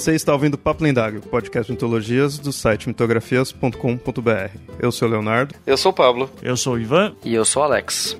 Você está ouvindo Papo Lendário, podcast de mitologias do site mitografias.com.br. Eu sou o Leonardo. Eu sou o Pablo. Eu sou o Ivan. E eu sou o Alex.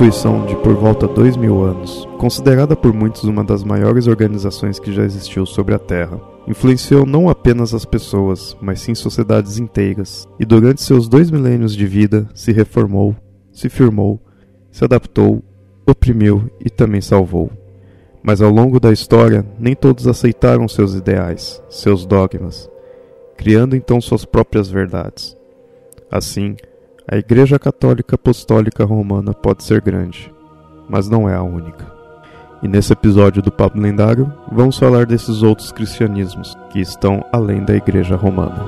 Instituição de por volta dois mil anos, considerada por muitos uma das maiores organizações que já existiu sobre a Terra, influenciou não apenas as pessoas, mas sim sociedades inteiras, e durante seus dois milênios de vida se reformou, se firmou, se adaptou, oprimiu e também salvou. Mas ao longo da história, nem todos aceitaram seus ideais, seus dogmas, criando então suas próprias verdades. Assim, a Igreja Católica Apostólica Romana pode ser grande, mas não é a única. E nesse episódio do Papo Lendário, vamos falar desses outros cristianismos que estão além da Igreja Romana.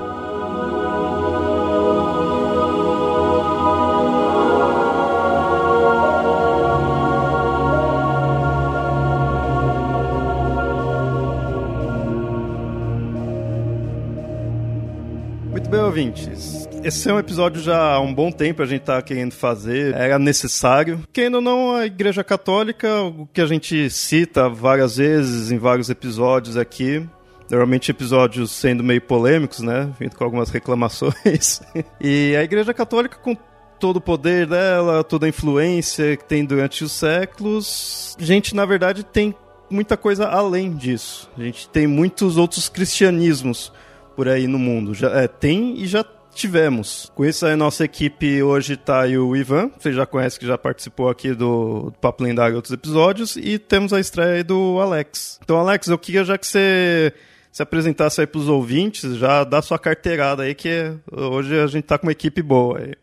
Muito bem, ouvintes. Esse é um episódio já há um bom tempo a gente tá querendo fazer, era necessário. Quem ou não, a Igreja Católica, o que a gente cita várias vezes em vários episódios aqui, normalmente episódios sendo meio polêmicos, né? Vindo com algumas reclamações. e a Igreja Católica, com todo o poder dela, toda a influência que tem durante os séculos, a gente, na verdade, tem muita coisa além disso. A gente tem muitos outros cristianismos por aí no mundo. Já, é, tem e já tivemos. Com isso a nossa equipe hoje tá aí o Ivan, você já conhece que já participou aqui do, do Papo Lendário em outros episódios, e temos a estreia do Alex. Então, Alex, eu queria já que você se apresentasse aí pros ouvintes, já dá sua carteirada aí, que hoje a gente tá com uma equipe boa aí.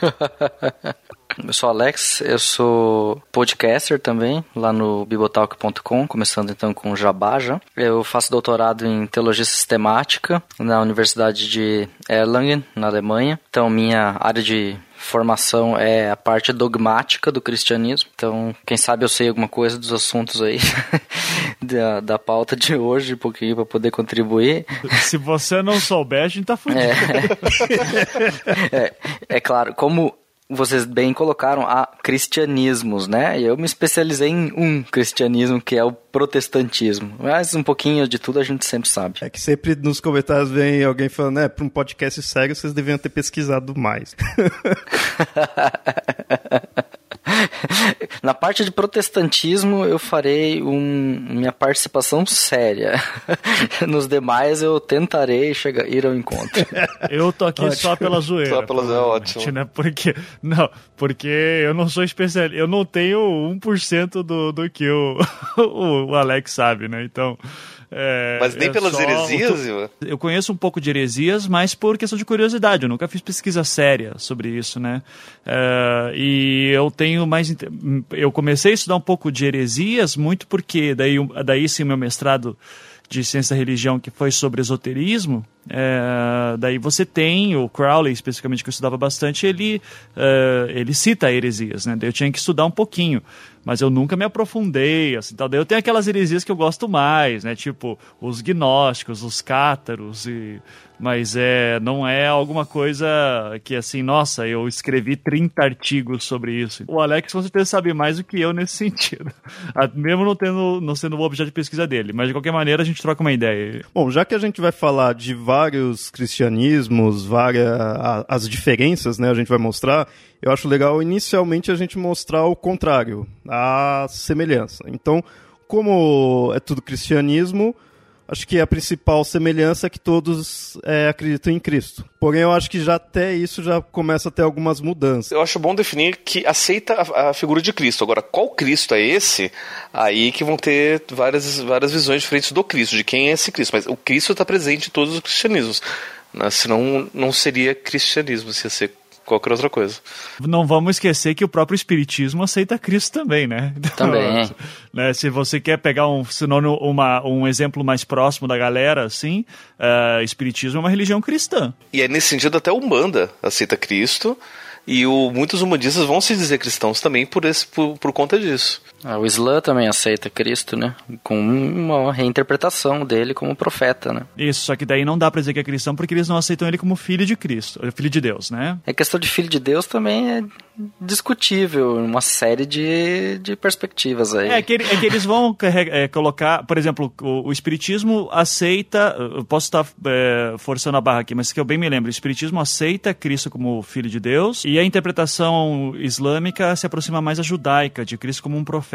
Eu sou Alex, eu sou podcaster também, lá no bibotalk.com, começando então com Jabá já. Eu faço doutorado em Teologia Sistemática na Universidade de Erlangen, na Alemanha. Então, minha área de formação é a parte dogmática do cristianismo. Então, quem sabe eu sei alguma coisa dos assuntos aí da, da pauta de hoje, um pouquinho para poder contribuir. Se você não souber, a gente tá fudido. É, é, é claro, como vocês bem colocaram, há cristianismos, né? E eu me especializei em um cristianismo, que é o protestantismo. Mas um pouquinho de tudo a gente sempre sabe. É que sempre nos comentários vem alguém falando, né, para um podcast sério vocês deviam ter pesquisado mais. Na parte de protestantismo, eu farei um, minha participação séria. Nos demais, eu tentarei chegar, ir ao encontro. Eu tô aqui ótimo. só pela zoeira. Só pela zoeira, ótimo. Né? Porque, não, porque eu não sou especialista. Eu não tenho 1% do, do que o, o Alex sabe, né? Então. É, mas nem é pelas só... heresias? Eu conheço um pouco de heresias, mas por questão de curiosidade. Eu nunca fiz pesquisa séria sobre isso, né? É, e eu tenho mais. Eu comecei a estudar um pouco de heresias, muito porque daí, daí sim, meu mestrado de ciência da religião, que foi sobre esoterismo. É, daí você tem o Crowley, especificamente, que eu estudava bastante, ele, é, ele cita heresias, né? Daí eu tinha que estudar um pouquinho mas eu nunca me aprofundei, assim, tal. Daí eu tenho aquelas heresias que eu gosto mais, né? Tipo, os gnósticos, os cátaros, e... mas é, não é alguma coisa que, assim, nossa, eu escrevi 30 artigos sobre isso. O Alex com certeza sabe mais do que eu nesse sentido, mesmo não, tendo, não sendo o objeto de pesquisa dele, mas de qualquer maneira a gente troca uma ideia. Bom, já que a gente vai falar de cristianismos, várias as diferenças, né, a gente vai mostrar, eu acho legal inicialmente a gente mostrar o contrário, a semelhança. Então, como é tudo cristianismo, acho que a principal semelhança é que todos é, acreditam em Cristo. Porém, eu acho que já até isso já começa a ter algumas mudanças. Eu acho bom definir que aceita a, a figura de Cristo. Agora, qual Cristo é esse? Aí que vão ter várias, várias visões diferentes do Cristo, de quem é esse Cristo. Mas o Cristo está presente em todos os cristianismos. Né? Senão não seria cristianismo, se ia ser qualquer outra coisa. Não vamos esquecer que o próprio Espiritismo aceita Cristo também, né? Também. né, se você quer pegar um sinônimo, uma, um exemplo mais próximo da galera, assim, uh, Espiritismo é uma religião cristã. E é nesse sentido até Umbanda aceita Cristo. E o, muitos humanistas vão se dizer cristãos também por, esse, por, por conta disso. Ah, o Islã também aceita Cristo, né? Com uma reinterpretação dele como profeta, né? Isso, só que daí não dá pra dizer que é cristão porque eles não aceitam ele como filho de Cristo, filho de Deus, né? A questão de filho de Deus também é discutível, uma série de, de perspectivas aí. É que, é que eles vão é, colocar, por exemplo, o, o, Espiritismo aceita, eu posso estar é, forçando a barra aqui, mas que eu bem me lembro, o Espiritismo aceita Cristo como filho de Deus e a interpretação islâmica se aproxima mais à judaica, de Cristo como um profeta,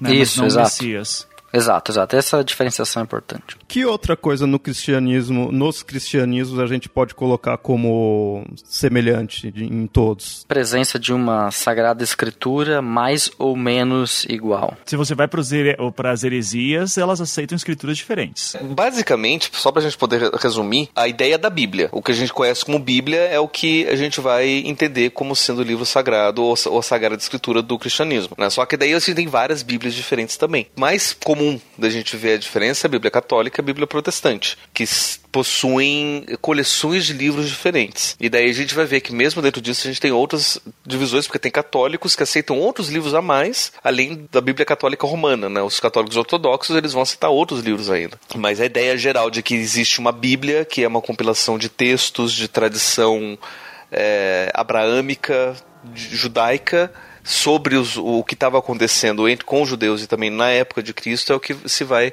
né, Isso, não exato. Messias. Exato, exato. Essa diferenciação é importante. Que outra coisa no cristianismo, nos cristianismos, a gente pode colocar como semelhante em todos? Presença de uma sagrada escritura mais ou menos igual. Se você vai para as heresias, elas aceitam escrituras diferentes. Basicamente, só para a gente poder resumir, a ideia da Bíblia. O que a gente conhece como Bíblia é o que a gente vai entender como sendo o livro sagrado ou, ou a sagrada escritura do cristianismo. Né? Só que daí a gente tem várias Bíblias diferentes também. Mais comum da gente ver a diferença é a Bíblia católica e a Bíblia protestante, que possuem coleções de livros diferentes. E daí a gente vai ver que mesmo dentro disso a gente tem outras divisões, porque tem católicos que aceitam outros livros a mais, além da Bíblia católica romana, né? Os católicos ortodoxos, eles vão aceitar outros livros ainda. Mas a ideia geral de que existe uma Bíblia, que é uma compilação de textos de tradição é, abraâmica, judaica, sobre os, o que estava acontecendo entre, com os judeus e também na época de Cristo é o que se vai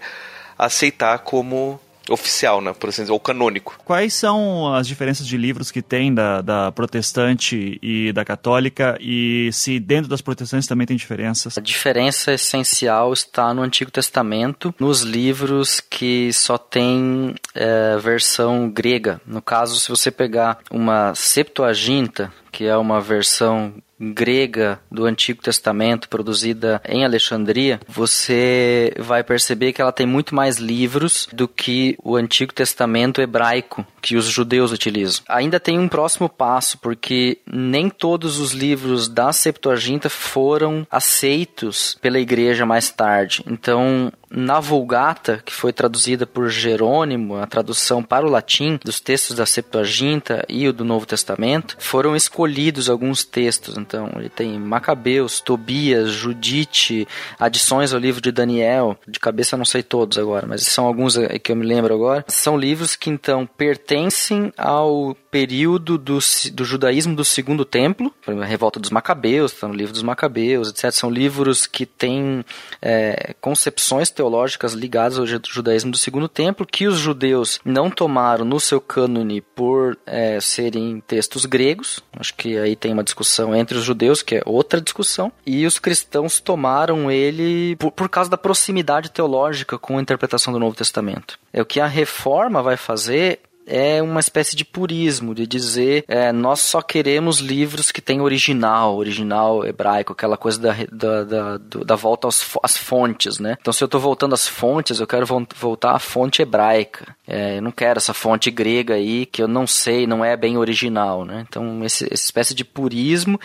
aceitar como oficial, né, por assim dizer, ou canônico. Quais são as diferenças de livros que tem da, da protestante e da católica e se dentro das protestantes também tem diferenças? A diferença essencial está no Antigo Testamento, nos livros que só tem é, versão grega. No caso, se você pegar uma Septuaginta, que é uma versão grega do Antigo Testamento produzida em Alexandria, você vai perceber que ela tem muito mais livros do que o Antigo Testamento hebraico que os judeus utilizam. Ainda tem um próximo passo, porque nem todos os livros da Septuaginta foram aceitos pela igreja mais tarde. Então, na Vulgata, que foi traduzida por Jerônimo, a tradução para o latim dos textos da Septuaginta e o do Novo Testamento, foram escolhidos alguns textos. Então, ele tem Macabeus, Tobias, Judite, adições ao livro de Daniel. De cabeça não sei todos agora, mas são alguns que eu me lembro agora. São livros que então pertencem ao período do, do judaísmo do Segundo Templo, a Revolta dos Macabeus, está no livro dos Macabeus, etc. São livros que têm é, concepções teológicas ligadas ao judaísmo do Segundo Templo, que os judeus não tomaram no seu cânone por é, serem textos gregos. Acho que aí tem uma discussão entre os judeus, que é outra discussão, e os cristãos tomaram ele por, por causa da proximidade teológica com a interpretação do Novo Testamento. É o que a reforma vai fazer é uma espécie de purismo, de dizer é, nós só queremos livros que têm original, original hebraico, aquela coisa da, da, da, da volta aos, às fontes, né? Então, se eu estou voltando às fontes, eu quero voltar à fonte hebraica. É, eu não quero essa fonte grega aí que eu não sei, não é bem original, né? Então, esse, essa espécie de purismo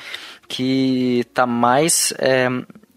que está mais é,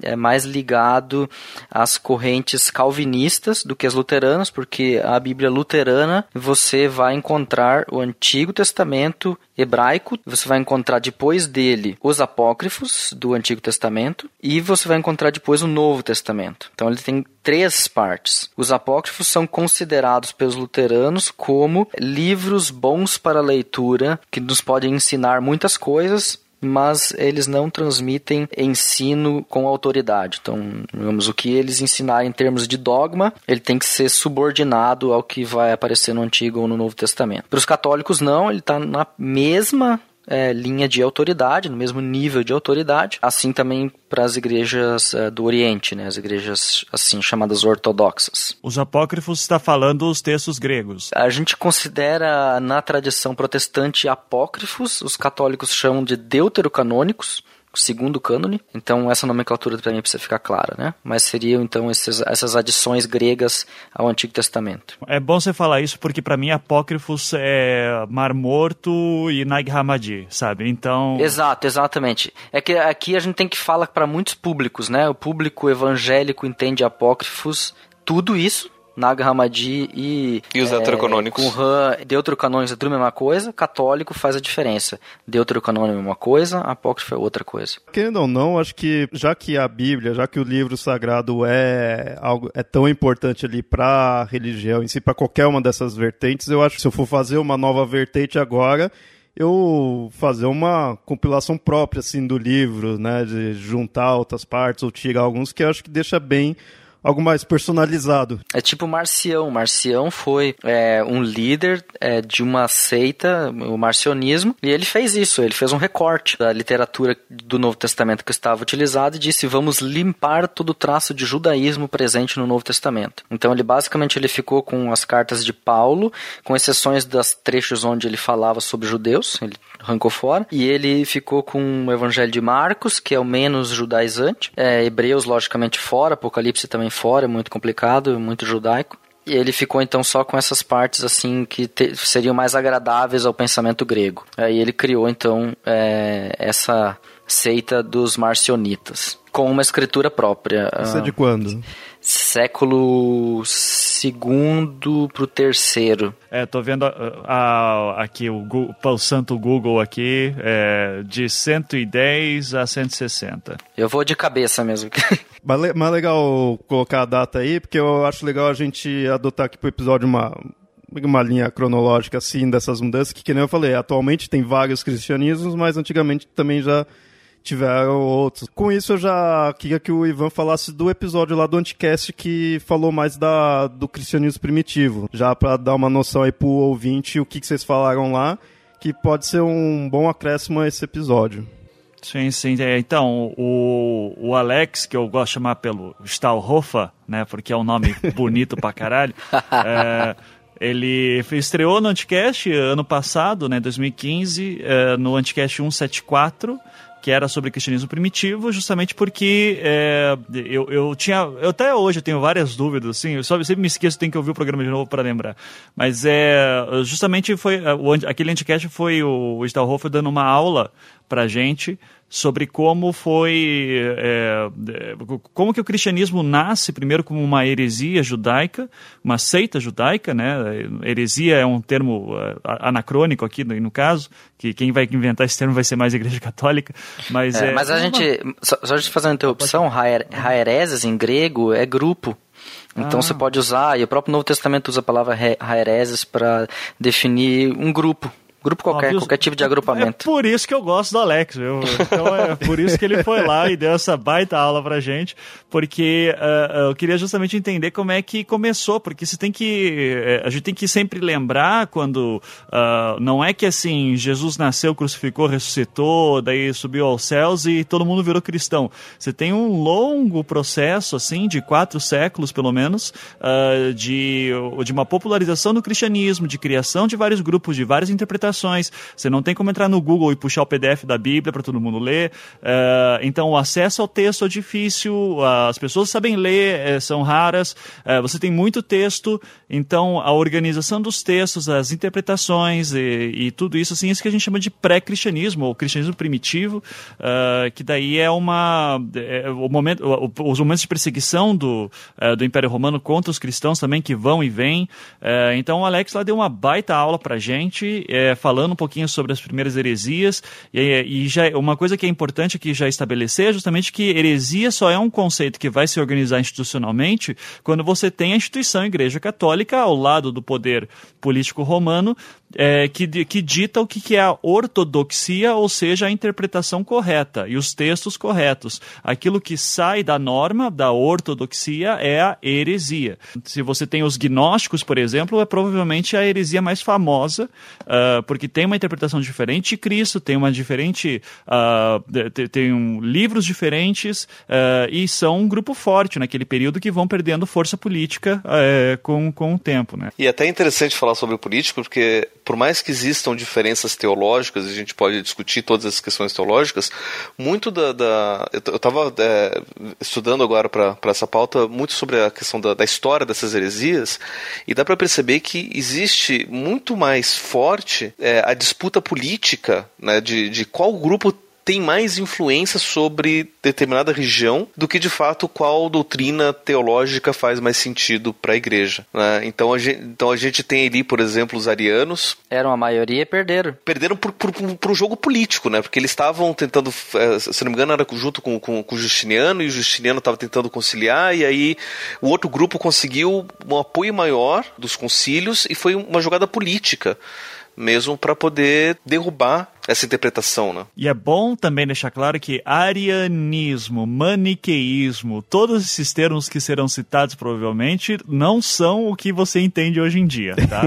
é mais ligado às correntes calvinistas do que as luteranas, porque a Bíblia luterana você vai encontrar o Antigo Testamento hebraico, você vai encontrar depois dele os apócrifos do Antigo Testamento e você vai encontrar depois o Novo Testamento. Então ele tem três partes. Os apócrifos são considerados pelos luteranos como livros bons para leitura que nos podem ensinar muitas coisas mas eles não transmitem ensino com autoridade. Então, digamos, o que eles ensinarem em termos de dogma, ele tem que ser subordinado ao que vai aparecer no Antigo ou no Novo Testamento. Para os católicos, não, ele está na mesma é, linha de autoridade, no mesmo nível de autoridade, assim também para as igrejas é, do Oriente, né, as igrejas assim chamadas ortodoxas. Os apócrifos está falando os textos gregos. A gente considera na tradição protestante apócrifos, os católicos chamam de deuterocanônicos, segundo cânone. Então essa nomenclatura para mim precisa ficar clara, né? Mas seriam então esses, essas adições gregas ao Antigo Testamento. É bom você falar isso porque para mim apócrifos é Mar Morto e Nag Hammadi, sabe? Então Exato, exatamente. É que aqui a gente tem que falar para muitos públicos, né? O público evangélico entende apócrifos tudo isso Nag Hammadi e... E os é, deuterocanônicos. Qumran, deuterocanônicos é tudo a mesma coisa, católico faz a diferença. Deuterocanônico é a mesma coisa, apócrifo é outra coisa. Querendo ou não, acho que já que a Bíblia, já que o livro sagrado é algo é tão importante ali para a religião em si, para qualquer uma dessas vertentes, eu acho que se eu for fazer uma nova vertente agora, eu fazer uma compilação própria assim do livro, né, de juntar outras partes ou tirar alguns que eu acho que deixa bem algo mais personalizado. É tipo Marcião. Marcião foi é, um líder é, de uma seita, o marcionismo, e ele fez isso. Ele fez um recorte da literatura do Novo Testamento que estava utilizado e disse: vamos limpar todo o traço de judaísmo presente no Novo Testamento. Então ele basicamente ele ficou com as cartas de Paulo, com exceções das trechos onde ele falava sobre judeus. Ele arrancou fora. E ele ficou com o Evangelho de Marcos, que é o menos judaizante. É, Hebreus, logicamente, fora. Apocalipse também fora, é muito complicado, muito judaico. E ele ficou então só com essas partes assim que te, seriam mais agradáveis ao pensamento grego. Aí ele criou então é, essa seita dos marcionitas com uma escritura própria. Isso é de quando? Século segundo pro terceiro. É, tô vendo a, a, aqui o, Google, o santo Google aqui, é, de 110 a 160. Eu vou de cabeça mesmo. mas, mas legal colocar a data aí, porque eu acho legal a gente adotar aqui pro episódio uma, uma linha cronológica assim dessas mudanças, que, que nem eu falei, atualmente tem vários cristianismos, mas antigamente também já tiveram outros. Com isso, eu já queria que o Ivan falasse do episódio lá do Anticast que falou mais da, do cristianismo primitivo, já para dar uma noção aí pro ouvinte o que, que vocês falaram lá, que pode ser um bom acréscimo a esse episódio. Sim, sim. É, então, o, o Alex, que eu gosto de chamar pelo Stahlhofer, né, porque é um nome bonito pra caralho, é, ele estreou no Anticast ano passado, né, 2015, é, no Anticast 174, que era sobre cristianismo primitivo, justamente porque é, eu, eu tinha. Eu até hoje eu tenho várias dúvidas, assim, eu, só, eu sempre me esqueço, tenho que ouvir o programa de novo para lembrar. Mas é. Justamente foi. O, aquele anticast foi o, o dando uma aula pra gente sobre como foi é, é, como que o cristianismo nasce primeiro como uma heresia judaica, uma seita judaica, né? Heresia é um termo é, anacrônico aqui no caso, que quem vai inventar esse termo vai ser mais a Igreja Católica, mas é, é mas a gente só, só a gente fazer uma interrupção, haereses em grego é grupo. Então ah. você pode usar, e o próprio Novo Testamento usa a palavra haereses para definir um grupo, Grupo qualquer, qualquer tipo de agrupamento. É por isso que eu gosto do Alex, viu? Então é por isso que ele foi lá e deu essa baita aula pra gente, porque uh, eu queria justamente entender como é que começou, porque você tem que. Uh, a gente tem que sempre lembrar quando. Uh, não é que assim, Jesus nasceu, crucificou, ressuscitou, daí subiu aos céus e todo mundo virou cristão. Você tem um longo processo, assim, de quatro séculos pelo menos, de, de uma popularização do cristianismo, de criação de vários grupos, de várias interpretações você não tem como entrar no Google e puxar o PDF da Bíblia para todo mundo ler. Uh, então, o acesso ao texto é difícil, as pessoas sabem ler, eh, são raras, uh, você tem muito texto, então a organização dos textos, as interpretações e, e tudo isso, assim, isso que a gente chama de pré-cristianismo, ou cristianismo primitivo, que daí é uma. É, o momento, os momentos de perseguição do, do Império Romano contra os cristãos também, que vão e vêm. então, o Alex lá deu uma baita aula para gente. É, falando um pouquinho sobre as primeiras heresias, e, e já uma coisa que é importante aqui já estabelecer é justamente que heresia só é um conceito que vai se organizar institucionalmente quando você tem a instituição Igreja Católica ao lado do poder político romano, é, que, que dita o que, que é a ortodoxia, ou seja, a interpretação correta e os textos corretos. Aquilo que sai da norma, da ortodoxia, é a heresia. Se você tem os gnósticos, por exemplo, é provavelmente a heresia mais famosa, uh, porque tem uma interpretação diferente de Cristo, tem uma diferente. Uh, tem, tem um, livros diferentes uh, e são um grupo forte naquele período que vão perdendo força política uh, com, com o tempo. Né? E é até interessante falar sobre o político, porque por mais que existam diferenças teológicas, a gente pode discutir todas as questões teológicas, muito da. da eu estava é, estudando agora para essa pauta muito sobre a questão da, da história dessas heresias, e dá para perceber que existe muito mais forte é, a disputa política né, de, de qual grupo tem mais influência sobre determinada região do que de fato qual doutrina teológica faz mais sentido para a igreja. Né? Então, a gente, então a gente tem ali, por exemplo, os arianos. Eram a maioria e perderam. Perderam por, por, por um jogo político, né? Porque eles estavam tentando, eh, se não me engano, era junto com, com, com o Justiniano, e o Justiniano estava tentando conciliar, e aí o outro grupo conseguiu um apoio maior dos concílios e foi uma jogada política mesmo para poder derrubar essa interpretação, né? E é bom também deixar claro que arianismo, maniqueísmo, todos esses termos que serão citados provavelmente não são o que você entende hoje em dia, tá?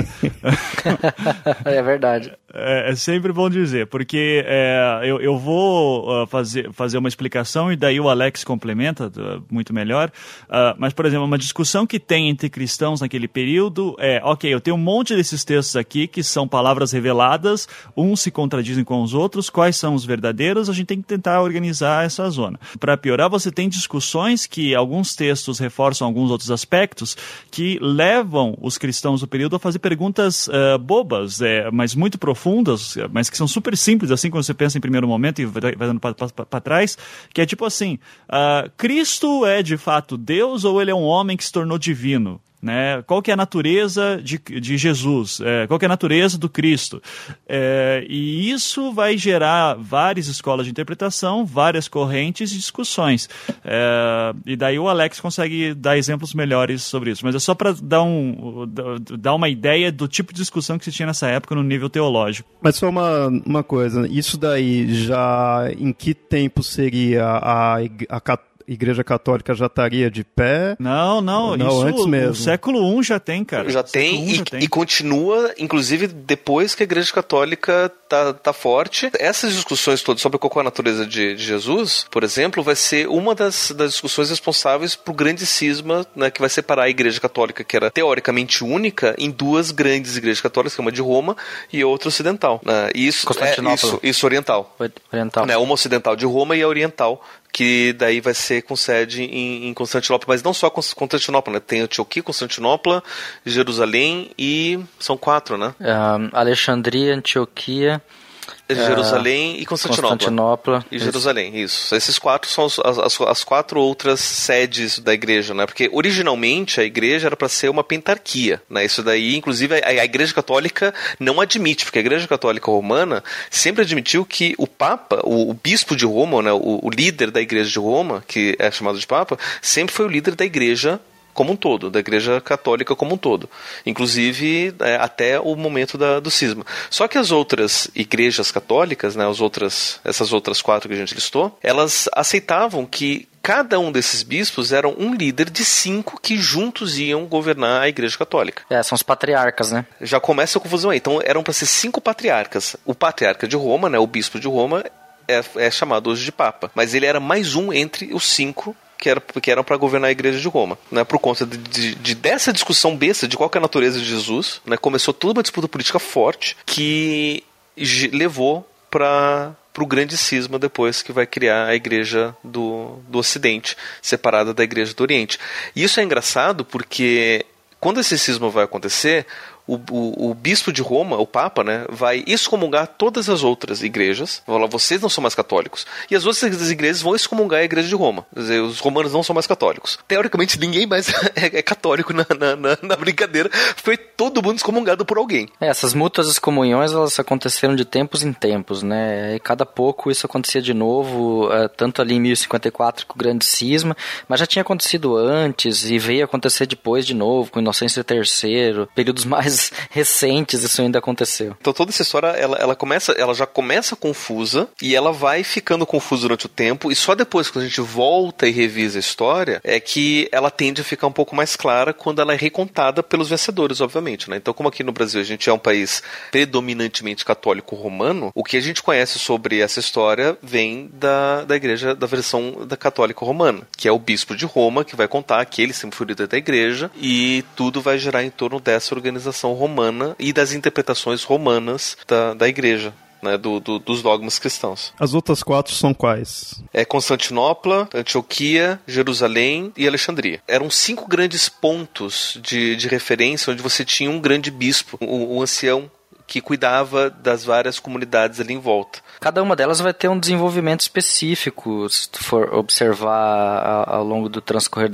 é verdade. É, é, sempre bom dizer, porque é, eu, eu vou uh, fazer, fazer uma explicação e daí o Alex complementa uh, muito melhor. Uh, mas, por exemplo, uma discussão que tem entre cristãos naquele período é: ok, eu tenho um monte desses textos aqui que são palavras reveladas, uns se contradizem com os outros, quais são os verdadeiros, a gente tem que tentar organizar essa zona. Para piorar, você tem discussões que alguns textos reforçam alguns outros aspectos que levam os cristãos do período a fazer perguntas bobas, é, mas muito profundas profundas, mas que são super simples, assim, quando você pensa em primeiro momento e vai, dando para trás, que é tipo assim, uh, Cristo é de fato Deus ou ele é um homem que se tornou divino? Né? Qual que é a natureza de, de Jesus? É, qual que é a natureza do Cristo? É, e isso vai gerar várias escolas de interpretação, várias correntes e discussões. É, e daí o Alex consegue dar exemplos melhores sobre isso. Mas é só para dar, um, dar uma ideia do tipo de discussão que se tinha nessa época no nível teológico. Mas só uma, uma coisa, isso daí já em que tempo seria a, a, a Igreja Católica já estaria de pé? Não, não, não isso antes mesmo. O século I já tem, cara. Já tem e, já tem e, continua, inclusive depois que a Igreja Católica tá, tá forte. Essas discussões todas sobre qual é a natureza de, de, Jesus, por exemplo, vai ser uma das, das discussões responsáveis pro grande cisma né, que vai separar a Igreja Católica, que era teoricamente única, em duas grandes igrejas católicas, uma de Roma e outra ocidental. Né? Isso, é, isso, isso oriental. Oriental. Né, uma ocidental de Roma e a oriental que daí vai ser com sede em, em Constantinopla, mas não só Constantinopla, né? Tem Antioquia, Constantinopla, Jerusalém e são quatro, né? Uh, Alexandria, Antioquia, Jerusalém e Constantinopla. Constantinopla. E Jerusalém, isso. Esses quatro são as, as, as, quatro outras sedes da igreja, né? Porque originalmente a igreja era para ser uma pentarquia, né? Isso daí, inclusive, a, a, igreja católica não admite, porque a igreja católica romana sempre admitiu que o papa, o, o bispo de Roma, né? O, o líder da igreja de Roma, que é chamado de papa, sempre foi o líder da igreja como um todo, da Igreja Católica como um todo, inclusive é, até o momento da, do cisma. Só que as outras igrejas católicas, né, as outras, essas outras quatro que a gente listou, elas aceitavam que cada um desses bispos era um líder de cinco que juntos iam governar a Igreja Católica. É, são os patriarcas, né? Já começa a confusão aí. Então eram para ser cinco patriarcas. O patriarca de Roma, né, o bispo de Roma, é, é, chamado hoje de Papa. Mas ele era mais um entre os cinco que, era, que eram para governar a igreja de Roma. Né, por conta de, de, de, dessa discussão besta de qual é a natureza de Jesus, né, começou toda uma disputa política forte que levou para para o grande cisma depois que vai criar a igreja do, do Ocidente, separada da igreja do Oriente. E isso é engraçado porque quando esse cisma vai acontecer, o, o, o, bispo de Roma, o Papa, né, vai excomungar todas as outras igrejas. Vai falar, vocês não são mais católicos. E as outras igrejas vão excomungar a igreja de Roma. Quer dizer, os romanos não são mais católicos. Teoricamente, ninguém mais é, é católico na, na, na, na, brincadeira. Foi todo mundo excomungado por alguém. É, essas mútuas excomunhões, elas aconteceram de tempos em tempos, né? E cada pouco isso acontecia de novo, é, tanto ali em 1054 com o grande cisma, mas já tinha acontecido antes e veio acontecer depois de novo, com Inocêncio III, períodos mais mais recentes isso ainda aconteceu. Então toda essa história, ela, ela começa, ela já começa confusa e ela vai ficando confusa durante o tempo e só depois que a gente volta e revisa a história é que ela tende a ficar um pouco mais clara quando ela é recontada pelos vencedores, obviamente, né? Então como aqui no Brasil a gente é um país predominantemente católico romano, o que a gente conhece sobre essa história vem da, da igreja, da versão da católica romana, que é o bispo de Roma que vai contar que ele líder da igreja e tudo vai girar em torno dessa organização romana e das interpretações romanas da, da igreja. Né, do, do, dos dogmas cristãos. As outras quatro são quais? É Constantinopla, Antioquia, Jerusalém e Alexandria. Eram cinco grandes pontos de, de referência onde você tinha um grande bispo, o, o ancião que cuidava das várias comunidades ali em volta. Cada uma delas vai ter um desenvolvimento específico, se tu for observar ao longo do transcorrer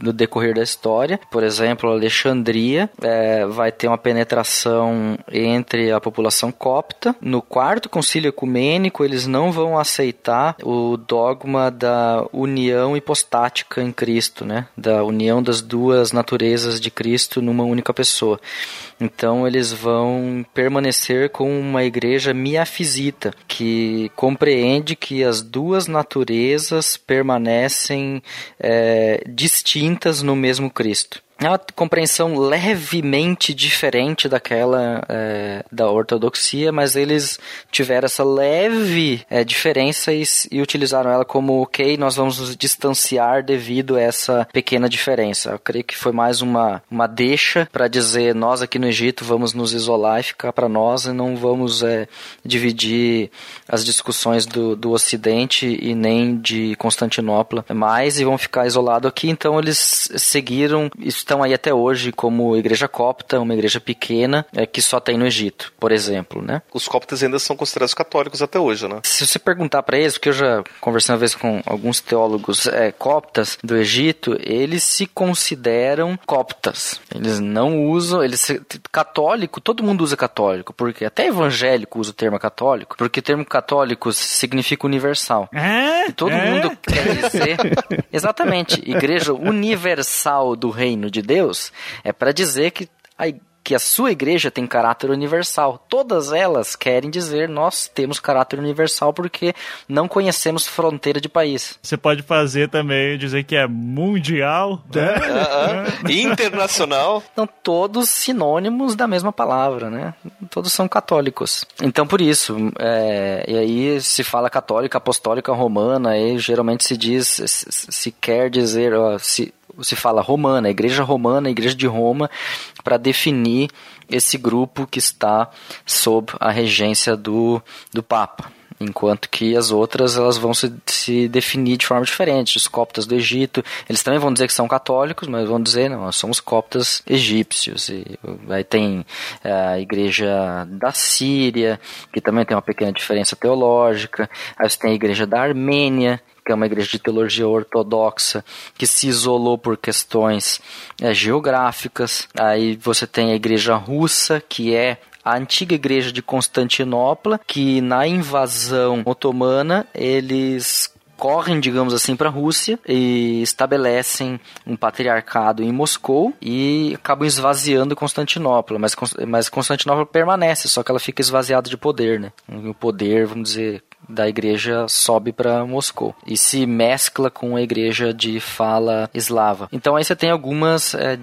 do decorrer da história. Por exemplo, Alexandria é, vai ter uma penetração entre a população copta. No quarto concílio ecumênico, eles não vão aceitar o dogma da união hipostática em Cristo, né? Da união das duas naturezas de Cristo numa única pessoa. Então eles vão permanecer com uma igreja miafisita, que compreende que as duas naturezas permanecem é, distintas no mesmo Cristo é uma compreensão levemente diferente daquela é, da ortodoxia, mas eles tiveram essa leve é, diferença e, e, utilizaram ela como ok, nós vamos nos distanciar devido a essa pequena diferença. Eu creio que foi mais uma, uma deixa para dizer nós aqui no Egito vamos nos isolar e ficar para nós e não vamos é, dividir as discussões do, do Ocidente e nem de Constantinopla mais e vão ficar isolados aqui. Então eles seguiram estão aí até hoje como igreja copta, uma igreja pequena é, que só tem no Egito, por exemplo, né? Os coptas ainda são considerados católicos até hoje, né? Se você perguntar para eles, porque eu já conversei uma vez com alguns teólogos é, coptas do Egito, eles se consideram coptas. Eles não usam, eles católico, todo mundo usa católico, porque até evangélico usa o termo católico, porque o termo católico significa universal. É? E todo é? mundo quer dizer exatamente, igreja universal do reino de Deus é para dizer que a que a sua igreja tem caráter universal. Todas elas querem dizer nós temos caráter universal porque não conhecemos fronteira de país. Você pode fazer também dizer que é mundial, né? uh -uh. internacional. São todos sinônimos da mesma palavra, né? Todos são católicos. Então por isso, é, e aí se fala católica, apostólica, romana, aí geralmente se diz, se, se quer dizer, ó, se se fala romana, igreja romana, igreja de Roma, para definir esse grupo que está sob a regência do, do Papa. Enquanto que as outras elas vão se, se definir de forma diferente. Os coptas do Egito, eles também vão dizer que são católicos, mas vão dizer, não, nós somos coptas egípcios. E aí tem é, a igreja da Síria, que também tem uma pequena diferença teológica. Aí você tem a igreja da Armênia, que é uma igreja de teologia ortodoxa, que se isolou por questões é, geográficas. Aí você tem a igreja russa, que é a antiga igreja de Constantinopla, que na invasão otomana eles correm, digamos assim, para a Rússia e estabelecem um patriarcado em Moscou e acabam esvaziando Constantinopla, mas, mas Constantinopla permanece, só que ela fica esvaziada de poder, né? O poder, vamos dizer, da igreja sobe para Moscou e se mescla com a igreja de fala eslava. Então aí você tem algumas é,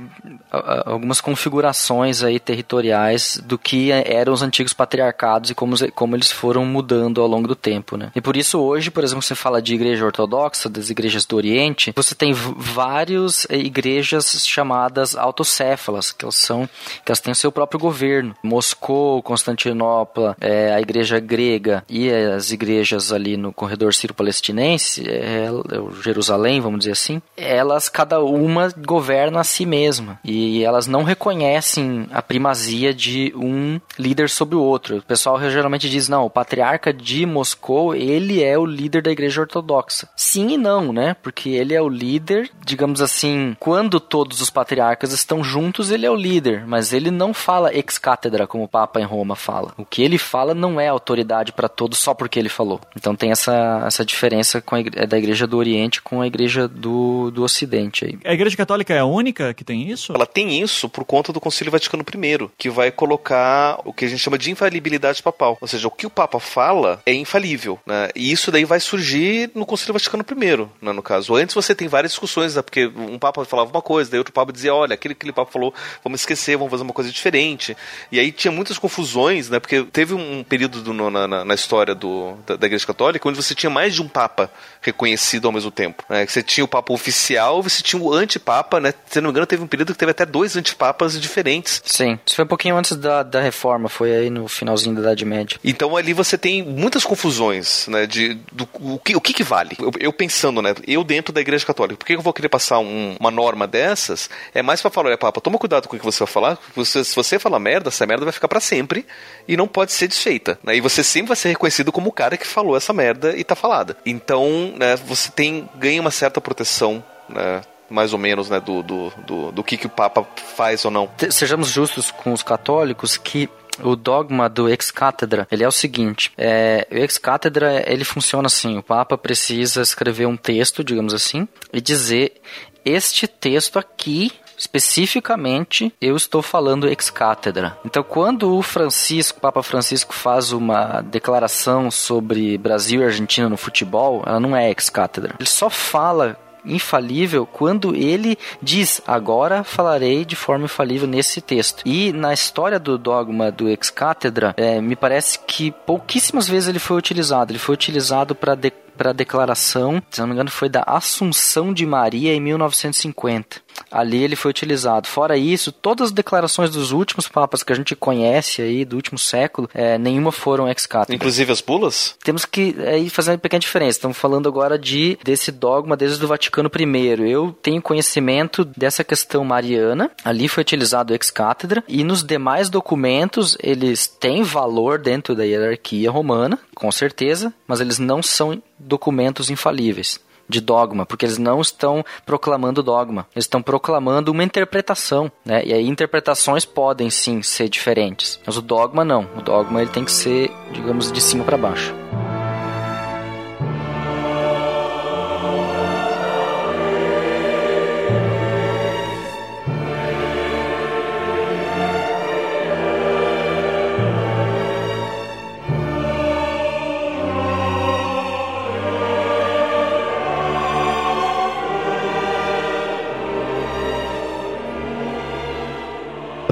algumas configurações aí territoriais do que eram os antigos patriarcados e como, como eles foram mudando ao longo do tempo, né? E por isso hoje, por exemplo, você fala de igreja ortodoxa, das igrejas do Oriente, você tem várias é, igrejas chamadas autocéfalas, que elas são que elas têm o seu próprio governo. Moscou, Constantinopla, é, a igreja grega e as igrejas igrejas ali no corredor sírio-palestinense, é, é Jerusalém, vamos dizer assim, elas cada uma governa a si mesma e elas não reconhecem a primazia de um líder sobre o outro. O pessoal geralmente diz não, o patriarca de Moscou ele é o líder da igreja ortodoxa. Sim e não, né? Porque ele é o líder, digamos assim, quando todos os patriarcas estão juntos, ele é o líder, mas ele não fala ex cátedra como o Papa em Roma fala. O que ele fala não é autoridade para todos só porque ele falou. Então tem essa, essa diferença com a igreja, da igreja do Oriente com a igreja do, do Ocidente. Aí. A igreja católica é a única que tem isso? Ela tem isso por conta do Concílio Vaticano I, que vai colocar o que a gente chama de infalibilidade papal. Ou seja, o que o Papa fala é infalível. Né? E isso daí vai surgir no Concílio Vaticano I, né, no caso. Antes você tem várias discussões, né, porque um Papa falava uma coisa, daí outro Papa dizia, olha, aquele que aquele Papa falou, vamos esquecer, vamos fazer uma coisa diferente. E aí tinha muitas confusões, né? Porque teve um período do, na, na, na, história do, da, da Igreja Católica, onde você tinha mais de um Papa reconhecido ao mesmo tempo. Né? Você tinha o Papa oficial, você tinha o antipapa, né? Se não me engano, teve um período que teve até dois antipapas diferentes. Sim, isso foi um pouquinho antes da, da reforma, foi aí no finalzinho da Idade Média. Então ali você tem muitas confusões, né? De do, o, que, o que, que vale. Eu, eu, pensando, né? Eu dentro da Igreja Católica, por que eu vou querer passar um, uma norma dessas? É mais para falar, olha, Papa, toma cuidado com o que você vai falar. Você, se você falar merda, essa merda vai ficar para sempre e não pode ser desfeita. Né? E você sempre vai ser reconhecido como o cara que falou essa merda e tá falada. Então, né, você tem ganha uma certa proteção, né? mais ou menos, né, do, do, do, do que, que o Papa faz ou não. Sejamos justos com os católicos que o dogma do ex cátedra ele é o seguinte é, o ex cátedra ele funciona assim o papa precisa escrever um texto digamos assim e dizer este texto aqui especificamente eu estou falando ex cátedra. Então, quando o Francisco, Papa Francisco, faz uma declaração sobre Brasil e Argentina no futebol, ela não é ex cátedra. Ele só fala infalível quando ele diz: Agora falarei de forma infalível nesse texto. E na história do dogma do ex cátedra, é, me parece que pouquíssimas vezes ele foi utilizado. Ele foi utilizado para de para declaração, se não me engano, foi da Assunção de Maria em 1950. Ali ele foi utilizado. Fora isso, todas as declarações dos últimos papas que a gente conhece aí, do último século, é, nenhuma foram ex cátedra. Inclusive as bulas? Temos que aí fazer uma pequena diferença. Estamos falando agora de desse dogma desde o Vaticano I. Eu tenho conhecimento dessa questão mariana. Ali foi utilizado ex cátedra e nos demais documentos eles têm valor dentro da hierarquia romana, com certeza, mas eles não são documentos infalíveis de dogma, porque eles não estão proclamando dogma, eles estão proclamando uma interpretação, né? E aí interpretações podem sim ser diferentes, mas o dogma não. O dogma ele tem que ser, digamos, de cima para baixo.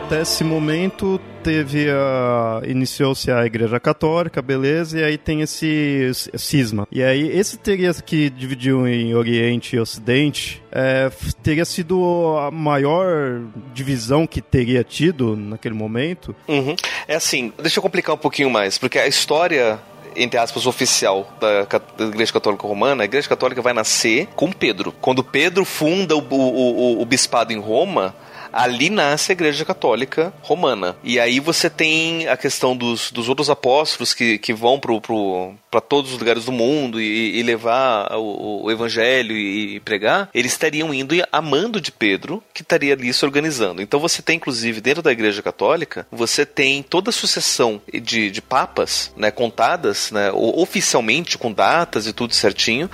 Até esse momento teve a iniciou-se a Igreja Católica, beleza, e aí tem esse cisma. E aí esse teria que dividiu em Oriente e Ocidente, é, teria sido a maior divisão que teria tido naquele momento. Uhum. É assim, deixa eu complicar um pouquinho mais, porque a história entre aspas, oficial da, Igreja Católica Romana, a Igreja Católica vai nascer com Pedro. Quando Pedro funda o, o, o, o bispado em Roma, ali nasce a Igreja Católica Romana. E aí você tem a questão dos, dos outros apóstolos que, que vão para pro, pro todos os lugares do mundo e, e levar o, o, evangelho e, e, pregar. Eles estariam indo amando de Pedro, que estaria ali se organizando. Então você tem, inclusive, dentro da Igreja Católica, você tem toda a sucessão de, de papas né, contadas, né, oficialmente com datas e tudo certinho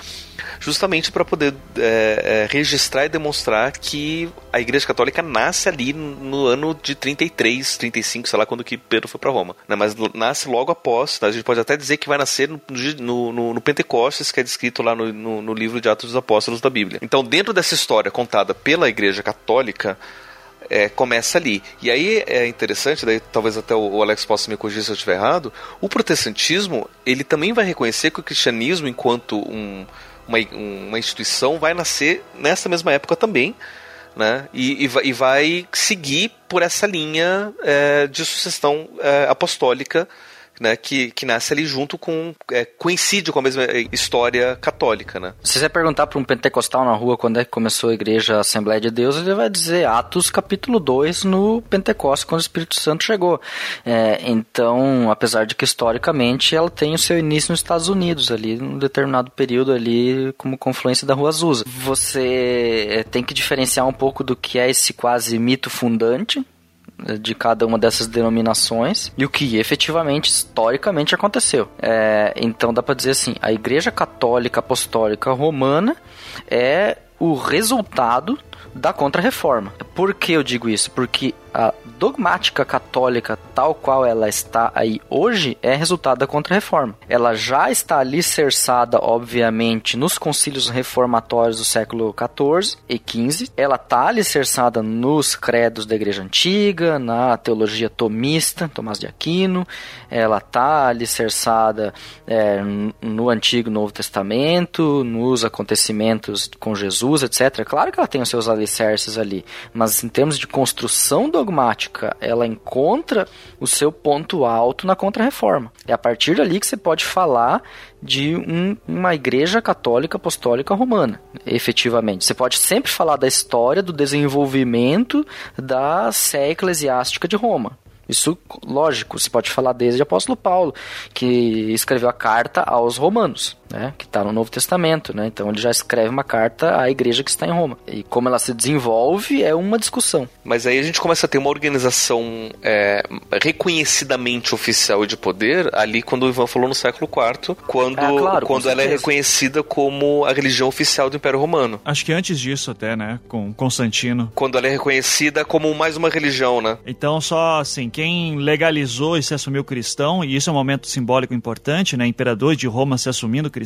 justamente para poder é, é, registrar e demonstrar que a Igreja Católica nasce ali no ano de 33, 35, sei lá quando que Pedro foi para Roma. Né? Mas nasce logo após, tá? a gente pode até dizer que vai nascer no, no, no, no Pentecostes, que é descrito lá no livro de Atos dos Apóstolos da Bíblia. Então, dentro dessa história contada pela Igreja Católica, é, começa ali. E aí é interessante, daí talvez até o Alex possa me corrigir se eu estiver errado, o protestantismo, ele também vai reconhecer que o cristianismo, enquanto um, uma, uma instituição vai nascer nessa mesma época também, né? E, e, vai seguir por essa linha é, de sucessão é, apostólica né, que, que nasce ali junto com. É, coincide com a mesma história católica, né? Se você perguntar para um pentecostal na rua quando é que começou a igreja Assembleia de Deus, ele vai dizer Atos capítulo 2 no Pentecostes, quando o Espírito Santo chegou. É, então, apesar de que historicamente ela tem o seu início nos Estados Unidos, ali, num determinado período ali, como confluência da Rua Azusa. Você é, tem que diferenciar um pouco do que é esse quase mito fundante, de cada uma dessas denominações e o que efetivamente, historicamente aconteceu. É, então dá para dizer assim, a Igreja Católica Apostólica Romana é o resultado da Contra-Reforma. Por que eu digo isso? Porque a dogmática católica tal qual ela está aí hoje é resultado da Contra-Reforma. Ela já está alicerçada, obviamente, nos concílios reformatórios do século XIV e XV. Ela está alicerçada nos credos da Igreja Antiga, na teologia tomista, Tomás de Aquino. Ela está alicerçada é, no Antigo e Novo Testamento, nos acontecimentos com Jesus, etc. Claro que ela tem os seus alicerces ali, mas em termos de construção do dogmática, ela encontra o seu ponto alto na Contra-Reforma. É a partir dali que você pode falar de um, uma igreja católica apostólica romana, efetivamente. Você pode sempre falar da história do desenvolvimento da sé eclesiástica de Roma. Isso, lógico, se pode falar desde o apóstolo Paulo, que escreveu a carta aos romanos, né, que está no Novo Testamento. Né, então ele já escreve uma carta à igreja que está em Roma. E como ela se desenvolve é uma discussão. Mas aí a gente começa a ter uma organização é, reconhecidamente oficial de poder ali quando o Ivan falou no século IV, quando, ah, claro, quando ela é reconhecida como a religião oficial do Império Romano. Acho que antes disso até, né, com Constantino. Quando ela é reconhecida como mais uma religião, né? Então só assim, quem legalizou e se assumiu cristão, e isso é um momento simbólico importante, né? Imperador de Roma se assumindo cristão,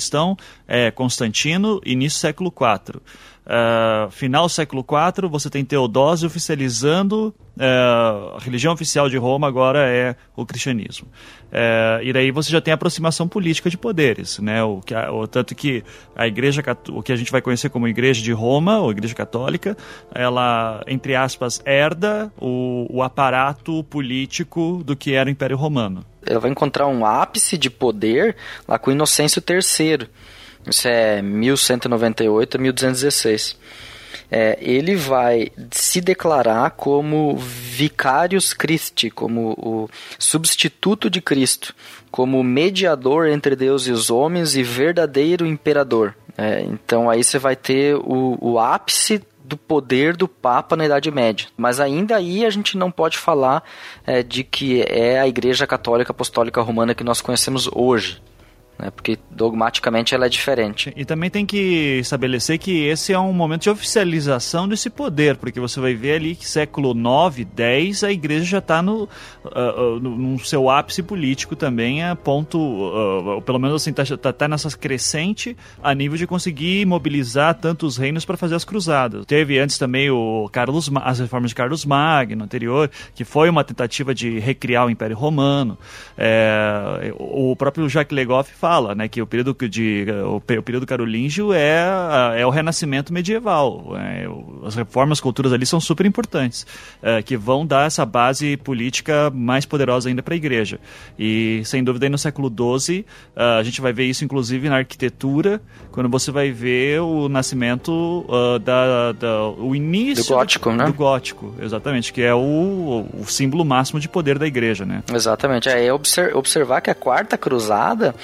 é Constantino, início do século IV. Uh, final século IV, você tem Teodósio oficializando uh, a religião oficial de Roma agora é o cristianismo. Uh, e daí você já tem aproximação política de poderes, né? O, que, o, tanto que a igreja, o que a gente vai conhecer como igreja de Roma, ou igreja católica, ela, entre aspas, herda o, o aparato político do que era o Império Romano. Ela vai encontrar um ápice de poder lá com Inocêncio III isso é 1198 a 1216. É, ele vai se declarar como vicarius Christi, como o substituto de Cristo, como mediador entre Deus e os homens e verdadeiro imperador. É, então aí você vai ter o, o ápice do poder do Papa na Idade Média. Mas ainda aí a gente não pode falar é, de que é a Igreja Católica Apostólica Romana que nós conhecemos hoje né? Porque dogmaticamente ela é diferente. E também tem que estabelecer que esse é um momento de oficialização desse poder, porque você vai ver ali que século 9, 10, a igreja já está no, uh, uh, no seu ápice político também, a ponto, uh, pelo menos assim, está tá, tá nessa crescente a nível de conseguir mobilizar tantos reinos para fazer as cruzadas. Teve antes também o Carlos, as reformas de Carlos Magno anterior, que foi uma tentativa de recriar o Império Romano. É, o próprio Jacques Legoff fala fala, né, que o período de o, período carolíngio é é o renascimento medieval. É, as reformas, culturas ali são super importantes, é, que vão dar essa base política mais poderosa ainda para a igreja. E sem dúvida aí no século XII a gente vai ver isso inclusive na arquitetura, quando você vai ver o nascimento uh, da, da, o início do gótico, do, né? Do gótico, exatamente, que é o, o símbolo máximo de poder da igreja, né? Exatamente. É observar que a quarta cruzada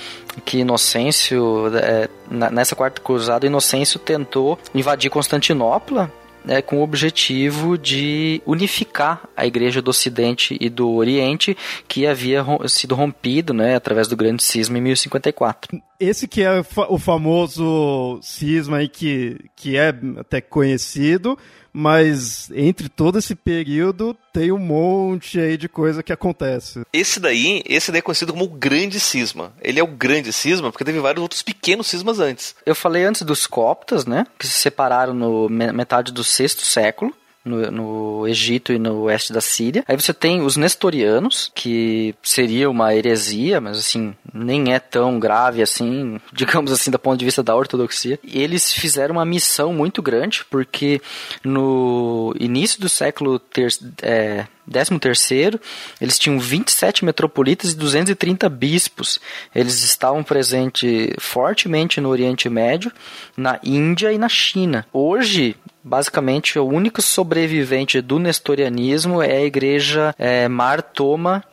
que Inocêncio, é, nessa quarta cruzada, Inocêncio tentou invadir Constantinopla né, com o objetivo de unificar a igreja do Ocidente e do Oriente, que havia sido rompido né, através do grande cisma em 1054. Esse que é o famoso cisma aí que, que é até conhecido, mas entre todo esse período tem um monte aí de coisa que acontece. Esse daí, esse daí é conhecido como o grande cisma. Ele é o grande cisma porque teve vários outros pequenos cismas antes. Eu falei antes dos coptas, né, que se separaram no metade do sexto século no, no, Egito e no oeste da Síria. Aí você tem os nestorianos, que seria uma heresia, mas assim, nem é tão grave assim, digamos assim, do ponto de vista da ortodoxia. E eles fizeram uma missão muito grande, porque no início do século ter, é, 13º, eles tinham 27 metropolitas e 230 bispos. Eles estavam presentes fortemente no Oriente Médio, na Índia e na China. Hoje, basicamente, o único sobrevivente do nestorianismo é a igreja é, Mar Thoma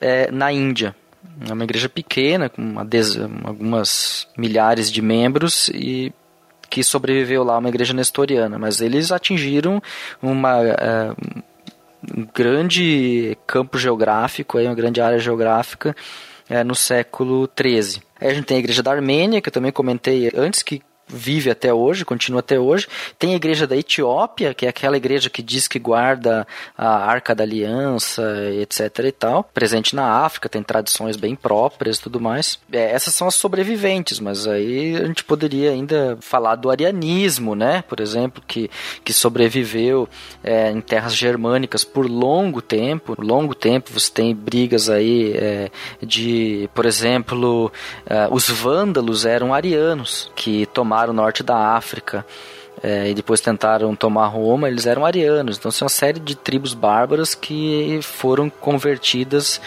é, na Índia. É uma igreja pequena, com uma algumas milhares de membros e que sobreviveu lá, uma igreja nestoriana. Mas eles atingiram uma, é, um grande campo geográfico, uma grande área geográfica é, no século XIII. Aí a gente tem a igreja da Armênia, que eu também comentei antes, que vive até hoje, continua até hoje. Tem a igreja da Etiópia, que é aquela igreja que diz que guarda a Arca da Aliança, etc e tal. Presente na África, tem tradições bem próprias e tudo mais. É, essas são as sobreviventes, mas aí a gente poderia ainda falar do arianismo, né? Por exemplo, que, que sobreviveu é, em terras germânicas por longo tempo. Por longo tempo você tem brigas aí é, de, por exemplo, é, os vândalos eram arianos que tomaram o norte da África. É, e depois tentaram tomar Roma, eles eram arianos. Então, são uma série de tribos bárbaras que foram convertidas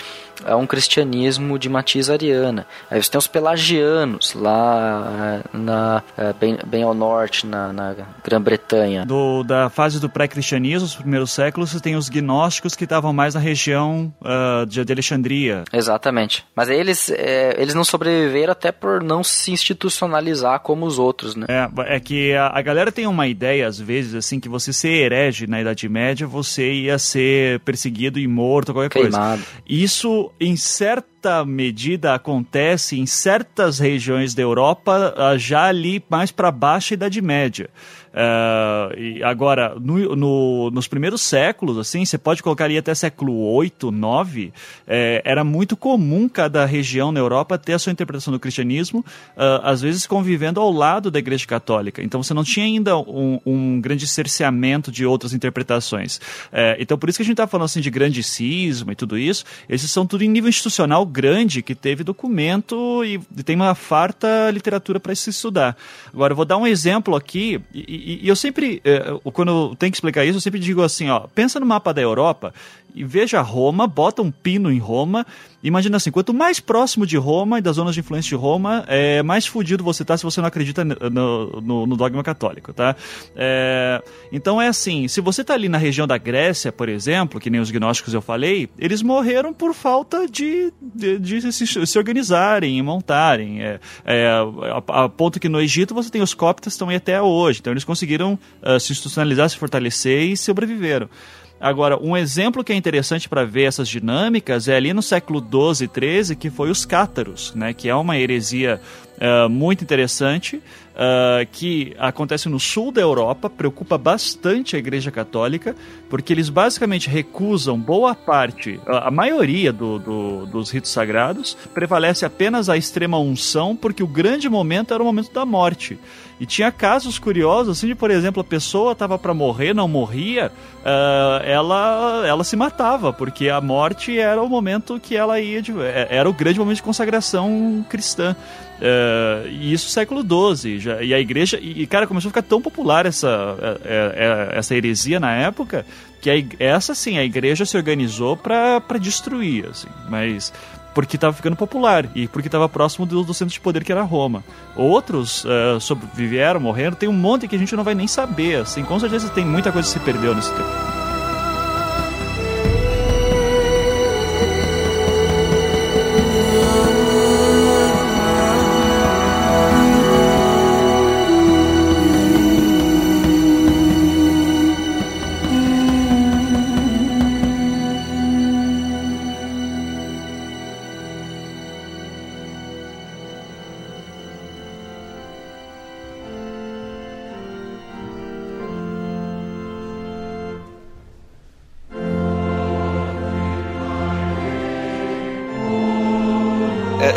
a um cristianismo de matiz ariana. Aí você tem os pelagianos lá eh, na, eh, bem, bem ao norte, na, na Grã-Bretanha. Da fase do pré-cristianismo, os primeiros séculos, você tem os gnósticos que estavam mais na região uh, de, de, Alexandria. Exatamente. Mas eles, é, eles não sobreviveram até por não se institucionalizar como os outros, né? É, é que a, a galera tem uma ideia, às vezes, assim, que você ser herege na Idade Média, você ia ser perseguido e morto, qualquer Queimado. coisa. Isso em certa medida acontece em certas regiões da Europa, ah, já ali mais para baixa Idade Média. Uh, e agora, no, no, nos primeiros séculos, assim, você pode colocar ali até século 8, 9, é, era muito comum cada região na Europa ter a sua interpretação do cristianismo, uh, às vezes convivendo ao lado da Igreja Católica. Então você não tinha ainda um, um grande cerceamento de outras interpretações. É, então por isso que a gente está falando assim de grande cisma e tudo isso, esses são tudo em nível institucional grande, que teve documento e, tem uma farta literatura para se estudar. Agora, eu vou dar um exemplo aqui, e, e, eu sempre, é, quando eu tenho que explicar isso, eu sempre digo assim, ó, pensa no mapa da Europa e veja Roma, bota um pino em Roma. Imagina assim, quanto mais próximo de Roma e das zonas de influência de Roma, é, mais fudido você tá se você não acredita no, no, no dogma católico, tá? É, então é assim, se você tá ali na região da Grécia, por exemplo, que nem os gnósticos eu falei, eles morreram por falta de, de, de se, se, organizarem e montarem. É, é, a, a, ponto que no Egito você tem os coptas aí até hoje. Então eles conseguiram uh, se institucionalizar, se fortalecer e sobreviveram. Agora, um exemplo que é interessante para ver essas dinâmicas é ali no século 12 e 13, que foi os cátaros, né, que é uma heresia uh, muito interessante, uh, que acontece no sul da Europa, preocupa bastante a Igreja Católica, porque eles basicamente recusam boa parte, a maioria do, do, dos ritos sagrados, prevalece apenas a extrema unção, porque o grande momento era o momento da morte. E tinha casos curiosos, assim, de, por exemplo, a pessoa estava para morrer, não morria, uh, ela, ela se matava, porque a morte era o momento que ela ia, de, é, era o grande momento de consagração cristã. Uh, e isso século XII. Já, e a igreja. E, cara, começou a ficar tão popular essa, é, é, essa heresia na época que a, essa sim, a igreja se organizou para destruir, assim. Mas porque estava ficando popular e porque estava próximo do, do, centro de poder que era Roma. Outros uh, sobreviveram, morreram, tem um monte que a gente não vai nem saber, assim, com certeza tem muita coisa que se perdeu nesse tempo.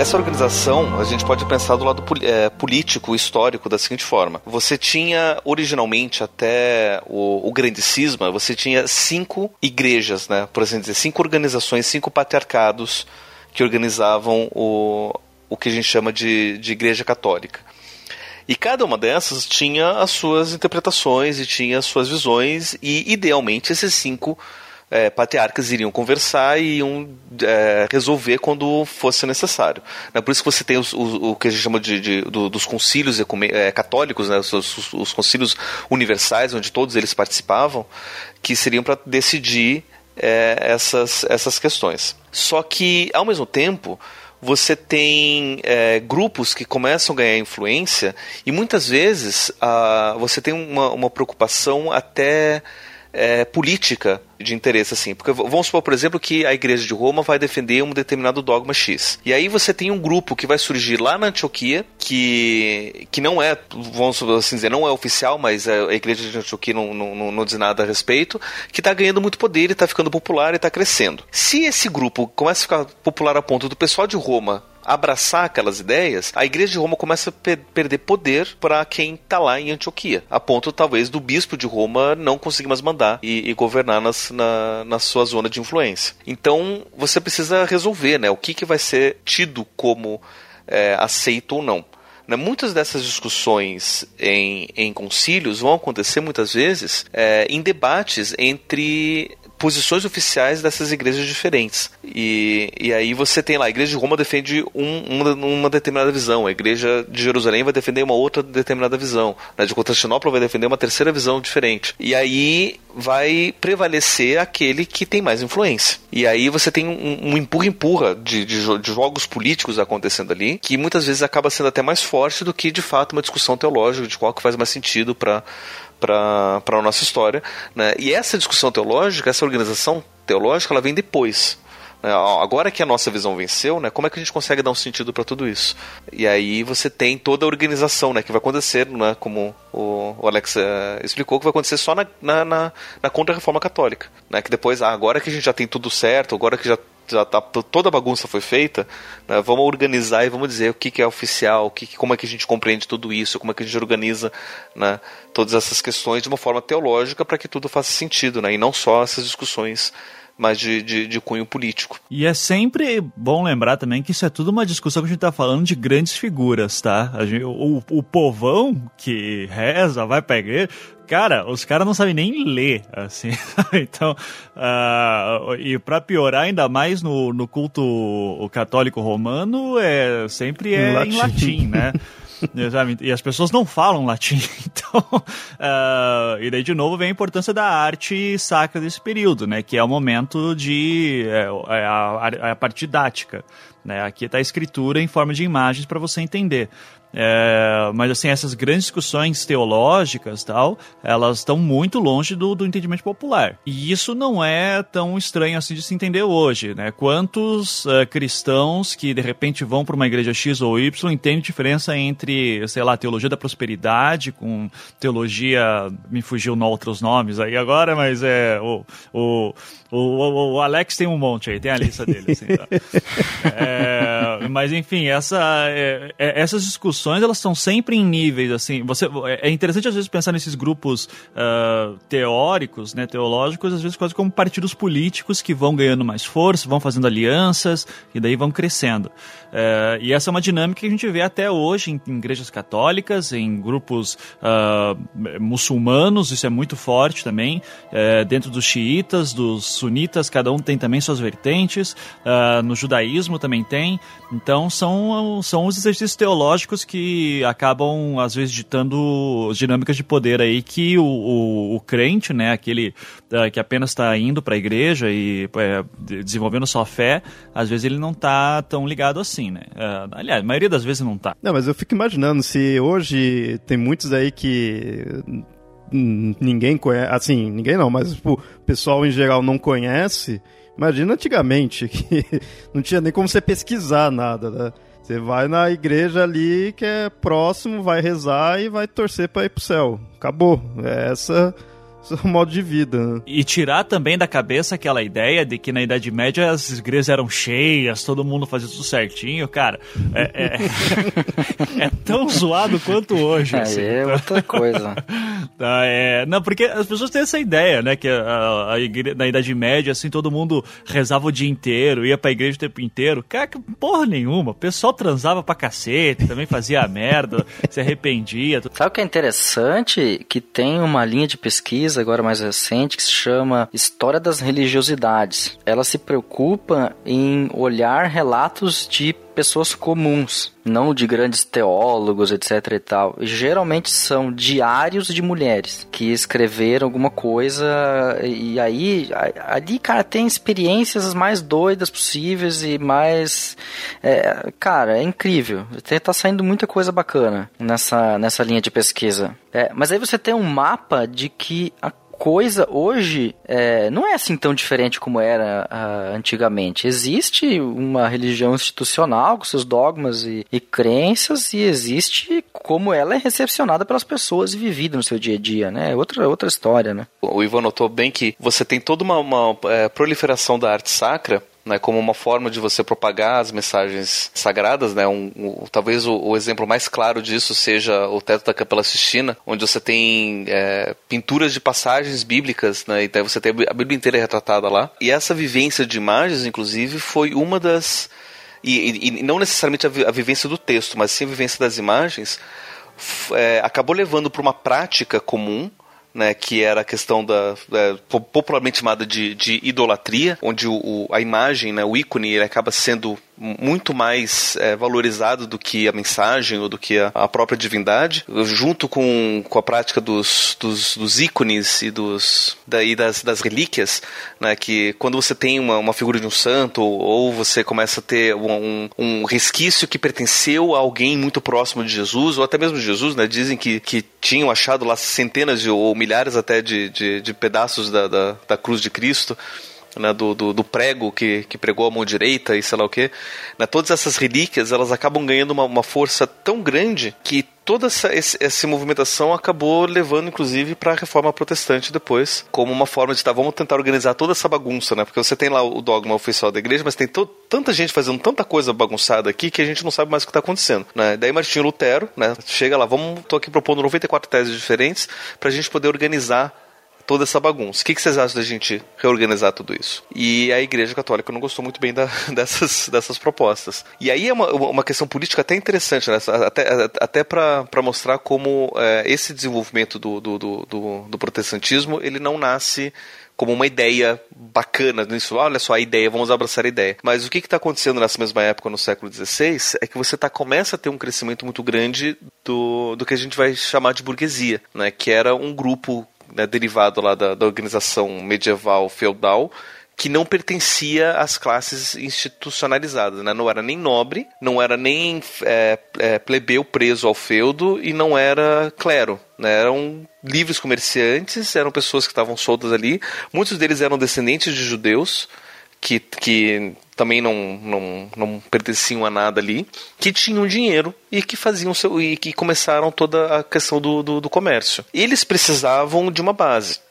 Essa organização, a gente pode pensar do lado é, político, histórico, da seguinte forma. Você tinha, originalmente, até o, o grande cisma, você tinha cinco igrejas, né? Por assim dizer, cinco organizações, cinco patriarcados que organizavam o, o que a gente chama de, de igreja católica. E cada uma dessas tinha as suas interpretações e tinha as suas visões, e idealmente esses cinco é, patriarcas iriam conversar e iam é, resolver quando fosse necessário. É por isso que você tem os, os, o que a gente chama de, de do, dos concílios é, católicos, né, os, os, os, concílios universais, onde todos eles participavam, que seriam para decidir é, essas, essas questões. Só que, ao mesmo tempo, você tem é, grupos que começam a ganhar influência e muitas vezes você tem uma, uma preocupação até é, política de interesse, assim. Porque vamos supor, por exemplo, que a igreja de Roma vai defender um determinado dogma X. E aí você tem um grupo que vai surgir lá na Antioquia, que, que não é, vamos assim dizer, não é oficial, mas a igreja de Antioquia não, não, não diz nada a respeito, que está ganhando muito poder e está ficando popular e está crescendo. Se esse grupo começa a ficar popular a ponto do pessoal de Roma abraçar aquelas ideias, a igreja de Roma começa a per perder poder para quem está lá em Antioquia, a ponto talvez do bispo de Roma não conseguir mais mandar e, e governar nas, na, na sua zona de influência. Então você precisa resolver, né, o que, que vai ser tido como é, aceito ou não. Né, muitas dessas discussões em, em concílios vão acontecer muitas vezes é, em debates entre posições oficiais dessas igrejas diferentes. E, e aí você tem lá, a igreja de Roma defende um, uma, uma, determinada visão, a igreja de Jerusalém vai defender uma outra determinada visão, né? de Constantinopla vai defender uma terceira visão diferente. E aí vai prevalecer aquele que tem mais influência. E aí você tem um, um empurra-empurra de, de, de jogos políticos acontecendo ali, que muitas vezes acaba sendo até mais forte do que de fato uma discussão teológica de qual que faz mais sentido para para a nossa história. Né? E essa discussão teológica, essa organização teológica, ela vem depois. Né? Agora que a nossa visão venceu, né, como é que a gente consegue dar um sentido para tudo isso? E aí você tem toda a organização né, que vai acontecer, né, como o, o Alex uh, explicou, que vai acontecer só na, na, na, na contra-reforma católica. Né, que depois, ah, agora que a gente já tem tudo certo, agora que já já tá, toda a bagunça foi feita, né, vamos organizar e vamos dizer o que, que é oficial, o que, como é que a gente compreende tudo isso, como é que a gente organiza né, todas essas questões de uma forma teológica para que tudo faça sentido, né, e não só essas discussões mais de, de, de, cunho político. E é sempre bom lembrar também que isso é tudo uma discussão que a gente está falando de grandes figuras, tá? Gente, o, o povão que reza, vai pra igreja, cara, os caras não sabem nem ler, assim. então, uh, e para piorar ainda mais no, no culto católico romano, é sempre é em latim, em latim né? E as pessoas não falam latim. Então, uh, e daí de novo vem a importância da arte sacra desse período, né? Que é o momento de. É, é a, a parte didática. Né? Aqui está a escritura em forma de imagens para você entender. É, mas assim, essas grandes discussões teológicas tal, elas estão muito longe do, do, entendimento popular. E isso não é tão estranho assim de se entender hoje, né? Quantos uh, cristãos que de repente vão para uma igreja X ou Y entendem diferença entre, sei lá, teologia da prosperidade com teologia, me fugiu no outros nomes aí agora, mas é o, o, o, o Alex tem um monte aí, tem a lista dele. Assim, tá? é, mas enfim, essa, é, é, essas discussões elas estão sempre em níveis assim. Você é, é interessante às vezes pensar nesses grupos uh, teóricos, né, teológicos, às vezes quase como partidos políticos que vão ganhando mais força, vão fazendo alianças e daí vão crescendo. Uh, e essa é uma dinâmica que a gente vê até hoje em, em igrejas católicas, em grupos uh, muçulmanos, isso é muito forte também, dentro dos xiitas, dos sunitas, cada um tem também suas vertentes, no judaísmo também tem. Então são, são os exercícios teológicos que acabam, às vezes, ditando dinâmicas de poder aí que o, o, o crente, né, aquele uh, que apenas está indo para a igreja e é, desenvolvendo sua fé, às vezes ele não está tão ligado assim, né? Uh, aliás, a maioria das vezes não está. Não, mas eu fico imaginando se hoje tem muitos aí que ninguém conhece, assim, ninguém não, mas tipo, o pessoal em geral não conhece Imagina antigamente, que não tinha nem como você pesquisar nada, né? Você vai na igreja ali que é próximo, vai rezar e vai torcer para ir pro céu. Acabou. É essa o modo de vida. Né? E tirar também da cabeça aquela ideia de que na Idade Média as igrejas eram cheias, todo mundo fazia tudo certinho, cara. É, é, é tão zoado quanto hoje. Assim. É, é outra coisa. Tá, é, não, porque as pessoas têm essa ideia, né? Que a, a igreja, na Idade Média, assim, todo mundo rezava o dia inteiro, ia pra igreja o tempo inteiro. Cara, que porra nenhuma. O pessoal transava pra cacete, também fazia merda, se arrependia. Sabe o que é interessante? Que tem uma linha de pesquisa agora mais recente que se chama História das Religiosidades. Ela se preocupa em olhar relatos de pessoas comuns, não de grandes teólogos, etc e tal. Geralmente são diários de mulheres que escreveram alguma coisa e aí ali, cara, tem experiências mais doidas possíveis e mais é, cara, é incrível. Tá saindo muita coisa bacana nessa nessa linha de pesquisa. É, mas aí você tem um mapa de que a coisa hoje é, não é assim tão diferente como era uh, antigamente. Existe uma religião institucional com seus dogmas e, e, crenças e existe como ela é recepcionada pelas pessoas e vivida no seu dia a dia, né? É outra, outra história, né? O Ivan notou bem que você tem toda uma, uma é, proliferação da arte sacra né, como uma forma de você propagar as mensagens sagradas, né, um, um, talvez o, o, exemplo mais claro disso seja o teto da Capela Sistina, onde você tem é, pinturas de passagens bíblicas, né, então você tem a Bíblia inteira retratada lá, e essa vivência de imagens, inclusive, foi uma das e, e, e não necessariamente a, vi, a, vivência do texto, mas sim a vivência das imagens, é, acabou levando para uma prática comum né, que era a questão da, da popularmente chamada de, de idolatria, onde o, o, a imagem, né, o ícone, ele acaba sendo muito mais é, valorizado do que a mensagem ou do que a, a, própria divindade, junto com, com a prática dos, dos, dos ícones e, dos, daí das, das relíquias, né, que quando você tem uma, uma figura de um santo ou você começa a ter um, um resquício que pertenceu a alguém muito próximo de Jesus, ou até mesmo de Jesus, né, dizem que, que tinham achado lá centenas de, ou milhares até de, de, de pedaços da, da, da cruz de Cristo, né, do, do, do, prego que, que pregou a mão direita e sei lá o que. Né, todas essas relíquias elas acabam ganhando uma, uma força tão grande que toda essa, essa movimentação acabou levando, inclusive, para a reforma protestante depois, como uma forma de, tá, vamos tentar organizar toda essa bagunça, né? Porque você tem lá o dogma oficial da igreja, mas tem tanta gente fazendo tanta coisa bagunçada aqui que a gente não sabe mais o que está acontecendo, né? Daí Martinho Lutero, né? Chega lá, vamos, tô aqui propondo 94 teses diferentes para a gente poder organizar toda essa bagunça. O que, que vocês acham da gente reorganizar tudo isso? E a Igreja Católica não gostou muito bem da, dessas, dessas propostas. E aí é uma, uma questão política até interessante, né? até, até para mostrar como é, esse desenvolvimento do, do, do, do protestantismo ele não nasce como uma ideia bacana nisso. Olha só a ideia, vamos abraçar a ideia. Mas o que está acontecendo nessa mesma época, no século XVI, é que você tá, começa a ter um crescimento muito grande do, do que a gente vai chamar de burguesia, né? que era um grupo né, derivado lá da, da organização medieval feudal, que não pertencia às classes institucionalizadas, né? Não era nem nobre, não era nem é, é, plebeu preso ao feudo e não era clero, né? Eram livres comerciantes, eram pessoas que estavam soltas ali. Muitos deles eram descendentes de judeus que, que também não, não, não pertenciam a nada ali, que tinham dinheiro e que faziam seu, e que começaram toda a questão do, do, do comércio. Eles precisavam de uma base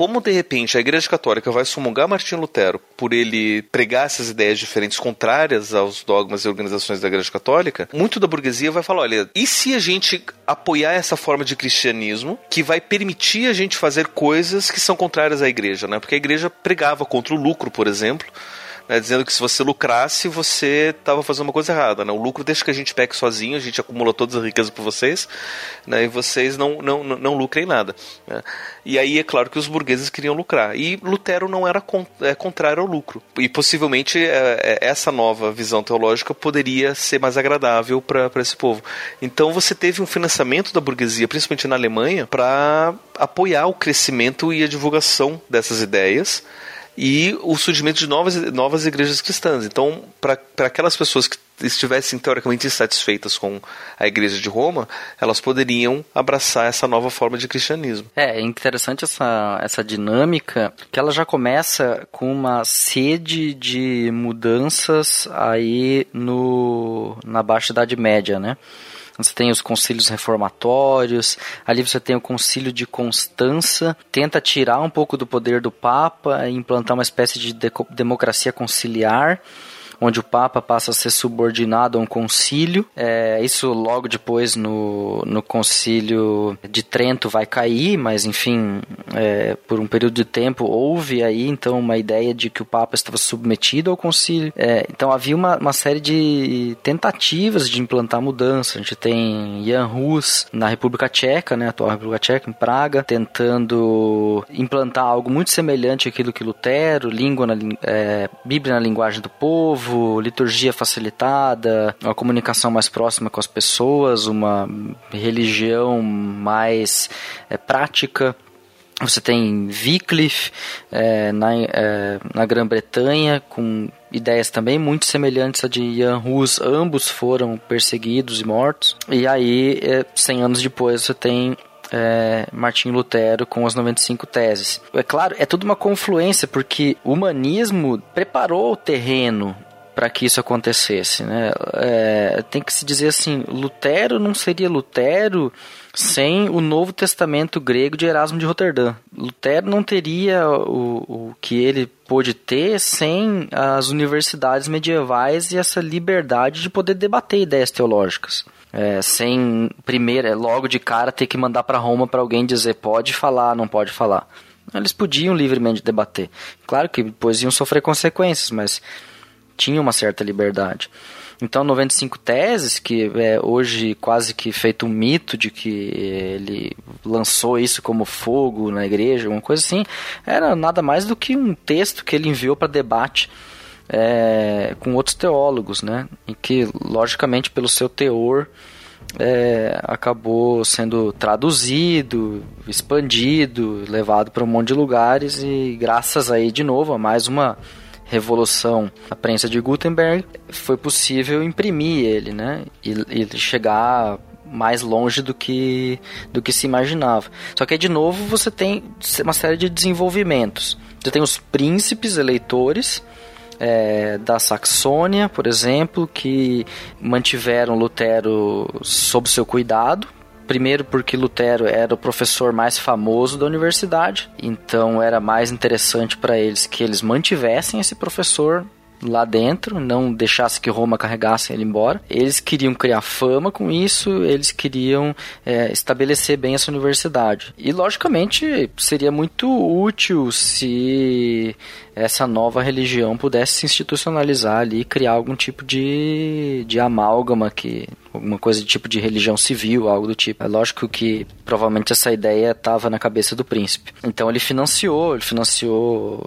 como de repente a Igreja Católica vai sumungar Martinho Lutero por ele pregar essas ideias diferentes contrárias aos dogmas e organizações da Igreja Católica, muito da burguesia vai falar: olha, e se a gente apoiar essa forma de cristianismo que vai permitir a gente fazer coisas que são contrárias à Igreja, né? Porque a Igreja pregava contra o lucro, por exemplo né, dizendo que se você lucrasse, você estava fazendo uma coisa errada. Né? O lucro deixa que a gente pegue sozinho, a gente acumula todas as riquezas por vocês, né, e vocês não, não, não lucrem nada. Né? E aí é claro que os burgueses queriam lucrar. E Lutero não era con é, contrário ao lucro. E possivelmente é, é, essa nova visão teológica poderia ser mais agradável para esse povo. Então você teve um financiamento da burguesia, principalmente na Alemanha, para apoiar o crescimento e a divulgação dessas ideias e o surgimento de novas, novas igrejas cristãs. Então, para aquelas pessoas que estivessem teoricamente insatisfeitas com a igreja de Roma, elas poderiam abraçar essa nova forma de cristianismo. É, é interessante essa, essa dinâmica, que ela já começa com uma sede de mudanças aí no, na Baixa Idade Média, né? Você tem os concílios reformatórios, ali você tem o concílio de Constança, tenta tirar um pouco do poder do Papa e implantar uma espécie de democracia conciliar onde o Papa passa a ser subordinado a um concílio. É, isso logo depois no, no concílio de Trento vai cair, mas enfim, é, por um período de tempo houve aí então uma ideia de que o Papa estava submetido ao concílio. É, então havia uma, uma série de tentativas de implantar mudança. A gente tem Jan Hus na República Tcheca, né, atual República Tcheca, em Praga, tentando implantar algo muito semelhante àquilo que Lutero, língua na, é, Bíblia na linguagem do povo, liturgia facilitada, uma comunicação mais próxima com as pessoas, uma religião mais é, prática. Você tem Wycliffe é, na, é, na Grã-Bretanha, com ideias também muito semelhantes a de Jan Hus. Ambos foram perseguidos e mortos. E aí, é, 100 anos depois, você tem é, Martinho Lutero com as 95 teses. É claro, é tudo uma confluência, porque o humanismo preparou o terreno para que isso acontecesse, né? É, tem que se dizer assim, Lutero não seria Lutero sem o Novo Testamento grego de Erasmo de Roterdã. Lutero não teria o, o que ele pôde ter sem as universidades medievais e essa liberdade de poder debater ideias teológicas. É, sem primeiro, é, logo de cara, ter que mandar para Roma para alguém dizer pode falar, não pode falar. Eles podiam livremente debater. Claro que depois iam sofrer consequências, mas tinha uma certa liberdade. Então, 95 Teses, que é hoje quase que feito um mito de que ele lançou isso como fogo na igreja, uma coisa assim, era nada mais do que um texto que ele enviou para debate é, com outros teólogos, né? E que, logicamente, pelo seu teor, é, acabou sendo traduzido, expandido, levado para um monte de lugares e graças aí de novo a mais uma revolução a prensa de Gutenberg, foi possível imprimir ele, né? E, e chegar mais longe do que, do que se imaginava. Só que aí, de novo, você tem uma série de desenvolvimentos. Você tem os príncipes eleitores, é, da Saxônia, por exemplo, que mantiveram Lutero sob seu cuidado, Primeiro, porque Lutero era o professor mais famoso da universidade, então era mais interessante para eles que eles mantivessem esse professor lá dentro, não deixasse que Roma carregasse ele embora. Eles queriam criar fama com isso, eles queriam é, estabelecer bem essa universidade. E, logicamente, seria muito útil se essa nova religião pudesse se institucionalizar ali e criar algum tipo de, de amálgama que alguma coisa de tipo de religião civil, algo do tipo. É lógico que provavelmente essa ideia estava na cabeça do príncipe. Então ele financiou, ele financiou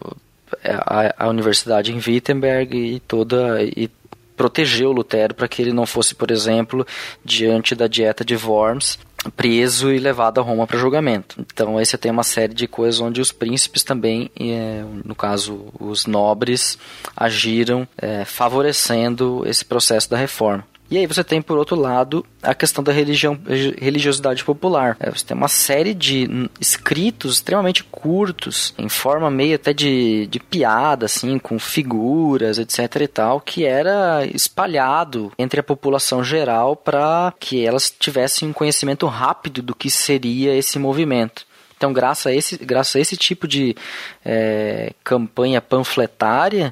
a, a universidade em Wittenberg e toda e protegeu Lutero para que ele não fosse, por exemplo, diante da dieta de Worms, preso e levado a Roma para julgamento. Então aí você tem uma série de coisas onde os príncipes também, é, no caso os nobres, agiram é, favorecendo esse processo da reforma. E aí você tem, por outro lado, a questão da religião, religiosidade popular. É, você tem uma série de escritos extremamente curtos, em forma meio até de, de piada, assim, com figuras, etc e tal, que era espalhado entre a população geral para que elas tivessem um conhecimento rápido do que seria esse movimento. Então, graças a esse, graças a esse tipo de é, campanha panfletária,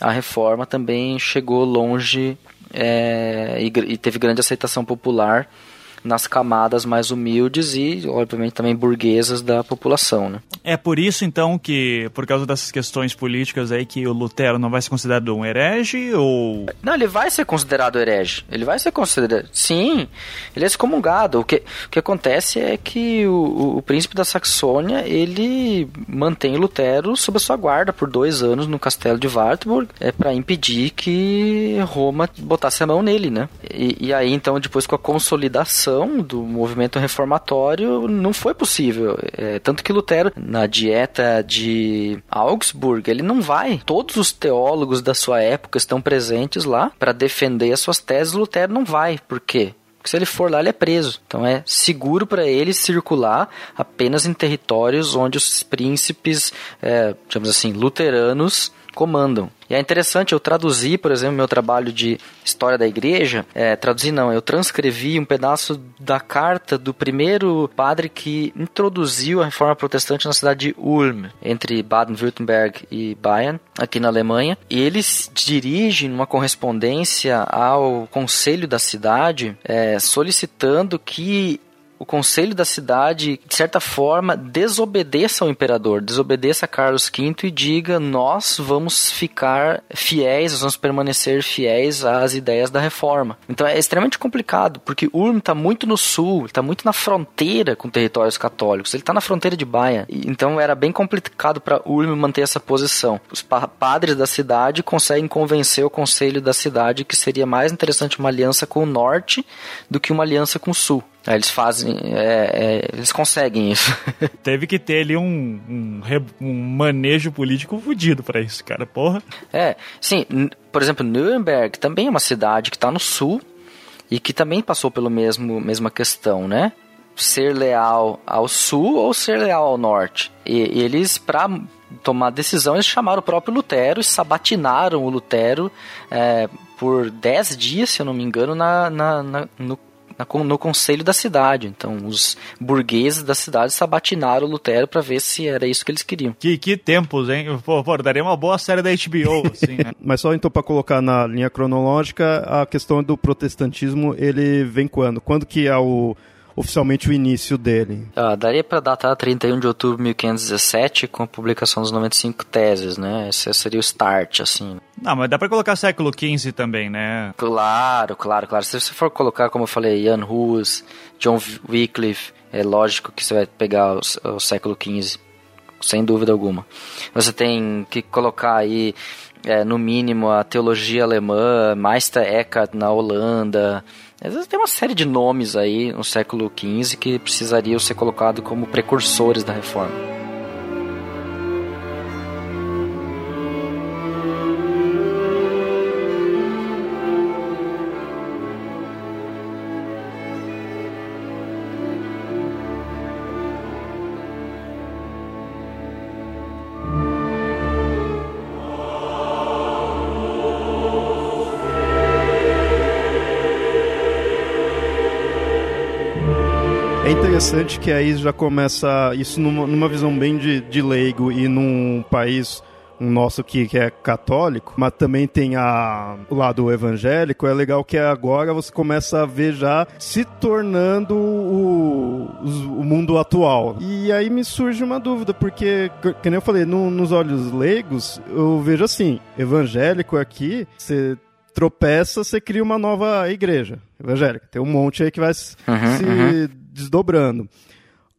a reforma também chegou longe é, e, e teve grande aceitação popular nas camadas mais humildes e, obviamente, também burguesas da população. Né? É por isso, então, que, por causa dessas questões políticas aí, que o Lutero não vai ser considerado um herege ou... Não, ele vai ser considerado herege. Ele vai ser considerado... Sim, ele é excomungado. O que, o que acontece é que o, o príncipe da Saxônia, ele mantém Lutero sob a sua guarda por dois anos no castelo de Wartburg, é para impedir que Roma botasse a mão nele, né? E, e aí, então, depois com a consolidação do movimento reformatório não foi possível. É, tanto que Lutero, na dieta de Augsburg, ele não vai. Todos os teólogos da sua época estão presentes lá para defender as suas teses. Lutero não vai. Por quê? Porque se ele for lá, ele é preso. Então é seguro para ele circular apenas em territórios onde os príncipes, é, digamos assim, luteranos comandam. E é interessante, eu traduzi, por exemplo, meu trabalho de História da Igreja, é, traduzi não, eu transcrevi um pedaço da carta do primeiro padre que introduziu a reforma protestante na cidade de Ulm, entre Baden-Württemberg e Bayern, aqui na Alemanha. E eles dirigem uma correspondência ao conselho da cidade, é, solicitando que o conselho da cidade, de certa forma, desobedeça ao imperador, desobedeça a Carlos V e diga: nós vamos ficar fiéis, nós vamos permanecer fiéis às ideias da reforma. Então é extremamente complicado, porque Ulm está muito no sul, está muito na fronteira com territórios católicos, ele está na fronteira de Bayern. Então era bem complicado para Ulm manter essa posição. Os pa padres da cidade conseguem convencer o conselho da cidade que seria mais interessante uma aliança com o norte do que uma aliança com o sul. Aí eles fazem, é, é, eles conseguem isso. Teve que ter ali um, um, um manejo político fodido para isso, cara, porra. É, sim, por exemplo, Nuremberg também é uma cidade que está no sul e que também passou pelo mesmo mesma questão, né? ser leal ao sul ou ser leal ao norte. E, e eles, para tomar decisão, eles chamaram o próprio Lutero e sabatinaram o Lutero é, por 10 dias, se eu não me engano, na, na, na no no conselho da cidade. Então, os burgueses da cidade sabatinaram o Lutero para ver se era isso que eles queriam. Que, que tempos, hein? Pô, pô daria uma boa série da HBO, assim, né? Mas só então para colocar na linha cronológica, a questão do protestantismo, ele vem quando? Quando que é o oficialmente o início dele? Ah, daria para datar 31 de outubro de 1517 com a publicação das 95 teses, né? Esse seria o start, assim. Não, mas dá para colocar século XV também, né? Claro, claro, claro. Se você for colocar, como eu falei, Jan Hus, John Wycliffe, é lógico que você vai pegar o, o século XV, sem dúvida alguma. Você tem que colocar aí, é, no mínimo, a teologia alemã, Meister Eckhart na Holanda, tem uma série de nomes aí no século XV que precisariam ser colocados como precursores da reforma. Interessante que aí já começa isso numa, numa visão bem de, de leigo e num país um nosso que, que é católico, mas também tem a, o lado evangélico, é legal que agora você começa a ver já se tornando o, o mundo atual. E aí me surge uma dúvida, porque, que nem eu falei, no, nos olhos leigos, eu vejo assim, evangélico aqui, você tropeça, você cria uma nova igreja evangélica. Tem um monte aí que vai uhum, se uhum. Desdobrando.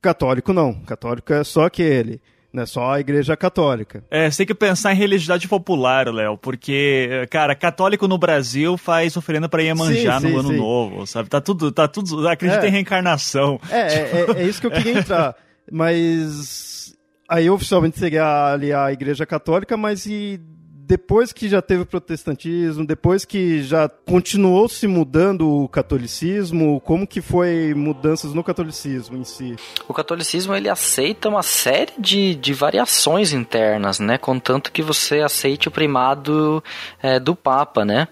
Católico não. Católico é só aquele. Não é só a igreja católica. É, você tem que pensar em religiosidade popular, Léo, porque, cara, católico no Brasil faz oferenda para Iemanjá sim, sim, no ano sim. novo, sabe? Tá tudo, tá tudo, acredita é. em reencarnação. É, é, é, é isso que eu queria entrar. Mas aí oficialmente seria ali a igreja católica, mas e depois que já teve o protestantismo, depois que já continuou se mudando o catolicismo, como que foi mudanças no catolicismo em si? O catolicismo ele aceita uma série de, de variações internas, né? Contanto que você aceite o primado é, do Papa, né?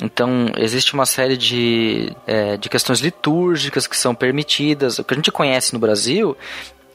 Então, existe uma série de, é, de questões litúrgicas que são permitidas. O que a gente conhece no Brasil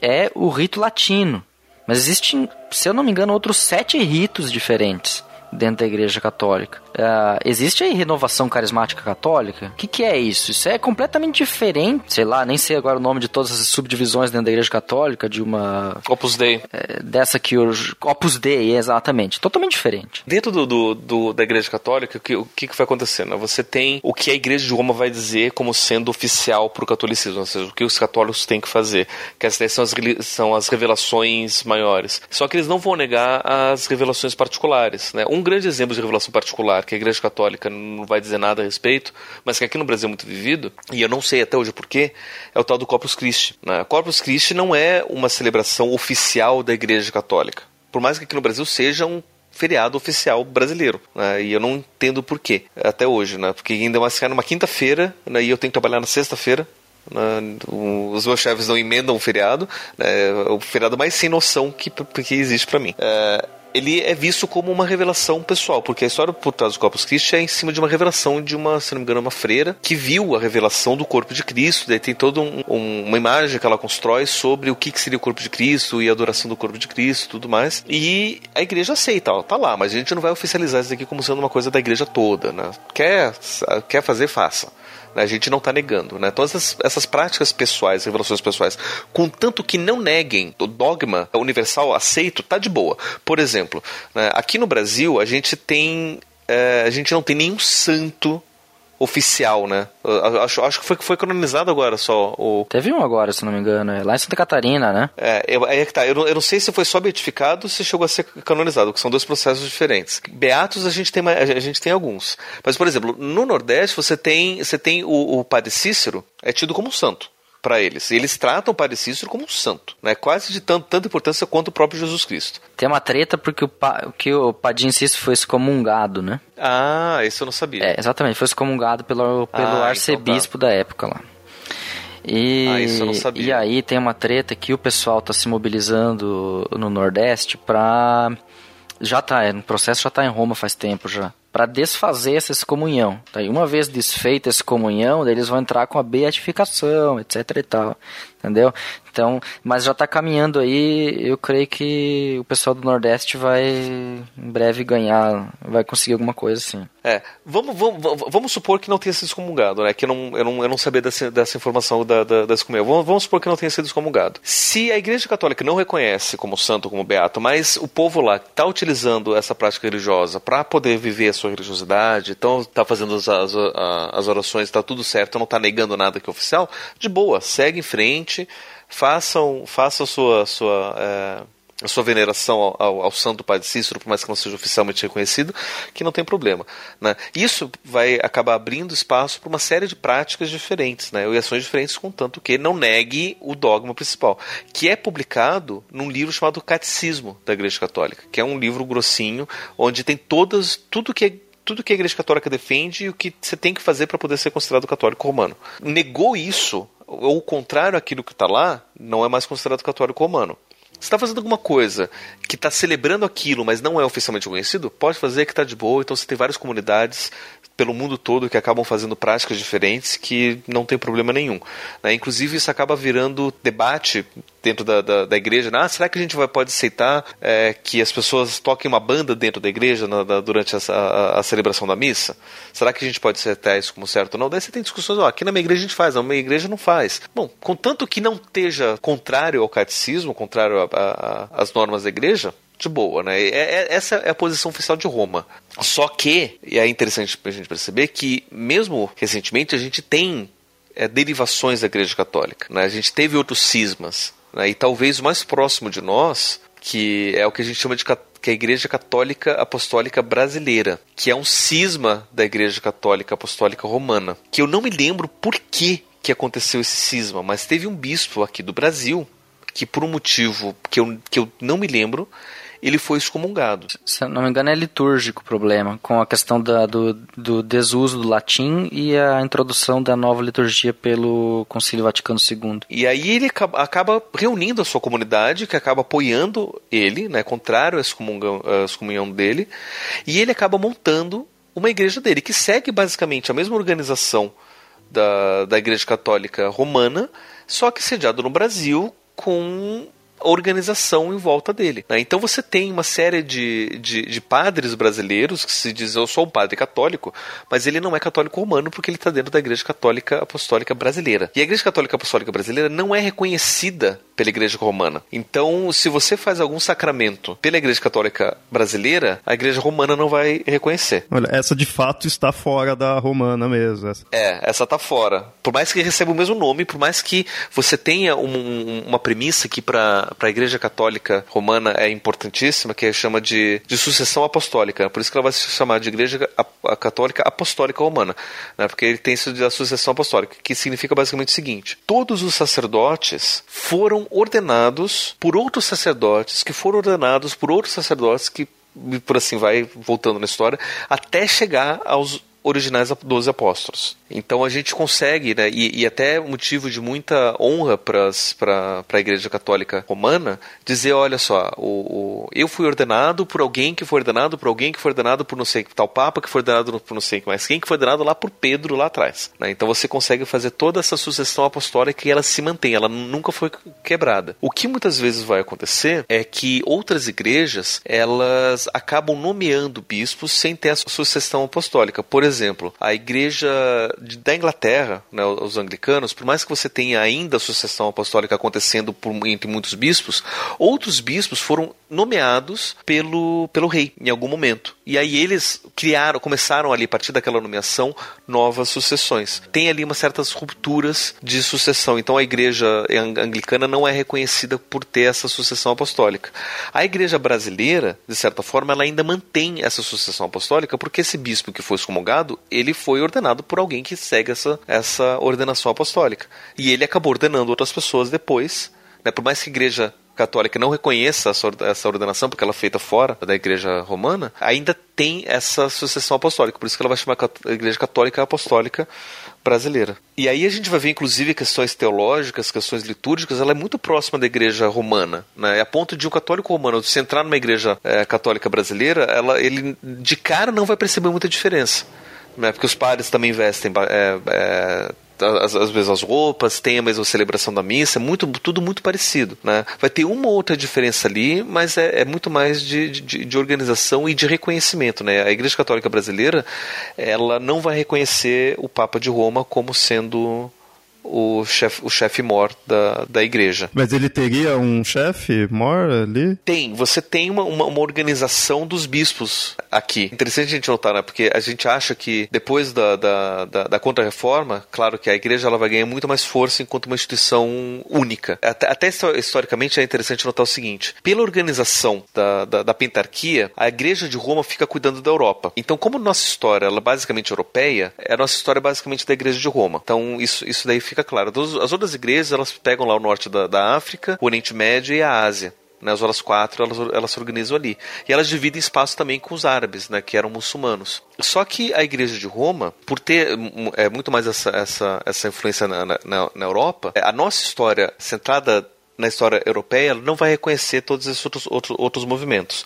é o rito latino. Mas existem, se eu não me engano, outros sete ritos diferentes dentro da Igreja Católica. Uh, existe aí renovação carismática católica? O que, que é isso? Isso é completamente diferente, sei lá, nem sei agora o nome de todas as subdivisões dentro da Igreja Católica, de uma. Opus Dei. É, dessa que hoje. Opus Dei, exatamente. Totalmente diferente. Dentro do, do, do da Igreja Católica, o que, o que vai acontecendo? Você tem o que a Igreja de Roma vai dizer como sendo oficial para o catolicismo, ou seja, o que os católicos têm que fazer. Que essas são as, são as revelações maiores. Só que eles não vão negar as revelações particulares. Né? Um grande exemplo de revelação particular que a Igreja Católica não vai dizer nada a respeito, mas que aqui no Brasil é muito vivido, e eu não sei até hoje porquê, é o tal do Corpus Christi. Né? Corpus Christi não é uma celebração oficial da Igreja Católica. Por mais que aqui no Brasil seja um feriado oficial brasileiro. Né? E eu não entendo por quê, até hoje, né? Porque ainda mais numa quinta-feira, né? e eu tenho que trabalhar na sexta-feira. Né? Os meus chefes não emendam o feriado, né? é o feriado mais sem noção que, que existe para mim. É, ele é visto como uma revelação pessoal, porque a história por trás do Corpus Christi é em cima de uma revelação de uma, se não me engano, uma freira que viu a revelação do corpo de Cristo, daí tem toda um, um, uma imagem que ela constrói sobre o que, que seria o corpo de Cristo e a adoração do corpo de Cristo e tudo mais. E a igreja aceita, ó, tá lá, mas a gente não vai oficializar isso aqui como sendo uma coisa da igreja toda, né? Quer, quer fazer, faça. A gente não está negando, né? Todas essas, essas, práticas pessoais, revelações pessoais, contanto que não neguem o dogma universal aceito, tá de boa. Por exemplo, né, aqui no Brasil a gente tem, é, a gente não tem nenhum santo oficial, né? Acho, acho que foi, foi canonizado agora só. O... Teve um agora, se não me engano, é lá em Santa Catarina, né? É, é que tá. Eu não, eu não sei se foi só beatificado ou se chegou a ser canonizado, que são dois processos diferentes. Beatos a gente tem, a gente tem alguns. Mas, por exemplo, no Nordeste você tem, você tem o, o Padre Cícero, é tido como um santo para eles. Eles tratam o Padre Cícero como um santo, né? quase de tanto, tanta importância quanto o próprio Jesus Cristo. Tem uma treta porque o, pa, que o Padre Cícero foi excomungado, né? Ah, isso eu não sabia. É, exatamente, foi excomungado pelo, pelo ah, arcebispo então tá. da época lá. E, ah, isso eu não sabia. E aí tem uma treta que o pessoal tá se mobilizando no Nordeste pra. Já tá, é, no processo já tá em Roma faz tempo já para desfazer essa excomunhão. Daí, uma vez desfeita essa excomunhão, eles vão entrar com a beatificação, etc e tal, entendeu? Então, mas já está caminhando aí, eu creio que o pessoal do Nordeste vai em breve ganhar, vai conseguir alguma coisa assim. É, vamos, vamos, vamos supor que não tenha sido excomungado, né? Que eu não, eu não, eu não sabia dessa, dessa informação da, da, da excomunhão. Vamos, vamos supor que não tenha sido excomungado. Se a Igreja Católica não reconhece como santo, como beato, mas o povo lá está utilizando essa prática religiosa para poder viver a sua religiosidade, então está fazendo as, as, as orações, está tudo certo, não está negando nada que é oficial, de boa, segue em frente façam, façam a sua, sua, é, a sua veneração ao, ao, Santo Padre Cícero, por mais que não seja oficialmente reconhecido, que não tem problema. Né? Isso vai acabar abrindo espaço para uma série de práticas diferentes, né? e ações diferentes, contanto que não negue o dogma principal, que é publicado num livro chamado Catecismo da Igreja Católica, que é um livro grossinho, onde tem todas, tudo que é tudo que a Igreja Católica defende e o que você tem que fazer para poder ser considerado católico romano. Negou isso ou o contrário aquilo que está lá, não é mais considerado católico romano. Se está fazendo alguma coisa que está celebrando aquilo, mas não é oficialmente reconhecido, pode fazer que está de boa. Então você tem várias comunidades pelo mundo todo que acabam fazendo práticas diferentes que não tem problema nenhum. Né? Inclusive, isso acaba virando debate dentro da, da, da igreja. Ah, será que a gente vai, pode aceitar é, que as pessoas toquem uma banda dentro da igreja na, da, durante a, a, a, celebração da missa? Será que a gente pode aceitar isso como certo ou não? Daí você tem discussões, ó, aqui na minha igreja a gente faz, na minha igreja não faz. Bom, contanto que não esteja contrário ao catecismo, contrário às normas da igreja, de boa, né? É, é, essa é a posição oficial de Roma. Só que, e é interessante a gente perceber que, mesmo recentemente, a gente tem é, derivações da Igreja Católica. Né? A gente teve outros cismas. Né? E talvez o mais próximo de nós, que é o que a gente chama de que é a Igreja Católica Apostólica Brasileira, que é um cisma da Igreja Católica Apostólica Romana, que eu não me lembro por que, que aconteceu esse cisma, mas teve um bispo aqui do Brasil que por um motivo que eu, que eu não me lembro, ele foi excomungado. Se não me engano, é litúrgico o problema, com a questão da, do, do desuso do latim e a introdução da nova liturgia pelo Concílio Vaticano II. E aí ele acaba reunindo a sua comunidade, que acaba apoiando ele, né, contrário à excomunhão, à excomunhão dele, e ele acaba montando uma igreja dele, que segue basicamente a mesma organização da, da Igreja Católica Romana, só que sediado no Brasil com organização em volta dele. Né? Então você tem uma série de, de, de, padres brasileiros que se diz eu sou um padre católico, mas ele não é católico romano porque ele está dentro da Igreja Católica Apostólica Brasileira. E a Igreja Católica Apostólica Brasileira não é reconhecida pela Igreja Romana. Então, se você faz algum sacramento pela Igreja Católica Brasileira, a Igreja Romana não vai reconhecer. Olha, essa de fato está fora da Romana mesmo. Essa. É, essa está fora. Por mais que receba o mesmo nome, por mais que você tenha um, uma premissa que para a Igreja Católica Romana é importantíssima, que chama de, de sucessão apostólica. Por isso que ela vai se chamar de Igreja Católica Apostólica Romana, né? porque ele tem isso da sucessão apostólica, que significa basicamente o seguinte: todos os sacerdotes foram ordenados por outros sacerdotes, que foram ordenados por outros sacerdotes que por assim vai voltando na história, até chegar aos originais dos apóstolos. Então a gente consegue, né, e, e até motivo de muita honra para a Igreja Católica Romana, dizer: olha só, o, o, eu fui ordenado por alguém que foi ordenado por alguém que foi ordenado por não sei tal Papa, que foi ordenado por não sei mais quem, que foi ordenado lá por Pedro lá atrás. Né? Então você consegue fazer toda essa sucessão apostólica e ela se mantém, ela nunca foi quebrada. O que muitas vezes vai acontecer é que outras igrejas elas acabam nomeando bispos sem ter a sucessão apostólica. Por exemplo, a igreja da Inglaterra, né, os anglicanos, por mais que você tenha ainda a sucessão apostólica acontecendo por, entre muitos bispos, outros bispos foram nomeados pelo, pelo rei em algum momento. E aí eles criaram, começaram ali, a partir daquela nomeação, novas sucessões. Tem ali umas certas rupturas de sucessão. Então a igreja anglicana não é reconhecida por ter essa sucessão apostólica. A igreja brasileira, de certa forma, ela ainda mantém essa sucessão apostólica porque esse bispo que foi excomungado, ele foi ordenado por alguém que segue essa, essa ordenação apostólica. E ele acabou ordenando outras pessoas depois, né, por mais que a igreja católica não reconheça essa ordenação, porque ela é feita fora da igreja romana, ainda tem essa sucessão apostólica. Por isso que ela vai chamar a igreja católica apostólica brasileira. E aí a gente vai ver, inclusive, questões teológicas, questões litúrgicas, ela é muito próxima da igreja romana, né? A ponto de um católico romano, se entrar numa igreja é, católica brasileira, ela, ele de cara não vai perceber muita diferença. Né? Porque os padres também vestem é, é, vezes as roupas, tem a mesma celebração da missa, é muito, tudo muito parecido. Né? Vai ter uma outra diferença ali, mas é, é muito mais de, de, de, organização e de reconhecimento. Né? A Igreja Católica Brasileira ela não vai reconhecer o Papa de Roma como sendo o chefe o chef mor da, da igreja. Mas ele teria um chefe mor ali? Tem, você tem uma, uma, uma, organização dos bispos aqui. Interessante a gente notar, né? Porque a gente acha que depois da, da, da, da contra-reforma, claro que a igreja ela vai ganhar muito mais força enquanto uma instituição única. Até, até historicamente é interessante notar o seguinte: pela organização da, da, da pentarquia, a igreja de Roma fica cuidando da Europa. Então, como nossa história ela é basicamente europeia, é a nossa história basicamente da igreja de Roma. Então, isso, isso daí fica claro. As outras igrejas, elas pegam lá o norte da, da África, o Oriente Médio e a Ásia. Né, as horas quatro elas, elas se organizam ali. E elas dividem espaço também com os árabes, né, que eram muçulmanos. Só que a igreja de Roma, por ter é, muito mais essa, essa, essa influência na, na, na Europa, a nossa história centrada na história europeia, ela não vai reconhecer todos esses outros, outros, outros movimentos.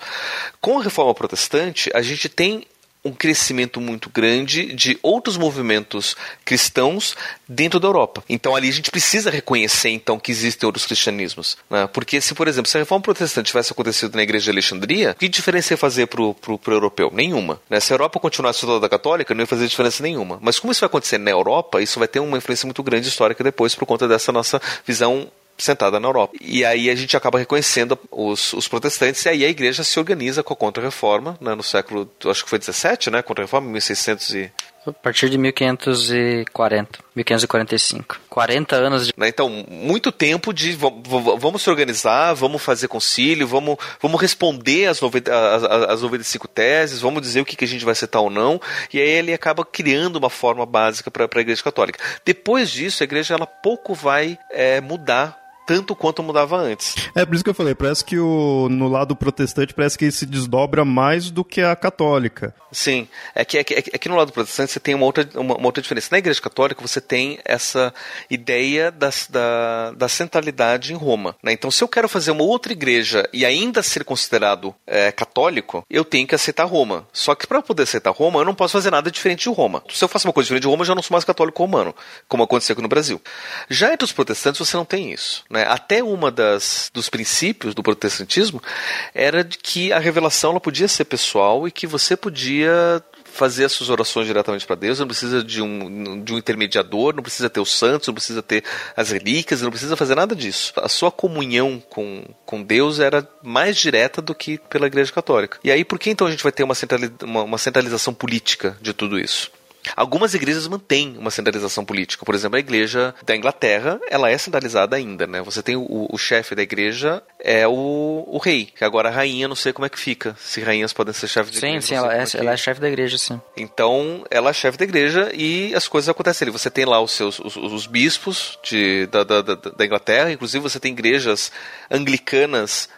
Com a reforma protestante, a gente tem um crescimento muito grande de outros movimentos cristãos dentro da Europa. Então ali a gente precisa reconhecer então que existem outros cristianismos, né? porque se por exemplo se a reforma protestante tivesse acontecido na igreja de Alexandria, que diferença ia fazer para o europeu? Nenhuma. Né? Se a Europa continuasse toda católica, não ia fazer diferença nenhuma. Mas como isso vai acontecer na Europa, isso vai ter uma influência muito grande histórica depois por conta dessa nossa visão sentada na Europa. E aí a gente acaba reconhecendo os, os protestantes e aí a igreja se organiza com a Contra-Reforma, né, no século, acho que foi 17, né, Contra-Reforma, 1600 e... A partir de 1540, 1545. 40 anos de... Né, então, muito tempo de vamos se organizar, vamos fazer concílio, vamos, vamos responder 90, as, as 95 teses, vamos dizer o que, que a gente vai citar ou não, e aí ele acaba criando uma forma básica para a Igreja Católica. Depois disso, a Igreja ela pouco vai é, mudar tanto quanto mudava antes. É por isso que eu falei, parece que o, no lado protestante parece que ele se desdobra mais do que a católica. Sim, é que, é que, é que no lado protestante você tem uma outra, uma, uma, outra diferença. Na igreja católica você tem essa ideia das, da, da centralidade em Roma. Né? Então se eu quero fazer uma outra igreja e ainda ser considerado é, católico, eu tenho que aceitar Roma. Só que para poder aceitar Roma, eu não posso fazer nada diferente de Roma. Se eu faço uma coisa diferente de Roma, eu já não sou mais católico romano, como aconteceu aqui no Brasil. Já entre os protestantes você não tem isso. Né? Até uma das dos princípios do protestantismo era de que a revelação ela podia ser pessoal e que você podia fazer as suas orações diretamente para Deus, não precisa de um, de um intermediador, não precisa ter os santos, não precisa ter as relíquias, não precisa fazer nada disso. A sua comunhão com, com Deus era mais direta do que pela Igreja Católica. E aí, por que então a gente vai ter uma, uma, uma centralização política de tudo isso? Algumas igrejas mantêm uma centralização política. Por exemplo, a igreja da Inglaterra, ela é centralizada ainda, né? Você tem o, o chefe da igreja é o, o rei, que agora a rainha, não sei como é que fica. Se rainhas podem ser chefes de sim, igreja. Sim, sim, ela, é, ela é chefe da igreja, sim. Então, ela é chefe da igreja e as coisas acontecem ali. Você tem lá os seus os, os bispos de, da, da, da, da Inglaterra, inclusive você tem igrejas anglicanas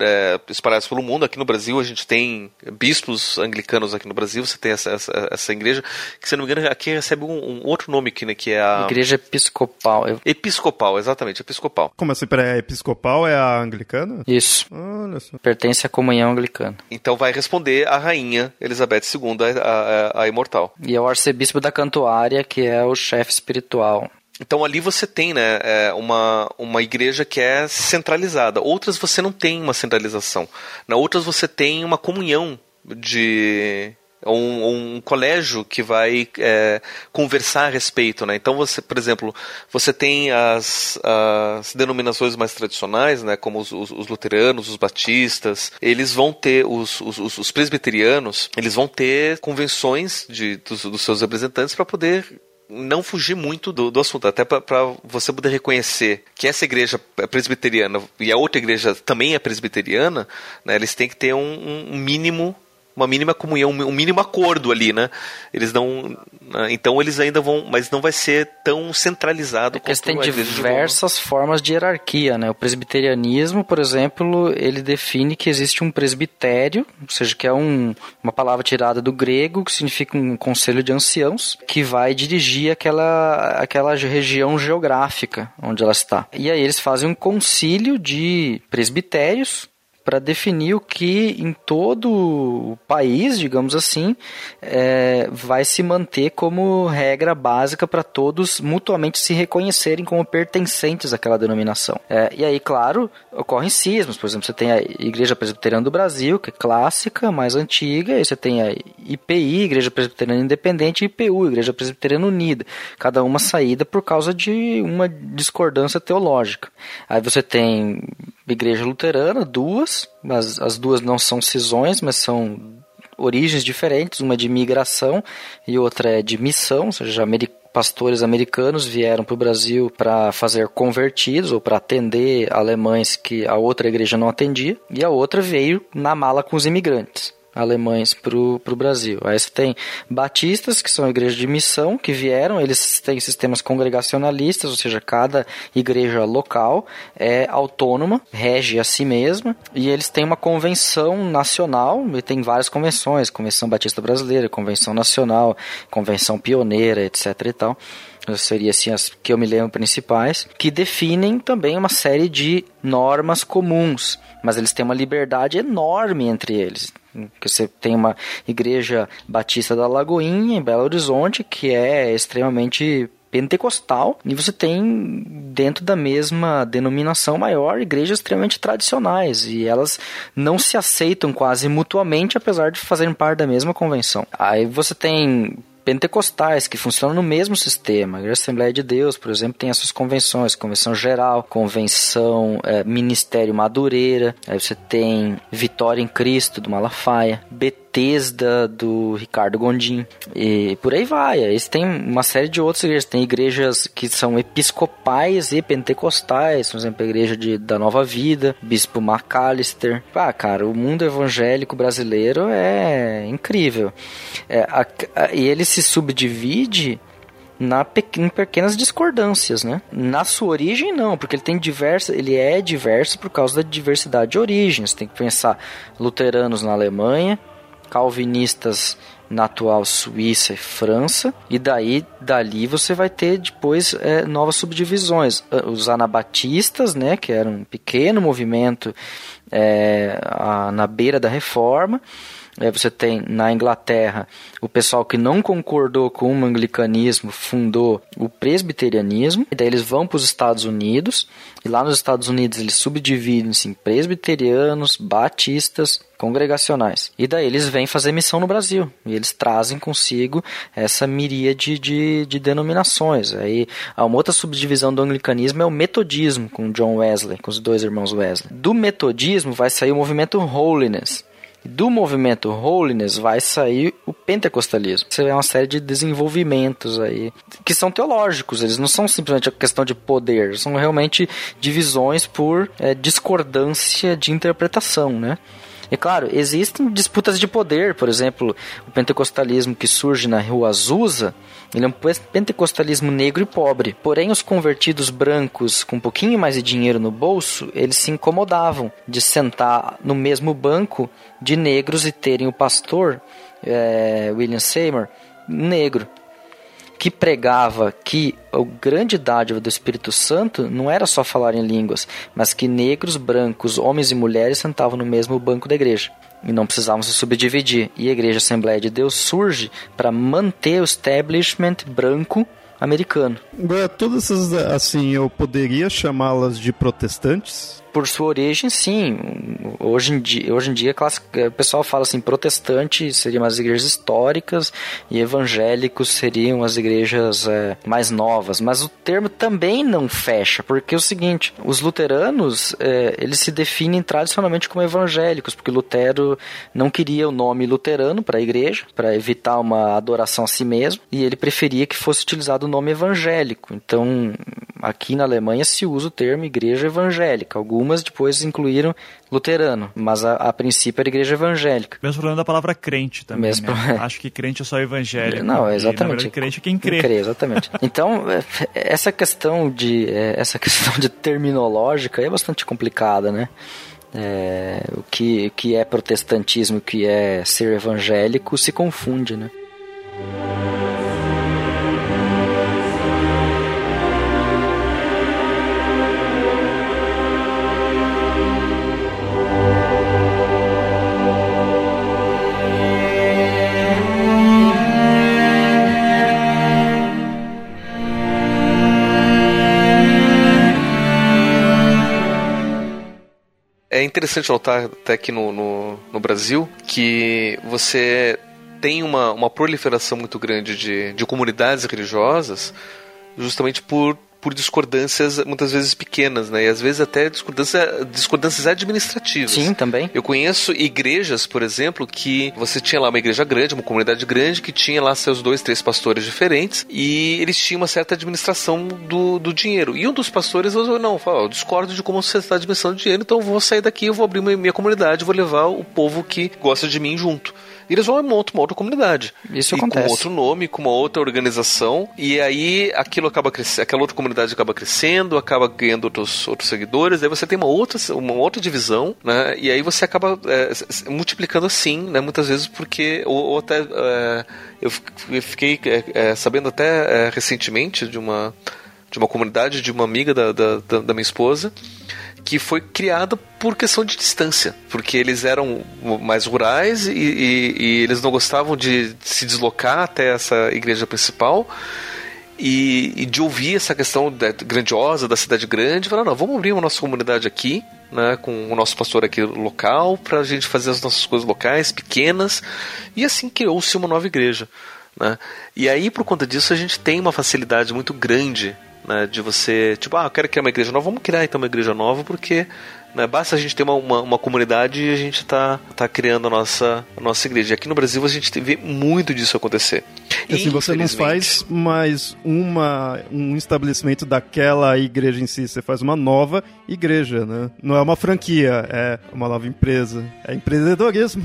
é, espalhados pelo mundo. Aqui no Brasil a gente tem bispos anglicanos aqui no Brasil, você tem essa, essa, essa igreja, que se não me engano aqui recebe um, um outro nome aqui, né, que é a... Igreja Episcopal. Episcopal, exatamente, Episcopal. Como assim, peraí, a Episcopal é a anglicana? Isso. Olha só. Pertence à comunhão anglicana. Então vai responder a rainha Elizabeth II, a, a, a imortal. E é o arcebispo da Cantuária, que é o chefe espiritual então ali você tem né, é, uma, uma igreja que é centralizada. Outras você não tem uma centralização. Na outras você tem uma comunhão de um, um colégio que vai é, conversar a respeito, né? Então você, por exemplo, você tem as, as denominações mais tradicionais, né? Como os, os, os luteranos, os batistas, eles vão ter os, os, os presbiterianos, eles vão ter convenções de, dos, dos seus representantes para poder não fugir muito do, do assunto, até para você poder reconhecer que essa igreja é presbiteriana e a outra igreja também é presbiteriana, né, eles têm que ter um, um mínimo uma mínima comunhão, um mínimo acordo ali, né? Eles não. Né? Então eles ainda vão. Mas não vai ser tão centralizado é que tem diversas de formas de hierarquia, né? O presbiterianismo, por exemplo, ele define que existe um presbitério, ou seja, que é um, uma palavra tirada do grego, que significa um conselho de anciãos, que vai dirigir aquela, aquela região geográfica onde ela está. E aí eles fazem um concílio de presbitérios para definir o que em todo o país, digamos assim, é, vai se manter como regra básica para todos mutuamente se reconhecerem como pertencentes àquela denominação. É, e aí, claro, ocorrem cismas. Por exemplo, você tem a Igreja Presbiteriana do Brasil, que é clássica, mais antiga, e você tem a IPI, Igreja Presbiteriana Independente, e IPU, Igreja Presbiteriana Unida. Cada uma saída por causa de uma discordância teológica. Aí você tem Igreja Luterana, duas, mas as duas não são cisões, mas são origens diferentes, uma de migração e outra é de missão, ou seja, pastores americanos vieram para o Brasil para fazer convertidos ou para atender alemães que a outra igreja não atendia, e a outra veio na mala com os imigrantes alemães para o Brasil. Aí você tem batistas, que são igrejas de missão, que vieram, eles têm sistemas congregacionalistas, ou seja, cada igreja local é autônoma, rege a si mesma, e eles têm uma convenção nacional, e tem várias convenções, Convenção Batista Brasileira, Convenção Nacional, Convenção Pioneira, etc e tal seria assim as que eu me lembro principais, que definem também uma série de normas comuns, mas eles têm uma liberdade enorme entre eles que você tem uma igreja batista da Lagoinha em Belo Horizonte que é extremamente pentecostal e você tem dentro da mesma denominação maior igrejas extremamente tradicionais e elas não se aceitam quase mutuamente apesar de fazerem parte da mesma convenção. Aí você tem pentecostais que funcionam no mesmo sistema. A Assembleia de Deus, por exemplo, tem as suas convenções, convenção geral, convenção é, ministério Madureira, aí você tem Vitória em Cristo do Malafaia, Bethesda do Ricardo Gondim e por aí vai. Você tem uma série de outras igrejas, tem igrejas que são episcopais e pentecostais, por exemplo, a igreja de, da Nova Vida, Bispo McAllister. Ah, cara, o mundo evangélico brasileiro é incrível. É, a, a, e eles se subdivide na em pequenas discordâncias, né? Na sua origem não, porque ele tem diversa, ele é diverso por causa da diversidade de origens. Tem que pensar luteranos na Alemanha, calvinistas na atual Suíça e França, e daí dali você vai ter depois é, novas subdivisões. Os anabatistas, né, que era um pequeno movimento é, a, na beira da reforma, você tem na Inglaterra o pessoal que não concordou com o anglicanismo fundou o presbiterianismo, e daí eles vão para os Estados Unidos, e lá nos Estados Unidos eles subdividem-se em presbiterianos, batistas, congregacionais. E daí eles vêm fazer missão no Brasil. E eles trazem consigo essa miríade de, de denominações. Aí uma outra subdivisão do anglicanismo é o metodismo, com John Wesley, com os dois irmãos Wesley. Do metodismo vai sair o movimento Holiness, do movimento Holiness vai sair o pentecostalismo. Você vê uma série de desenvolvimentos aí que são teológicos, eles não são simplesmente a questão de poder, são realmente divisões por é, discordância de interpretação, né? E claro, existem disputas de poder, por exemplo, o pentecostalismo que surge na rua Azusa, ele é um pentecostalismo negro e pobre. Porém, os convertidos brancos com um pouquinho mais de dinheiro no bolso, eles se incomodavam de sentar no mesmo banco de negros e terem o pastor, é, William Seymour, negro que pregava que a grande dádiva do Espírito Santo não era só falar em línguas, mas que negros, brancos, homens e mulheres sentavam no mesmo banco da igreja e não precisavam se subdividir. E a Igreja Assembleia de Deus surge para manter o establishment branco americano. Todas essas, assim, eu poderia chamá-las de protestantes? Por sua origem, sim. Hoje em dia, hoje em dia o pessoal fala assim, protestante seriam as igrejas históricas e evangélicos seriam as igrejas é, mais novas. Mas o termo também não fecha, porque é o seguinte, os luteranos, é, eles se definem tradicionalmente como evangélicos, porque Lutero não queria o nome luterano para a igreja, para evitar uma adoração a si mesmo, e ele preferia que fosse utilizado o nome evangélico. Então, aqui na Alemanha se usa o termo igreja evangélica. Algumas depois incluíram luterano, mas a, a princípio era igreja evangélica. Mesmo problema da palavra crente também. Mesmo né? Acho que crente é só evangélico. Não, exatamente. E, verdade, crente é quem crê. Quem crê, exatamente. então, é, essa questão de é, essa questão de terminológica é bastante complicada, né? É, o que, que é protestantismo, o que é ser evangélico se confunde, né? É interessante notar até aqui no, no, no Brasil que você tem uma, uma proliferação muito grande de, de comunidades religiosas justamente por por discordâncias muitas vezes pequenas, né? E às vezes até discordância, discordâncias administrativas. Sim, também. Eu conheço igrejas, por exemplo, que você tinha lá uma igreja grande, uma comunidade grande, que tinha lá seus dois, três pastores diferentes e eles tinham uma certa administração do, do dinheiro. E um dos pastores falou, não, eu discordo de como você está administrando o dinheiro, então eu vou sair daqui, eu vou abrir minha, minha comunidade, vou levar o povo que gosta de mim junto. E eles vão e montam uma outra comunidade. Isso e acontece. Com outro nome, com uma outra organização. E aí aquilo acaba crescendo, aquela outra comunidade acaba crescendo, acaba ganhando outros, outros seguidores. Aí você tem uma outra, uma outra divisão, né? E aí você acaba é, multiplicando assim, né? Muitas vezes porque. Ou, ou até. É, eu fiquei é, é, sabendo até é, recentemente de uma, de uma comunidade de uma amiga da, da, da minha esposa que foi criada por questão de distância, porque eles eram mais rurais e, e, e, eles não gostavam de se deslocar até essa igreja principal e, e de ouvir essa questão da, grandiosa da cidade grande, falaram, não, vamos abrir uma nossa comunidade aqui, né, com o nosso pastor aqui local, para a gente fazer as nossas coisas locais, pequenas, e assim criou-se uma nova igreja. Né? E aí, por conta disso, a gente tem uma facilidade muito grande né, de você, tipo, ah, eu quero criar uma igreja nova, vamos criar então uma igreja nova, porque né, basta a gente ter uma, uma, uma comunidade e a gente está tá criando a nossa, a nossa igreja. E aqui no Brasil a gente vê muito disso acontecer. E assim, você não faz mais uma, um estabelecimento daquela igreja em si, você faz uma nova igreja, né? Não é uma franquia, é uma nova empresa. É empreendedorismo.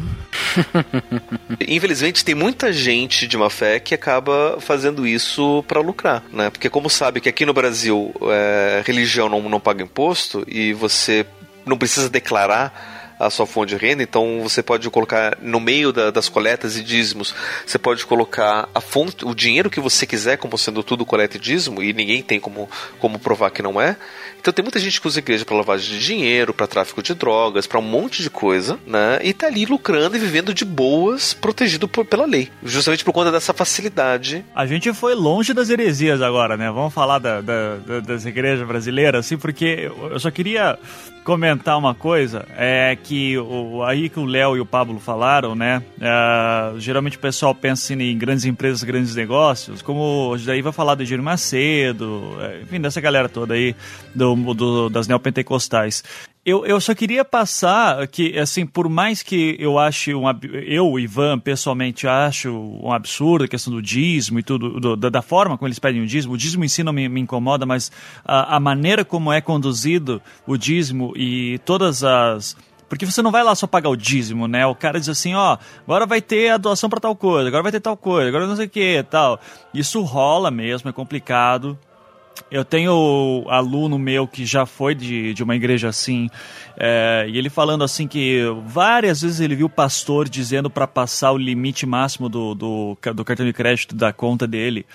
Infelizmente, tem muita gente de má fé que acaba fazendo isso para lucrar, né? Porque como sabe que aqui no Brasil é, religião não, não paga imposto e você não precisa declarar a sua fonte de renda, então você pode colocar no meio da, das coletas e dízimos, você pode colocar a fonte, o dinheiro que você quiser, como sendo tudo coleta e dízimo, e ninguém tem como, como provar que não é. Então tem muita gente que usa a igreja para lavagem de dinheiro, para tráfico de drogas, para um monte de coisa, né? E tá ali lucrando e vivendo de boas, protegido por, pela lei, justamente por conta dessa facilidade. A gente foi longe das heresias agora, né? Vamos falar da, da, da, das igrejas brasileiras, assim, porque eu só queria comentar uma coisa, é que o, aí que o Léo e o Pablo falaram, né? É, geralmente o pessoal pensa em grandes empresas, grandes negócios, como daí vai falar do Edir Macedo, é, enfim, dessa galera toda aí do, do das neopentecostais. Eu, eu só queria passar que, assim, por mais que eu ache, um, eu, Ivan, pessoalmente acho um absurdo a questão do dízimo e tudo, do, da, da, forma como eles pedem o dízimo, o dízimo em si não me, me incomoda, mas a, a maneira como é conduzido o dízimo e todas as porque você não vai lá só pagar o dízimo, né? O cara diz assim, ó, agora vai ter a doação para tal coisa, agora vai ter tal coisa, agora não sei o que, tal. Isso rola mesmo, é complicado. Eu tenho aluno meu que já foi de, de uma igreja assim, é, e ele falando assim que várias vezes ele viu o pastor dizendo para passar o limite máximo do, do, do cartão de crédito da conta dele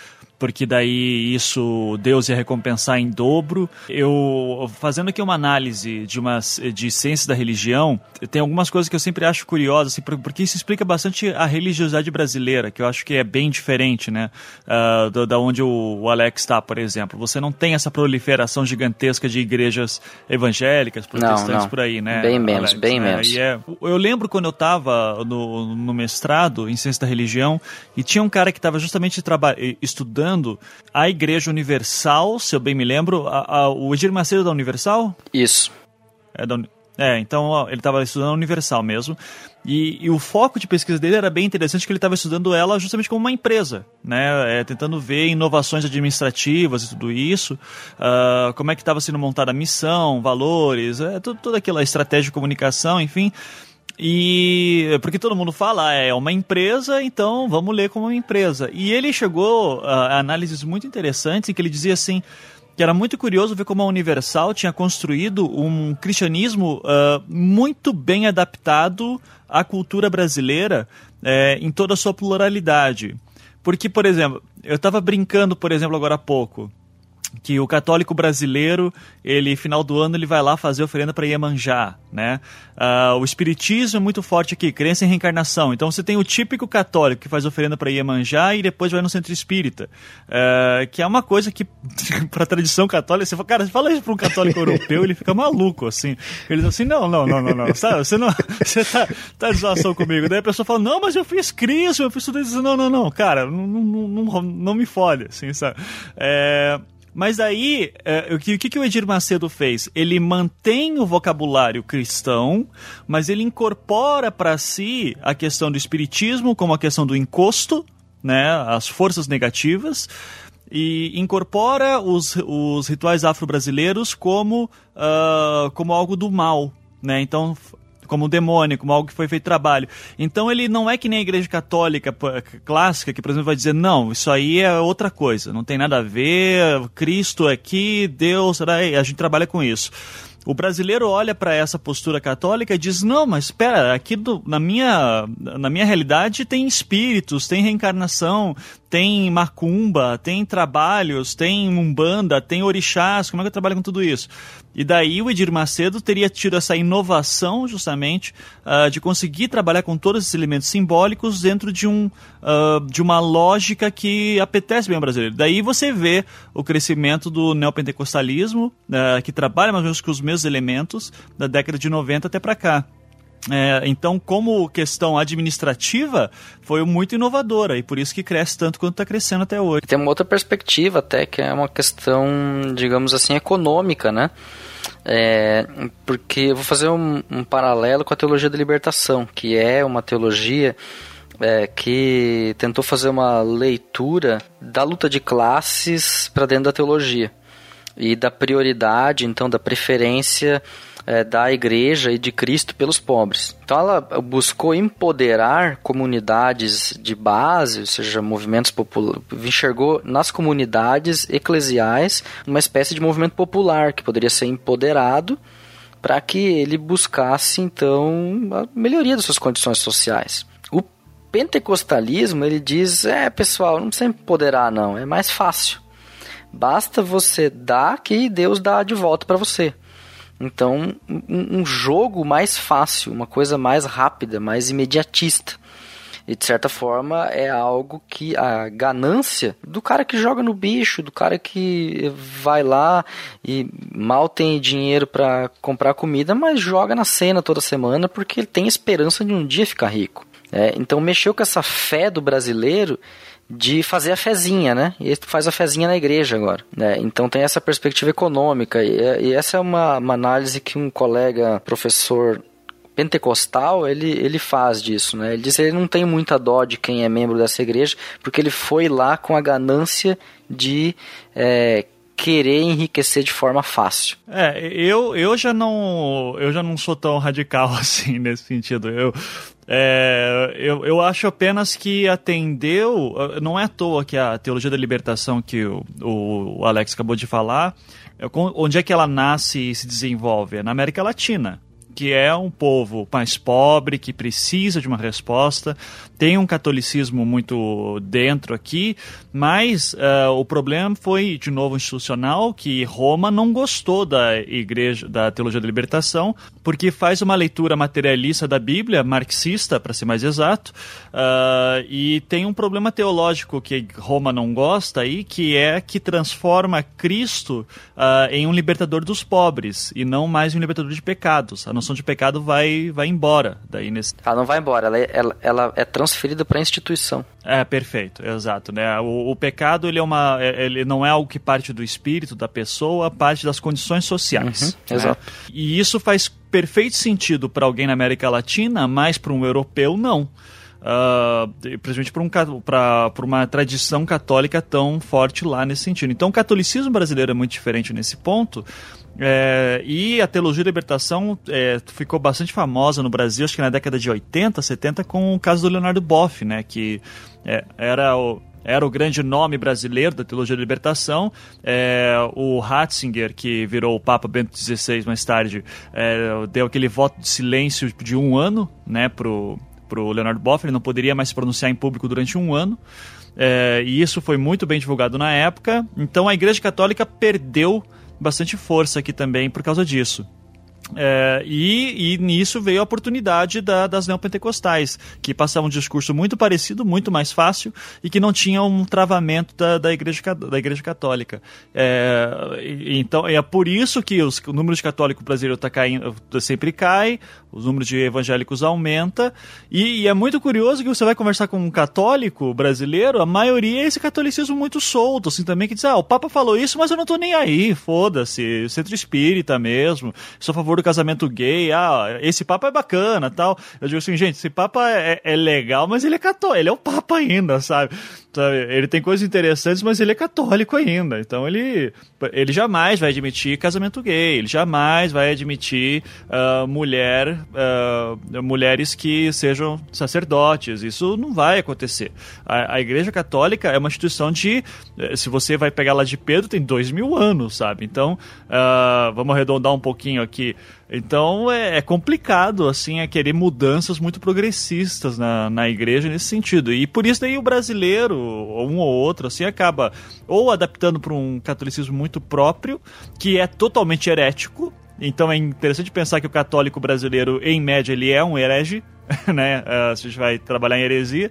porque daí isso Deus ia recompensar em dobro. Eu fazendo aqui uma análise de uma de ciência da religião, tem algumas coisas que eu sempre acho curiosas, assim, porque isso explica bastante a religiosidade brasileira, que eu acho que é bem diferente, né, uh, da onde o, o Alex está, por exemplo. Você não tem essa proliferação gigantesca de igrejas evangélicas, protestantes não, não. por aí, né? Bem menos, Alex, bem né? menos. É, eu lembro quando eu estava no, no mestrado em ciência da religião e tinha um cara que estava justamente estudando a Igreja Universal, se eu bem me lembro. A, a, o Edir Macedo é da Universal? Isso. É da, É, então ele estava estudando Universal mesmo. E, e, o foco de pesquisa dele era bem interessante, que ele estava estudando ela justamente como uma empresa, né? É, tentando ver inovações administrativas e tudo isso, uh, como é que estava sendo montada a missão, valores, é, tudo, toda aquela estratégia de comunicação, enfim. E porque todo mundo fala, ah, é uma empresa, então vamos ler como uma empresa. E ele chegou a análises muito interessantes em que ele dizia assim que era muito curioso ver como a Universal tinha construído um cristianismo uh, muito bem adaptado à cultura brasileira uh, em toda a sua pluralidade. Porque, por exemplo, eu estava brincando, por exemplo, agora há pouco, que o católico brasileiro, ele final do ano ele vai lá fazer oferenda para Iemanjá, né? Uh, o espiritismo é muito forte aqui, crença em reencarnação. Então você tem o típico católico que faz oferenda para Iemanjá e depois vai no centro espírita, uh, que é uma coisa que para tradição católica, você fala, cara, você fala isso para um católico europeu, ele fica maluco assim. Ele diz assim: "Não, não, não, não, não. Sabe? Você não você tá tá de zoação comigo". Daí a pessoa fala: "Não, mas eu fiz Cristo, eu fiz tudo isso". Não, não, não, cara, não, não, não, não me fode, assim, sabe? É, mas aí, é, o, que, o que o Edir Macedo fez? Ele mantém o vocabulário cristão, mas ele incorpora para si a questão do espiritismo como a questão do encosto, né, as forças negativas, e incorpora os, os rituais afro-brasileiros como, uh, como algo do mal. Né? Então, como um demônio, como algo que foi feito trabalho. Então ele não é que nem a igreja católica clássica, que, por exemplo, vai dizer, não, isso aí é outra coisa, não tem nada a ver, Cristo aqui, Deus, a gente trabalha com isso. O brasileiro olha para essa postura católica e diz: não, mas espera, aqui do, na, minha, na minha realidade tem espíritos, tem reencarnação, tem macumba, tem trabalhos, tem umbanda, tem orixás. Como é que eu trabalho com tudo isso? E daí o Edir Macedo teria tido essa inovação, justamente, uh, de conseguir trabalhar com todos esses elementos simbólicos dentro de, um, uh, de uma lógica que apetece bem ao brasileiro. Daí você vê o crescimento do neopentecostalismo, uh, que trabalha mais ou menos com os mesmos elementos da década de 90 até para cá. É, então, como questão administrativa, foi muito inovadora e por isso que cresce tanto quanto está crescendo até hoje. Tem uma outra perspectiva até que é uma questão, digamos assim, econômica, né? É, porque eu vou fazer um, um, paralelo com a teologia da libertação, que é uma teologia é, que tentou fazer uma leitura da luta de classes para dentro da teologia e da prioridade, então, da preferência é, da igreja e de Cristo pelos pobres. Então ela buscou empoderar comunidades de base, ou seja, movimentos populares, enxergou nas comunidades eclesiais uma espécie de movimento popular que poderia ser empoderado para que ele buscasse então a melhoria das suas condições sociais. O pentecostalismo ele diz, é pessoal, não precisa empoderar não, é mais fácil. Basta você dar que Deus dá de volta para você. Então, um, um jogo mais fácil, uma coisa mais rápida, mais imediatista. E de certa forma é algo que a ganância do cara que joga no bicho, do cara que vai lá e mal tem dinheiro para comprar comida, mas joga na cena toda semana porque ele tem esperança de um dia ficar rico. É, então mexeu com essa fé do brasileiro de fazer a fezinha, né? E faz a fezinha na igreja agora. Né? Então tem essa perspectiva econômica. E, e essa é uma, uma análise que um colega professor pentecostal, ele, ele faz disso, né? Ele diz que ele não tem muita dó de quem é membro dessa igreja, porque ele foi lá com a ganância de é, querer enriquecer de forma fácil. É, eu, eu já não eu já não sou tão radical assim nesse sentido. Eu é, eu, eu acho apenas que atendeu, não é à toa que a teologia da libertação que o, o Alex acabou de falar, é, onde é que ela nasce e se desenvolve? É na América Latina que é um povo mais pobre, que precisa de uma resposta, tem um catolicismo muito dentro aqui, mas uh, o problema foi, de novo, institucional, que Roma não gostou da igreja, da teologia da libertação, porque faz uma leitura materialista da Bíblia, marxista, para ser mais exato, uh, e tem um problema teológico que Roma não gosta aí, que é que transforma Cristo uh, em um libertador dos pobres, e não mais um libertador de pecados. A noção de pecado vai, vai embora daí nesse... Ela não vai embora, ela, é, ela, ela é transferida para a instituição. É, perfeito, exato. Né? O, o, pecado ele, é uma, é, ele não é algo que parte do espírito da pessoa, parte das condições sociais. Uhum, né? Exato. E isso faz perfeito sentido para alguém na América Latina, mas para um europeu, não. Uh, principalmente por, um, por uma tradição católica tão forte lá nesse sentido. Então, o catolicismo brasileiro é muito diferente nesse ponto. É, e a teologia da libertação é, ficou bastante famosa no Brasil, acho que na década de 80, 70, com o caso do Leonardo Boff, né, que é, era o, era o grande nome brasileiro da teologia da libertação. É, o Ratzinger, que virou o Papa Bento XVI mais tarde, é, deu aquele voto de silêncio de um ano né, pro, pro Leonardo Boff, ele não poderia mais se pronunciar em público durante um ano. É, e isso foi muito bem divulgado na época. Então a Igreja Católica perdeu bastante força aqui também por causa disso. É, e, e, nisso veio a oportunidade da, das neopentecostais, que passavam um discurso muito parecido, muito mais fácil, e que não tinham um travamento da, da, igreja, da igreja Católica. É, então é por isso que os, o número de católicos brasileiro tá caindo, sempre cai, os números de evangélicos aumenta, e, e, é muito curioso que você vai conversar com um católico brasileiro, a maioria é esse catolicismo muito solto, assim, também, que diz, ah, o Papa falou isso, mas eu não tô nem aí, foda-se, centro espírita mesmo, sou a favor do casamento gay, ah, esse Papa é bacana tal. Eu digo assim, gente, esse Papa é, é legal, mas ele é católico, ele é o Papa ainda, sabe? sabe? Ele tem coisas interessantes, mas ele é católico ainda. Então ele, ele jamais vai admitir casamento gay, ele jamais vai admitir uh, mulher, uh, mulheres que sejam sacerdotes. Isso não vai acontecer. A, a, Igreja Católica é uma instituição de, eh, se você vai pegar lá de Pedro, tem dois mil anos, sabe? Então, uh, vamos arredondar um pouquinho aqui. Então é, é, complicado, assim, é querer mudanças muito progressistas na, na igreja nesse sentido. E por isso daí o brasileiro, um ou outro, assim, acaba ou adaptando para um catolicismo muito próprio, que é totalmente herético. Então é interessante pensar que o católico brasileiro, em média, ele é um herege, né? Uh, se a gente vai trabalhar em heresia,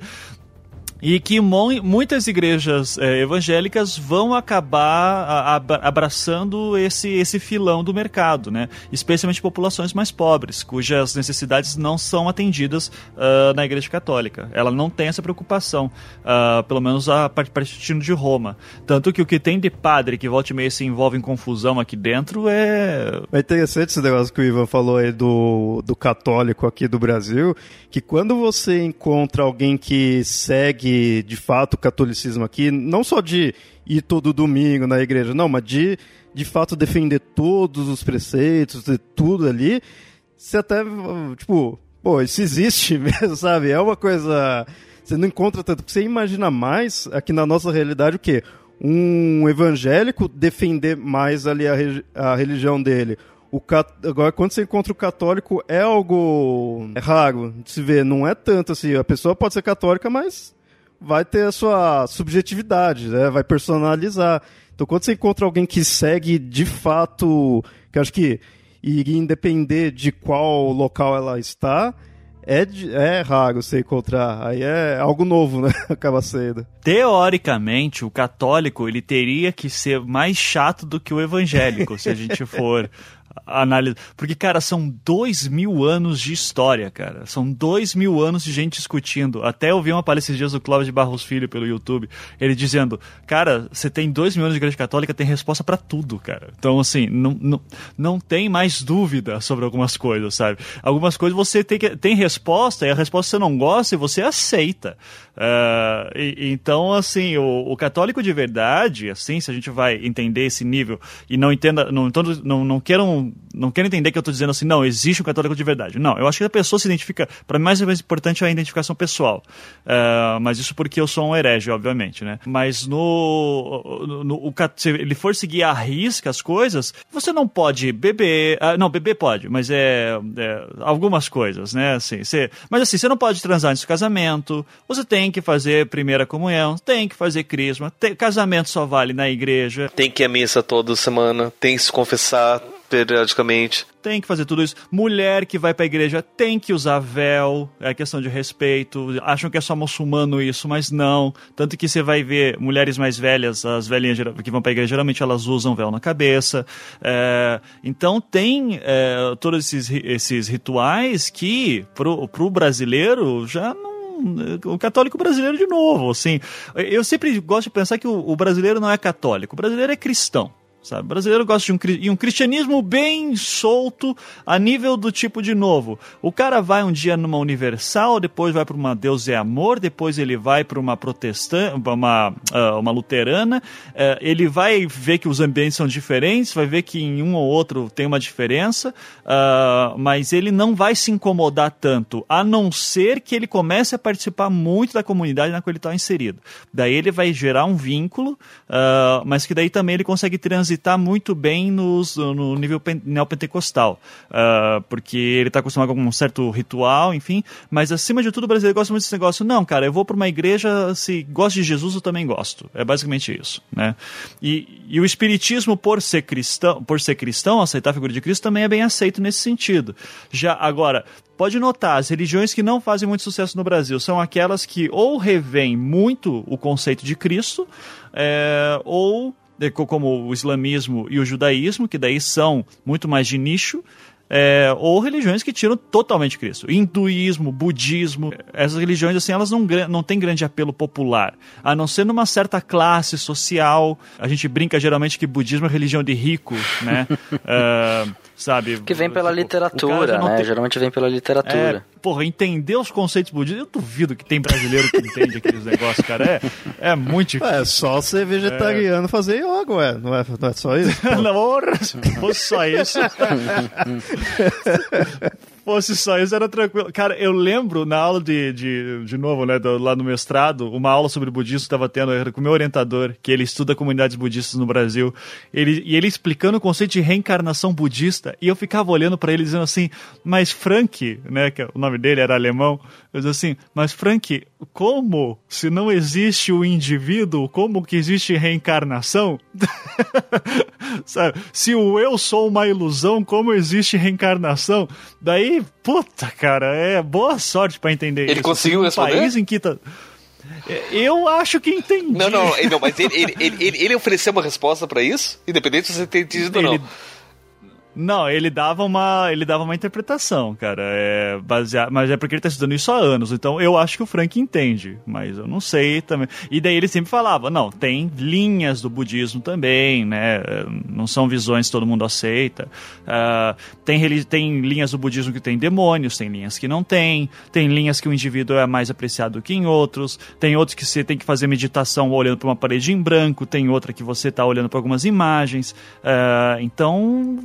e que muitas igrejas é, evangélicas vão acabar abraçando esse, esse filão do mercado, né? especialmente populações mais pobres, cujas necessidades não são atendidas uh, na igreja católica. Ela não tem essa preocupação, uh, pelo menos a partir de Roma. Tanto que o que tem de padre que volta e meia se envolve em confusão aqui dentro é... É interessante esse negócio que o Ivan falou aí do, do católico aqui do Brasil, que quando você encontra alguém que segue de fato o catolicismo aqui, não só de ir todo domingo na igreja, não, mas de de fato defender todos os preceitos, de tudo ali, você até, tipo, pô, isso existe mesmo, sabe? É uma coisa. Você não encontra tanto. Você imagina mais aqui na nossa realidade o quê? Um evangélico defender mais ali a, a religião dele. O cat... Agora, quando você encontra o católico, é algo raro de se ver. Não é tanto assim. A pessoa pode ser católica, mas vai ter a sua subjetividade, né? vai personalizar. Então, quando você encontra alguém que segue de fato, que acho que iria independer de qual local ela está, é, é raro você encontrar. Aí é algo novo, né? Acaba sendo. Teoricamente, o católico ele teria que ser mais chato do que o evangélico, se a gente for análise. Porque, cara, são dois mil anos de história, cara. São dois mil anos de gente discutindo. Até eu vi uma palestra esses dias do Cláudio de Barros Filho pelo YouTube, ele dizendo, cara, você tem dois mil anos de igreja católica, tem resposta para tudo, cara. Então, assim, não, não, não tem mais dúvida sobre algumas coisas, sabe? Algumas coisas você tem, que, tem resposta, e a resposta você não gosta e você aceita. Uh, e, então, assim, o, o, católico de verdade, assim, se a gente vai entender esse nível e não entenda, não, não, não queiram não quero entender que eu estou dizendo assim, não, existe um católico de verdade. Não, eu acho que a pessoa se identifica. Para mim, mais importante é a identificação pessoal. Uh, mas isso porque eu sou um herege, obviamente, né? Mas no. no, no o, se ele for seguir a risca as coisas, você não pode beber. Uh, não, beber pode, mas é, é. algumas coisas, né? Assim, você, mas assim, você não pode transar antes do casamento, você tem que fazer primeira comunhão, tem que fazer crisma, casamento só vale na igreja. Tem que ir à missa toda semana, tem que se confessar periodicamente. Tem que fazer tudo isso. Mulher que vai pra igreja tem que usar véu, é questão de respeito. Acham que é só muçulmano isso, mas não. Tanto que você vai ver mulheres mais velhas, as velhinhas que vão pra igreja, geralmente elas usam véu na cabeça. É, então tem é, todos esses, esses rituais que pro, pro brasileiro já não o católico brasileiro de novo, assim. Eu sempre gosto de pensar que o, o brasileiro não é católico, o brasileiro é cristão. Sabe? O brasileiro gosta de um, e um cristianismo bem solto a nível do tipo de novo. O cara vai um dia numa universal, depois vai para uma Deus é amor, depois ele vai para uma protestante, uma, uh, uma luterana. Uh, ele vai ver que os ambientes são diferentes, vai ver que em um ou outro tem uma diferença, uh, mas ele não vai se incomodar tanto, a não ser que ele comece a participar muito da comunidade na qual ele está inserido. Daí ele vai gerar um vínculo, mas que daí também ele consegue transitar transitar muito bem nos, no nível neopentecostal, uh, porque ele está acostumado com um certo ritual, enfim, mas acima de tudo o brasileiro gosta muito desse negócio. Não, cara, eu vou para uma igreja, se gosto de Jesus, eu também gosto. É basicamente isso, né? E, e o espiritismo, por ser cristão, por ser cristão, aceitar a figura de Cristo, também é bem aceito nesse sentido. Já agora, pode notar, as religiões que não fazem muito sucesso no Brasil são aquelas que ou revêem muito o conceito de Cristo, é, ou como o islamismo e o judaísmo, que daí são muito mais de nicho, é, ou religiões que tiram totalmente Cristo. Hinduísmo, budismo, essas religiões assim, elas não, não têm grande apelo popular, a não ser numa certa classe social. A gente brinca geralmente que budismo é religião de rico, né? uh, sabe? Que vem pela tipo, literatura, né? Tem... Geralmente vem pela literatura. É, porra, entender os conceitos budistas, eu duvido que tem brasileiro que entende aqueles negócios, cara. É, é muito difícil. É só ser vegetariano é... fazer yoga, ué. Não é, não é só isso? não, se fosse só isso. fosse só isso, era tranquilo. Cara, eu lembro na aula de, de, de novo, né, do, lá no mestrado, uma aula sobre budismo que estava tendo com o meu orientador, que ele estuda comunidades budistas no Brasil, ele, e ele explicando o conceito de reencarnação budista, e eu ficava olhando para ele dizendo assim, mas Frank, né, que o nome dele era alemão, eu dizia assim, mas Frank, como se não existe o indivíduo, como que existe reencarnação? Sabe? Se o eu sou uma ilusão, como existe reencarnação? Daí, puta, cara, é boa sorte para entender ele isso. Ele conseguiu um responder? país em que tá... Eu acho que entendi. Não, não, não mas ele, ele, ele, ele ofereceu uma resposta para isso? Independente se você tem entendido ou não. Não, ele dava uma, ele dava uma interpretação, cara. É baseado, mas é porque ele tá estudando isso há anos. Então eu acho que o Frank entende, mas eu não sei também. E daí ele sempre falava, não, tem linhas do budismo também, né? Não são visões que todo mundo aceita. Uh, tem, tem linhas do budismo que tem demônios, tem linhas que não tem. Tem linhas que o indivíduo é mais apreciado que em outros. Tem outros que você tem que fazer meditação olhando para uma parede em branco. Tem outra que você tá olhando para algumas imagens. Uh, então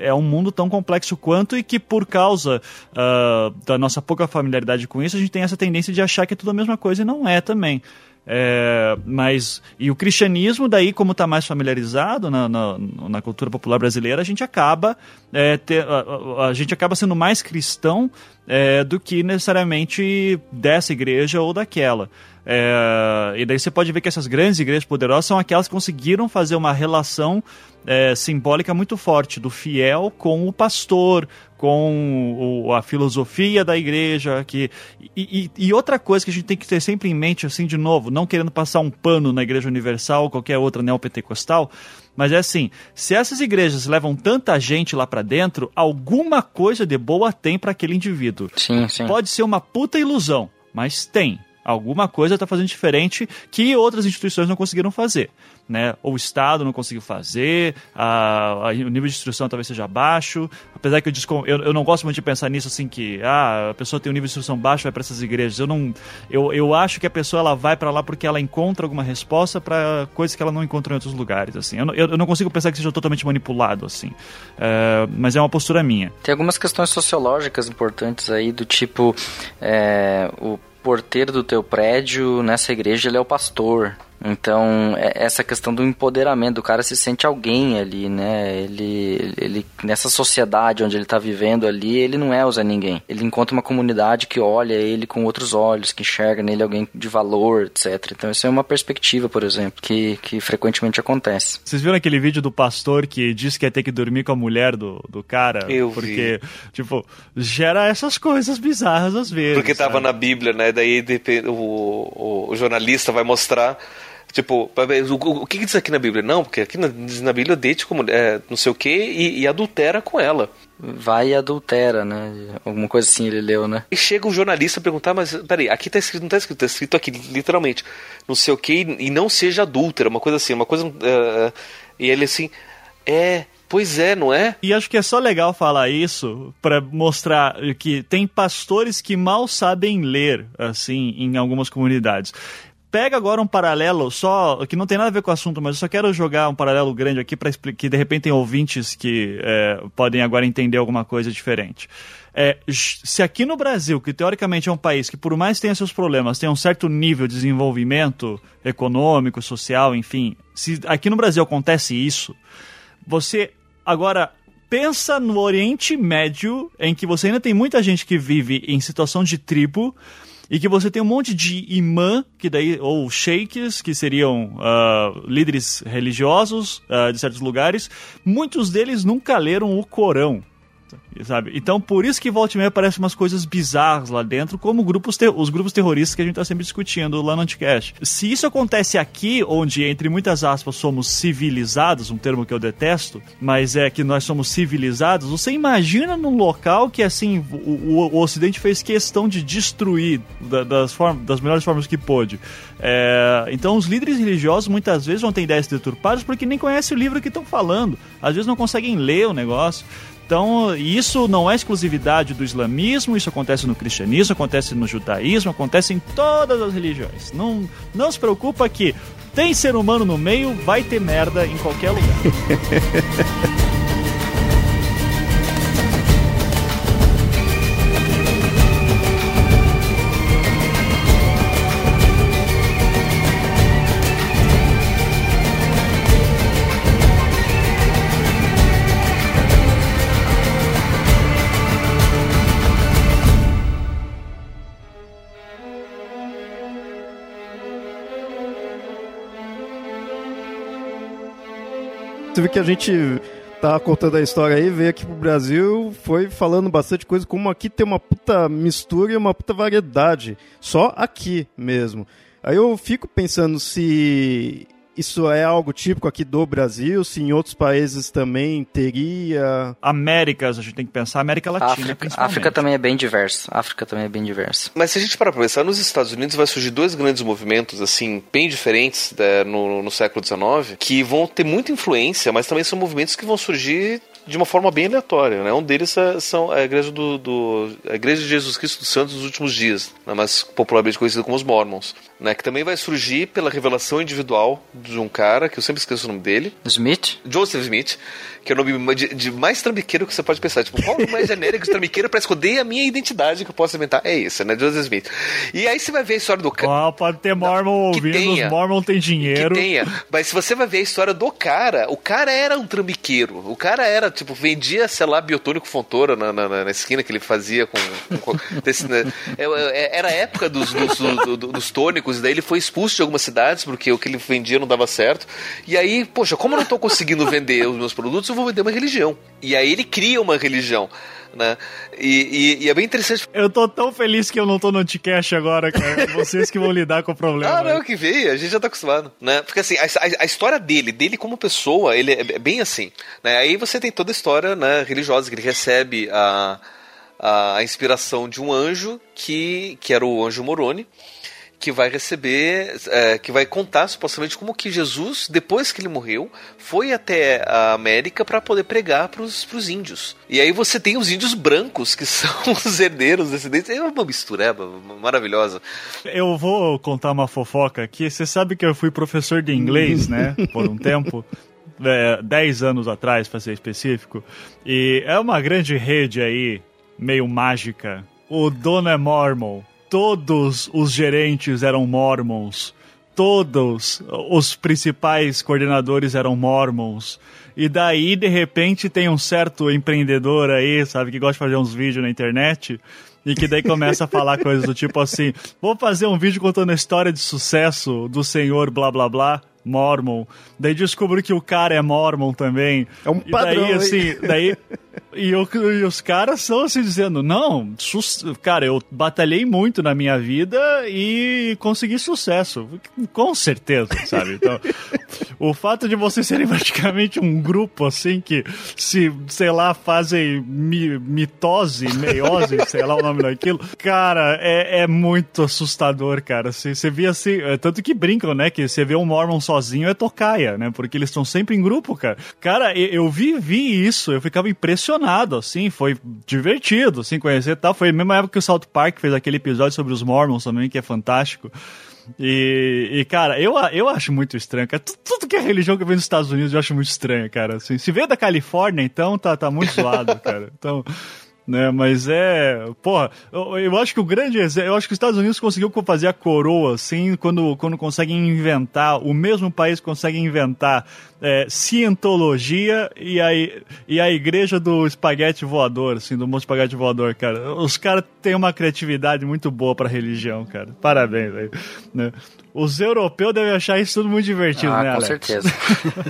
é um mundo tão complexo quanto e que por causa uh, da nossa pouca familiaridade com isso, a gente tem essa tendência de achar que é tudo a mesma coisa e não é também. É, mas e o cristianismo daí como está mais familiarizado na, na, na, cultura popular brasileira a gente acaba é, ter, a, a, gente acaba sendo mais cristão é, do que necessariamente dessa igreja ou daquela é, e daí você pode ver que essas grandes igrejas poderosas são aquelas que conseguiram fazer uma relação é, simbólica muito forte do fiel com o pastor, com o, a filosofia da igreja. Que, e, e, e, outra coisa que a gente tem que ter sempre em mente, assim, de novo, não querendo passar um pano na Igreja Universal ou qualquer outra neopentecostal, mas é assim: se essas igrejas levam tanta gente lá para dentro, alguma coisa de boa tem para aquele indivíduo. Sim, sim. Pode ser uma puta ilusão, mas tem. Alguma coisa está fazendo diferente que outras instituições não conseguiram fazer. Né? Ou o Estado não conseguiu fazer, a, a, o nível de instrução talvez seja baixo. Apesar que eu, eu, eu, não gosto muito de pensar nisso assim que ah, a pessoa tem um nível de instrução baixo vai para essas igrejas. Eu não, eu, eu acho que a pessoa ela vai para lá porque ela encontra alguma resposta para coisas que ela não encontra em outros lugares. Assim, eu, eu, eu não consigo pensar que seja totalmente manipulado assim, é, mas é uma postura minha. Tem algumas questões sociológicas importantes aí do tipo é, o porteiro do teu prédio nessa igreja ele é o pastor. Então, é essa questão do empoderamento, o cara se sente alguém ali, né? Ele, ele nessa sociedade onde ele está vivendo ali, ele não é o Zé Ninguém. Ele encontra uma comunidade que olha ele com outros olhos, que enxerga nele alguém de valor, etc. Então, isso é uma perspectiva, por exemplo, que, que frequentemente acontece. Vocês viram aquele vídeo do pastor que disse que ia ter que dormir com a mulher do, do cara? Eu Porque, vi. tipo, gera essas coisas bizarras às vezes. Porque tava sabe? na Bíblia, né? Daí o, o, o jornalista vai mostrar Tipo, o, o que, que diz aqui na Bíblia? Não, porque aqui na, diz na Bíblia deite como é, não sei o que e, e adultera com ela vai e adultera, né? Alguma coisa assim ele leu, né? E chega um jornalista a perguntar, mas peraí, aqui tá escrito, não tá escrito, tá escrito aqui, literalmente, não sei o que, e não seja adúltera, uma coisa assim, uma coisa. Uh, e ele assim, é, Pois é, não é? E acho que é só legal falar isso para mostrar que tem pastores que mal sabem ler, assim, em algumas comunidades. Pega agora um paralelo só, que não tem nada a ver com o assunto, mas eu só quero jogar um paralelo grande aqui para que de repente tem ouvintes que é, podem agora entender alguma coisa diferente. É, se aqui no Brasil, que teoricamente é um país que por mais tenha seus problemas, tem um certo nível de desenvolvimento econômico, social, enfim, se aqui no Brasil acontece isso, você Agora, pensa no Oriente Médio, em que você ainda tem muita gente que vive em situação de tribo e que você tem um monte de imã, que daí, ou sheiks, que seriam uh, líderes religiosos uh, de certos lugares. Muitos deles nunca leram o Corão sabe? Então, por isso que volta e meia umas coisas bizarras lá dentro, como grupos os grupos terroristas que a gente está sempre discutindo lá no Anticast. Se isso acontece aqui, onde, entre muitas aspas, somos civilizados, um termo que eu detesto, mas é que nós somos civilizados, você imagina num local que, assim, o, o Ocidente fez questão de destruir da, das, formas, das melhores formas que pôde. É, então, os líderes religiosos muitas vezes vão ter ideias deturpadas porque nem conhecem o livro que estão falando. Às vezes não conseguem ler o negócio. Então, isso não é exclusividade do islamismo, isso acontece no cristianismo, acontece no judaísmo, acontece em todas as religiões. Não, não se preocupa que tem ser humano no meio, vai ter merda em qualquer lugar. Você vê que a gente tá contando a história aí, veio aqui pro Brasil, foi falando bastante coisa, como aqui tem uma puta mistura e uma puta variedade. Só aqui mesmo. Aí eu fico pensando se isso é algo típico aqui do Brasil? Se em outros países também teria? Américas, a gente tem que pensar, América Latina, África, principalmente. África também é bem diverso. África também é bem diverso. Mas se a gente parar pra pensar, nos Estados Unidos vai surgir dois grandes movimentos, assim, bem diferentes né, no, no século XIX, que vão ter muita influência, mas também são movimentos que vão surgir de uma forma bem aleatória. Né? Um deles é, são a igreja, do, do, a igreja de Jesus Cristo dos Santos dos Últimos Dias, né? mais popularmente conhecida como os Mormons, né? que também vai surgir pela revelação individual de um cara, que eu sempre esqueço o nome dele. Smith? Joseph Smith, que é o nome de, de mais trambiqueiro que você pode pensar. Tipo, qual o mais genérico de trambiqueiro para esconder a minha identidade que eu posso inventar? É isso, né? Joseph Smith. E aí você vai ver a história do cara. Ah, pode ter Mormon ouvindo, tenha, os Mormon tem dinheiro. Que tenha. Mas se você vai ver a história do cara, o cara era um trambiqueiro. O cara era, tipo, vendia, sei lá, biotônico Fontoura na, na, na esquina que ele fazia com. com desse, né? É, é, era a época dos, dos, dos, dos tônicos, e daí ele foi expulso de algumas cidades porque o que ele vendia não dava certo. E aí, poxa, como eu não tô conseguindo vender os meus produtos, eu vou vender uma religião. E aí ele cria uma religião. Né? E, e, e, é bem interessante. Eu tô tão feliz que eu não tô no Anticast agora, cara. Vocês que vão lidar com o problema. Ah, não, que veio, a gente já tá acostumado, né? Porque assim, a, a, a, história dele, dele como pessoa, ele é bem assim, né? Aí você tem toda a história né, religiosa, que ele recebe a, a, a inspiração de um anjo que, que era o anjo Moroni, que vai receber, é, que vai contar supostamente como que Jesus, depois que ele morreu, foi até a América para poder pregar para os índios. E aí você tem os índios brancos, que são os herdeiros descendentes. É uma mistureba maravilhosa. Eu vou contar uma fofoca aqui. Você sabe que eu fui professor de inglês, né? Por um tempo. É, 10 anos atrás, para ser específico. E é uma grande rede aí, meio mágica. O dono é Mormon todos os gerentes eram mormons, todos os principais coordenadores eram mormons. E daí, de repente, tem um certo empreendedor aí, sabe, que gosta de fazer uns vídeos na internet e que daí começa a falar coisas do tipo assim: vou fazer um vídeo contando a história de sucesso do senhor blá blá blá. Mormon. Daí descubro que o cara é Mormon também. É um padrão. E daí, assim, daí. E, eu, e, os caras são assim dizendo: Não, cara, eu batalhei muito na minha vida e consegui sucesso. Com certeza, sabe? Então, o fato de vocês serem praticamente um grupo assim que se, sei lá, fazem mi, mitose, meiose, sei lá o nome daquilo, cara, é, é muito assustador, cara. Você, você vê assim, é, tanto que brincam, né? Que você vê um Mormon sozinho é tocaia, né? Porque eles estão sempre em grupo, cara. Cara, eu vivi isso, eu ficava impressionado, assim, foi divertido, assim, conhecer e tal. Foi a mesma época que o South Park fez aquele episódio sobre os Mormons também, que é fantástico. E, e, cara, eu, eu acho muito estranho, cara. Tudo, tudo, que é religião que vem dos Estados Unidos eu acho muito estranho, cara. Assim, se veio da Califórnia, então tá, tá muito zoado, cara. Então, né? Mas é, porra, eu, eu, acho que o grande eu acho que os Estados Unidos conseguiu fazer a coroa assim quando quando conseguem inventar, o mesmo país consegue inventar é, cientologia e a, e a igreja do espaguete voador, assim, do monte espaguete voador, cara. Os caras têm uma criatividade muito boa pra religião, cara. Parabéns, velho. Os europeus devem achar isso tudo muito divertido, ah, né, com Alex? certeza.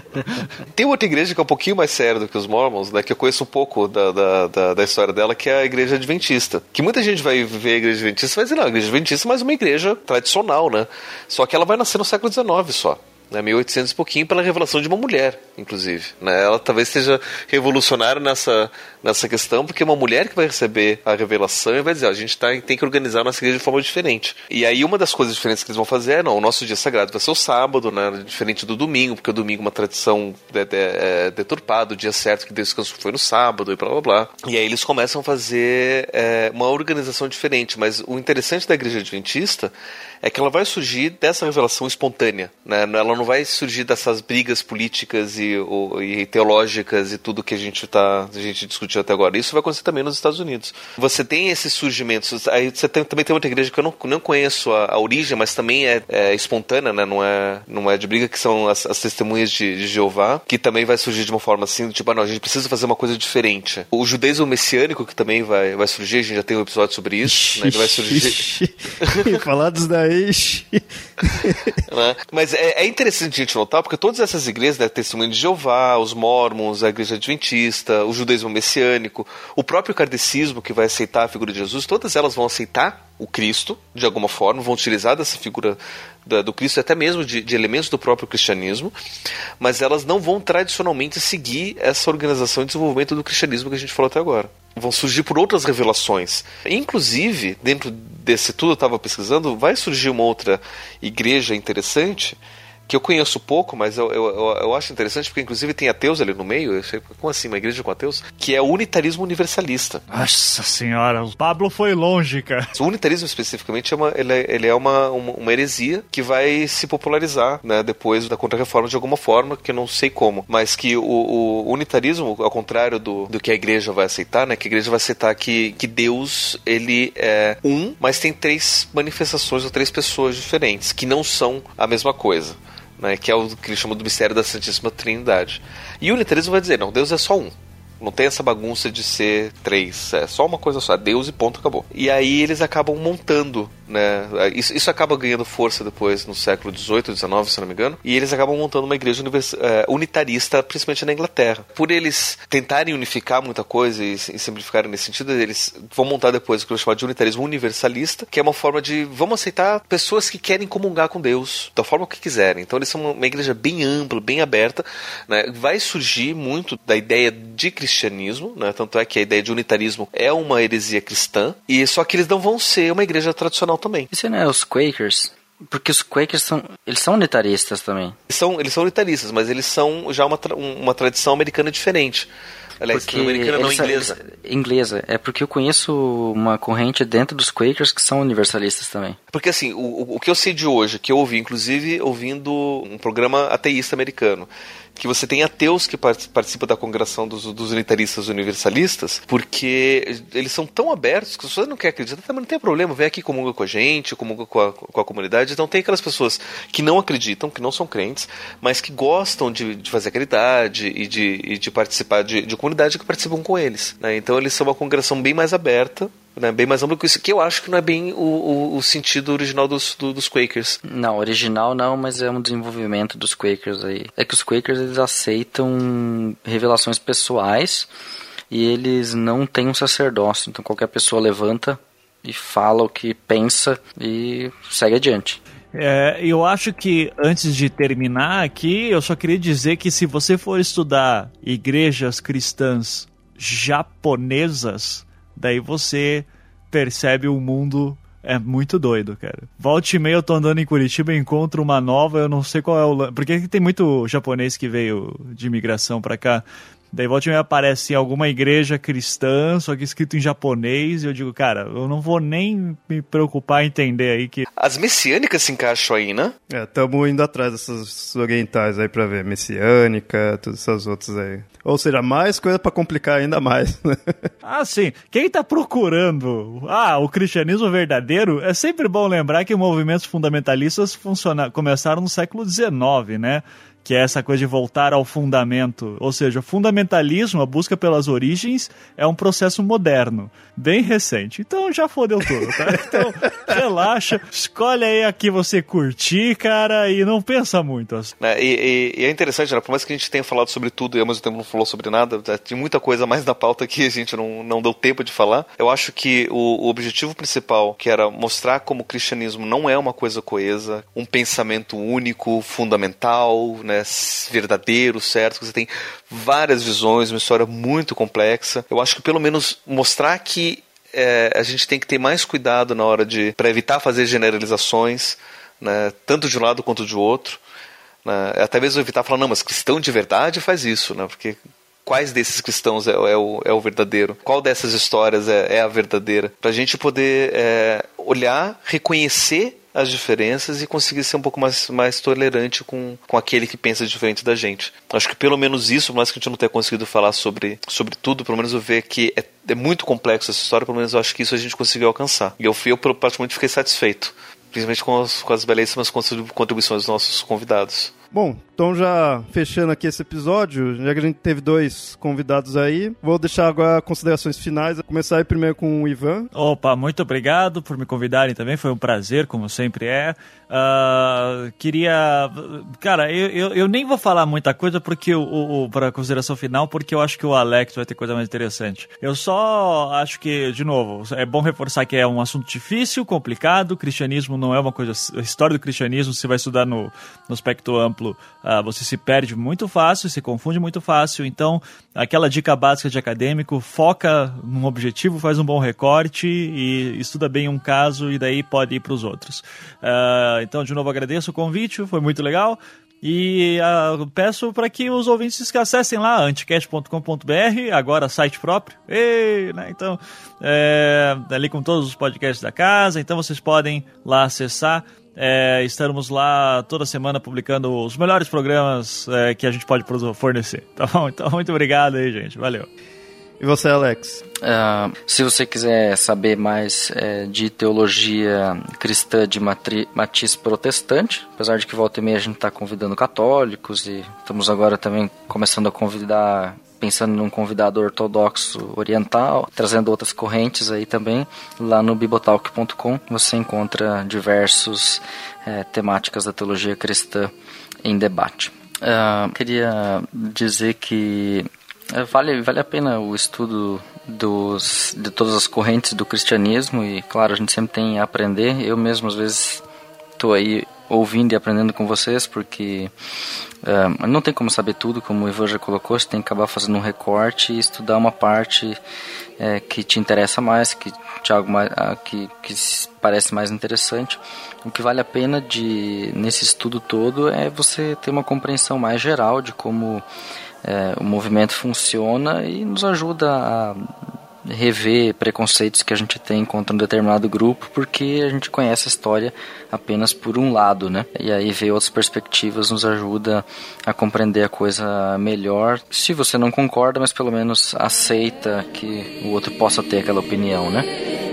Tem outra igreja que é um pouquinho mais séria do que os Mormons, né? Que eu conheço um pouco da, da, da, da história dela, que é a igreja adventista. Que muita gente vai ver a igreja adventista e vai dizer, não, a igreja adventista é mais uma igreja tradicional, né? Só que ela vai nascer no século XIX só né, 1800 e pouquinho, pela revelação de uma mulher, inclusive. Né? Ela talvez seja revolucionária nessa, nessa questão, porque é uma mulher que vai receber a revelação e vai dizer: a gente tá, tem que organizar a nossa igreja de forma diferente. E aí, uma das coisas diferentes que eles vão fazer é: não, o nosso dia sagrado vai ser o sábado, né, diferente do domingo, porque o domingo é uma tradição de, de, é, deturpada, o dia certo que Deus descansou foi no sábado e blá blá blá. E aí, eles começam a fazer é, uma organização diferente, mas o interessante da igreja adventista é que ela vai surgir dessa revelação espontânea, né? Ela não vai surgir dessas brigas políticas e, ou, e teológicas e tudo que a gente tá, a gente discutiu até agora. Isso vai acontecer também nos Estados Unidos. Você tem esses surgimentos. Aí você tem, também tem outra igreja que eu não, não conheço a, a origem, mas também é, é, espontânea, né? Não é, não é de briga, que são as, as testemunhas de, de, Jeová, que também vai surgir de uma forma assim, tipo, ah, não, a gente precisa fazer uma coisa diferente. O judaísmo messiânico, que também vai, vai surgir, a gente já tem um episódio sobre isso, né? Ele vai surgir. Falados da ex. né? Mas é, é, interessante a gente notar, porque todas essas igrejas, né, Testemunho de Jeová, os Mormons, a Igreja Adventista, o judaísmo messiânico, o próprio kardecismo, que vai aceitar a figura de Jesus, todas elas vão aceitar o Cristo, de alguma forma, vão utilizar dessa figura da, do Cristo, até mesmo de, de, elementos do próprio cristianismo, mas elas não vão tradicionalmente seguir essa organização e desenvolvimento do cristianismo que a gente falou até agora. Vão surgir por outras revelações. Inclusive, dentro desse tudo eu estava pesquisando, vai surgir uma outra igreja interessante que eu conheço pouco, mas eu, eu, eu, acho interessante porque inclusive tem ateus ali no meio, eu sei, como assim, uma igreja com ateus? Que é o unitarismo universalista. Nossa senhora, o Pablo foi longe, cara. O unitarismo especificamente é uma, ele é, ele é uma, uma, uma, heresia que vai se popularizar né, depois da Contra-Reforma de alguma forma, que eu não sei como, mas que o, o, unitarismo, ao contrário do, do que a igreja vai aceitar, né, que a igreja vai aceitar que, que Deus ele é um, mas tem três manifestações ou três pessoas diferentes, que não são a mesma coisa né, que é o que eles chamam do mistério da Santíssima Trindade. E o unitarismo vai dizer, não, Deus é só um. Não tem essa bagunça de ser três, é só uma coisa só, é Deus e ponto, acabou. E aí eles acabam montando né? Isso, isso acaba ganhando força depois no século XVIII, XIX, se não me engano, e eles acabam montando uma igreja é, unitarista, principalmente na Inglaterra. Por eles tentarem unificar muita coisa e, e simplificarem nesse sentido, eles vão montar depois o que eu chamo de unitarismo universalista, que é uma forma de vamos aceitar pessoas que querem comungar com Deus da forma que quiserem. Então eles são uma igreja bem ampla, bem aberta, né? Vai surgir muito da ideia de cristianismo, né? Tanto é que a ideia de unitarismo é uma heresia cristã, e só que eles não vão ser uma igreja tradicional também. Isso não é os Quakers? Porque os Quakers são, eles são unitaristas também. Eles são, eles são unitaristas, mas eles são já uma, uma tradição americana diferente. Aliás, porque americana não inglesa. inglesa. É porque eu conheço uma corrente dentro dos Quakers que são universalistas também. Porque assim, o, o que eu sei de hoje, que eu ouvi, inclusive ouvindo um programa ateísta americano, que você tem ateus que participam da congregação dos, dos unitaristas universalistas, porque eles são tão abertos que se você não quer acreditar, também não tem problema, vem aqui comunga com a gente, comunga com a, com a comunidade. Então tem aquelas pessoas que não acreditam, que não são crentes, mas que gostam de, de fazer caridade e de, e de participar de, de comunidade que participam com eles. Né? Então eles são uma congregação bem mais aberta Né, bem mais amplo que isso, que eu acho que não é bem o, o, o sentido original dos, do, dos Quakers. Não, original não, mas é um desenvolvimento dos Quakers aí. É que os Quakers eles aceitam revelações pessoais e eles não têm um sacerdócio. Então qualquer pessoa levanta e fala o que pensa e segue adiante. É, eu acho que antes de terminar aqui, eu só queria dizer que se você for estudar igrejas cristãs japonesas, daí você percebe o mundo é muito doido, cara. Volte e meia eu tô andando em Curitiba e encontro uma nova, eu não sei qual é o. Porque tem muito japonês que veio de imigração pra cá. Daí volta e meia aparece em alguma igreja cristã, só que escrito em japonês, e eu digo, cara, eu não vou nem me preocupar em entender aí que. As messiânicas se encaixam aí, né? É, estamos indo atrás dessas orientais aí pra ver. Messiânica, todas essas outras aí. Ou seja, mais coisa para complicar ainda mais. Né? ah, sim. Quem tá procurando ah, o cristianismo verdadeiro, é sempre bom lembrar que movimentos fundamentalistas funciona... começaram no século XIX, né? Que é essa coisa de voltar ao fundamento. Ou seja, o fundamentalismo, a busca pelas origens, é um processo moderno, bem recente. Então já fodeu tudo, tá? Então relaxa, escolhe aí a que você curtir, cara, e não pensa muito. Assim. É, e, e, e, é interessante, né? Por mais que a gente tenha falado sobre tudo e ao mesmo tempo não falou sobre nada, tem muita coisa mais na pauta que a gente não, não deu tempo de falar. Eu acho que o, o objetivo principal, que era mostrar como o cristianismo não é uma coisa coesa, um pensamento único, fundamental, né, verdadeiro, certo, você tem várias visões, uma história muito complexa. Eu acho que pelo menos mostrar que é, a gente tem que ter mais cuidado na hora de para evitar fazer generalizações, né, tanto de um lado quanto de outro. Né, até mesmo evitar falar, não, mas cristão de verdade faz isso, né, porque quais desses cristãos é, é, o, é o verdadeiro? Qual dessas histórias é, é a verdadeira? Para a gente poder é, olhar, reconhecer as diferenças e conseguir ser um pouco mais, mais tolerante com, com aquele que pensa diferente da gente. Acho que pelo menos isso, mais que a gente não tenha conseguido falar sobre, sobre tudo, pelo menos eu ver que é, é muito complexo essa história, pelo menos eu acho que isso a gente conseguiu alcançar. E eu, eu praticamente fiquei satisfeito, principalmente com as, com as belíssimas contribuições dos nossos convidados. Bom, então já fechando aqui esse episódio, já que a gente teve dois convidados aí, vou deixar agora considerações finais. Vou começar aí primeiro com o Ivan. Opa, muito obrigado por me convidarem também, foi um prazer, como sempre é. Uh, queria. Cara, eu, eu, eu, nem vou falar muita coisa porque o, o para consideração final, porque eu acho que o Alex vai ter coisa mais interessante. Eu só acho que, de novo, é bom reforçar que é um assunto difícil, complicado. Cristianismo não é uma coisa. A história do cristianismo, você vai estudar no, no aspecto amplo, uh, você se perde muito fácil, se confunde muito fácil. Então, aquela dica básica de acadêmico, foca num objetivo, faz um bom recorte e estuda bem um caso e daí pode ir para os outros. Uh, então, de novo, agradeço o convite, foi muito legal. E uh, peço para que os ouvintes que acessem lá, anticast.com.br, agora site próprio. E, né, então, é, ali com todos os podcasts da casa, então vocês podem lá acessar. É, estamos lá toda semana publicando os melhores programas é, que a gente pode fornecer. Tá bom? Então, muito obrigado aí, gente. Valeu. E você, Alex? Uh, se você quiser saber mais é, de teologia cristã de matri, matiz protestante, apesar de que volta e meia a gente está convidando católicos e estamos agora também começando a convidar pensando num convidado ortodoxo oriental, trazendo outras correntes aí também, lá no bibotalk.com você encontra diversos é, temáticas da teologia cristã em debate. Uh, queria dizer que é, vale, vale a pena o estudo dos, de todas as correntes do cristianismo e, claro, a gente sempre tem a aprender. Eu mesmo, às vezes, estou aí ouvindo e aprendendo com vocês, porque uh, não tem como saber tudo, como o Ivan já colocou, você tem que acabar fazendo um recorte e estudar uma parte é, que te interessa mais, que te uh, que, que parece mais interessante. O que vale a pena de nesse estudo todo é você ter uma compreensão mais geral de como é, o movimento funciona e nos ajuda a rever preconceitos que a gente tem contra um determinado grupo, porque a gente conhece a história apenas por um lado, né? E aí ver outras perspectivas nos ajuda a compreender a coisa melhor. Se você não concorda, mas pelo menos aceita que o outro possa ter aquela opinião, né?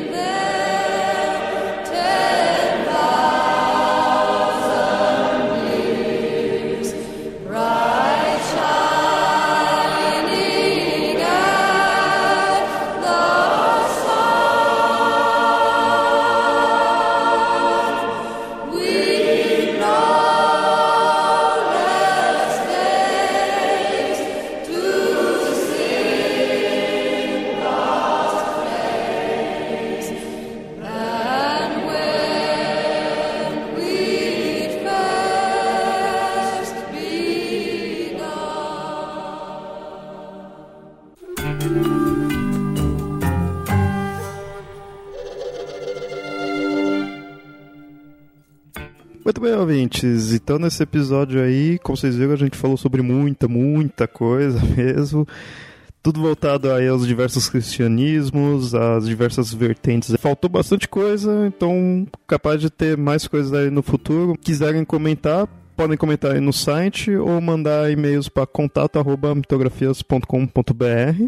Ouvintes. Então, nesse episódio aí, como vocês viram, a gente falou sobre muita, muita coisa mesmo. Tudo voltado aí aos diversos cristianismos, às diversas vertentes. Faltou bastante coisa, então capaz de ter mais coisas aí no futuro. Quiserem comentar, podem comentar aí no site ou mandar e-mails para contato@mitografias.com.br.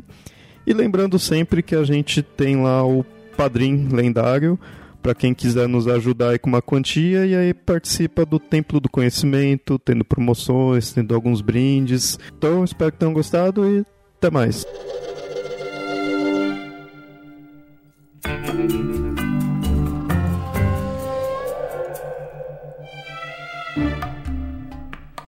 E lembrando sempre que a gente tem lá o Padrim Lendário, para quem quiser nos ajudar aí com uma quantia e aí participa do Templo do Conhecimento, tendo promoções, tendo alguns brindes. Então, espero que tenham gostado e até mais.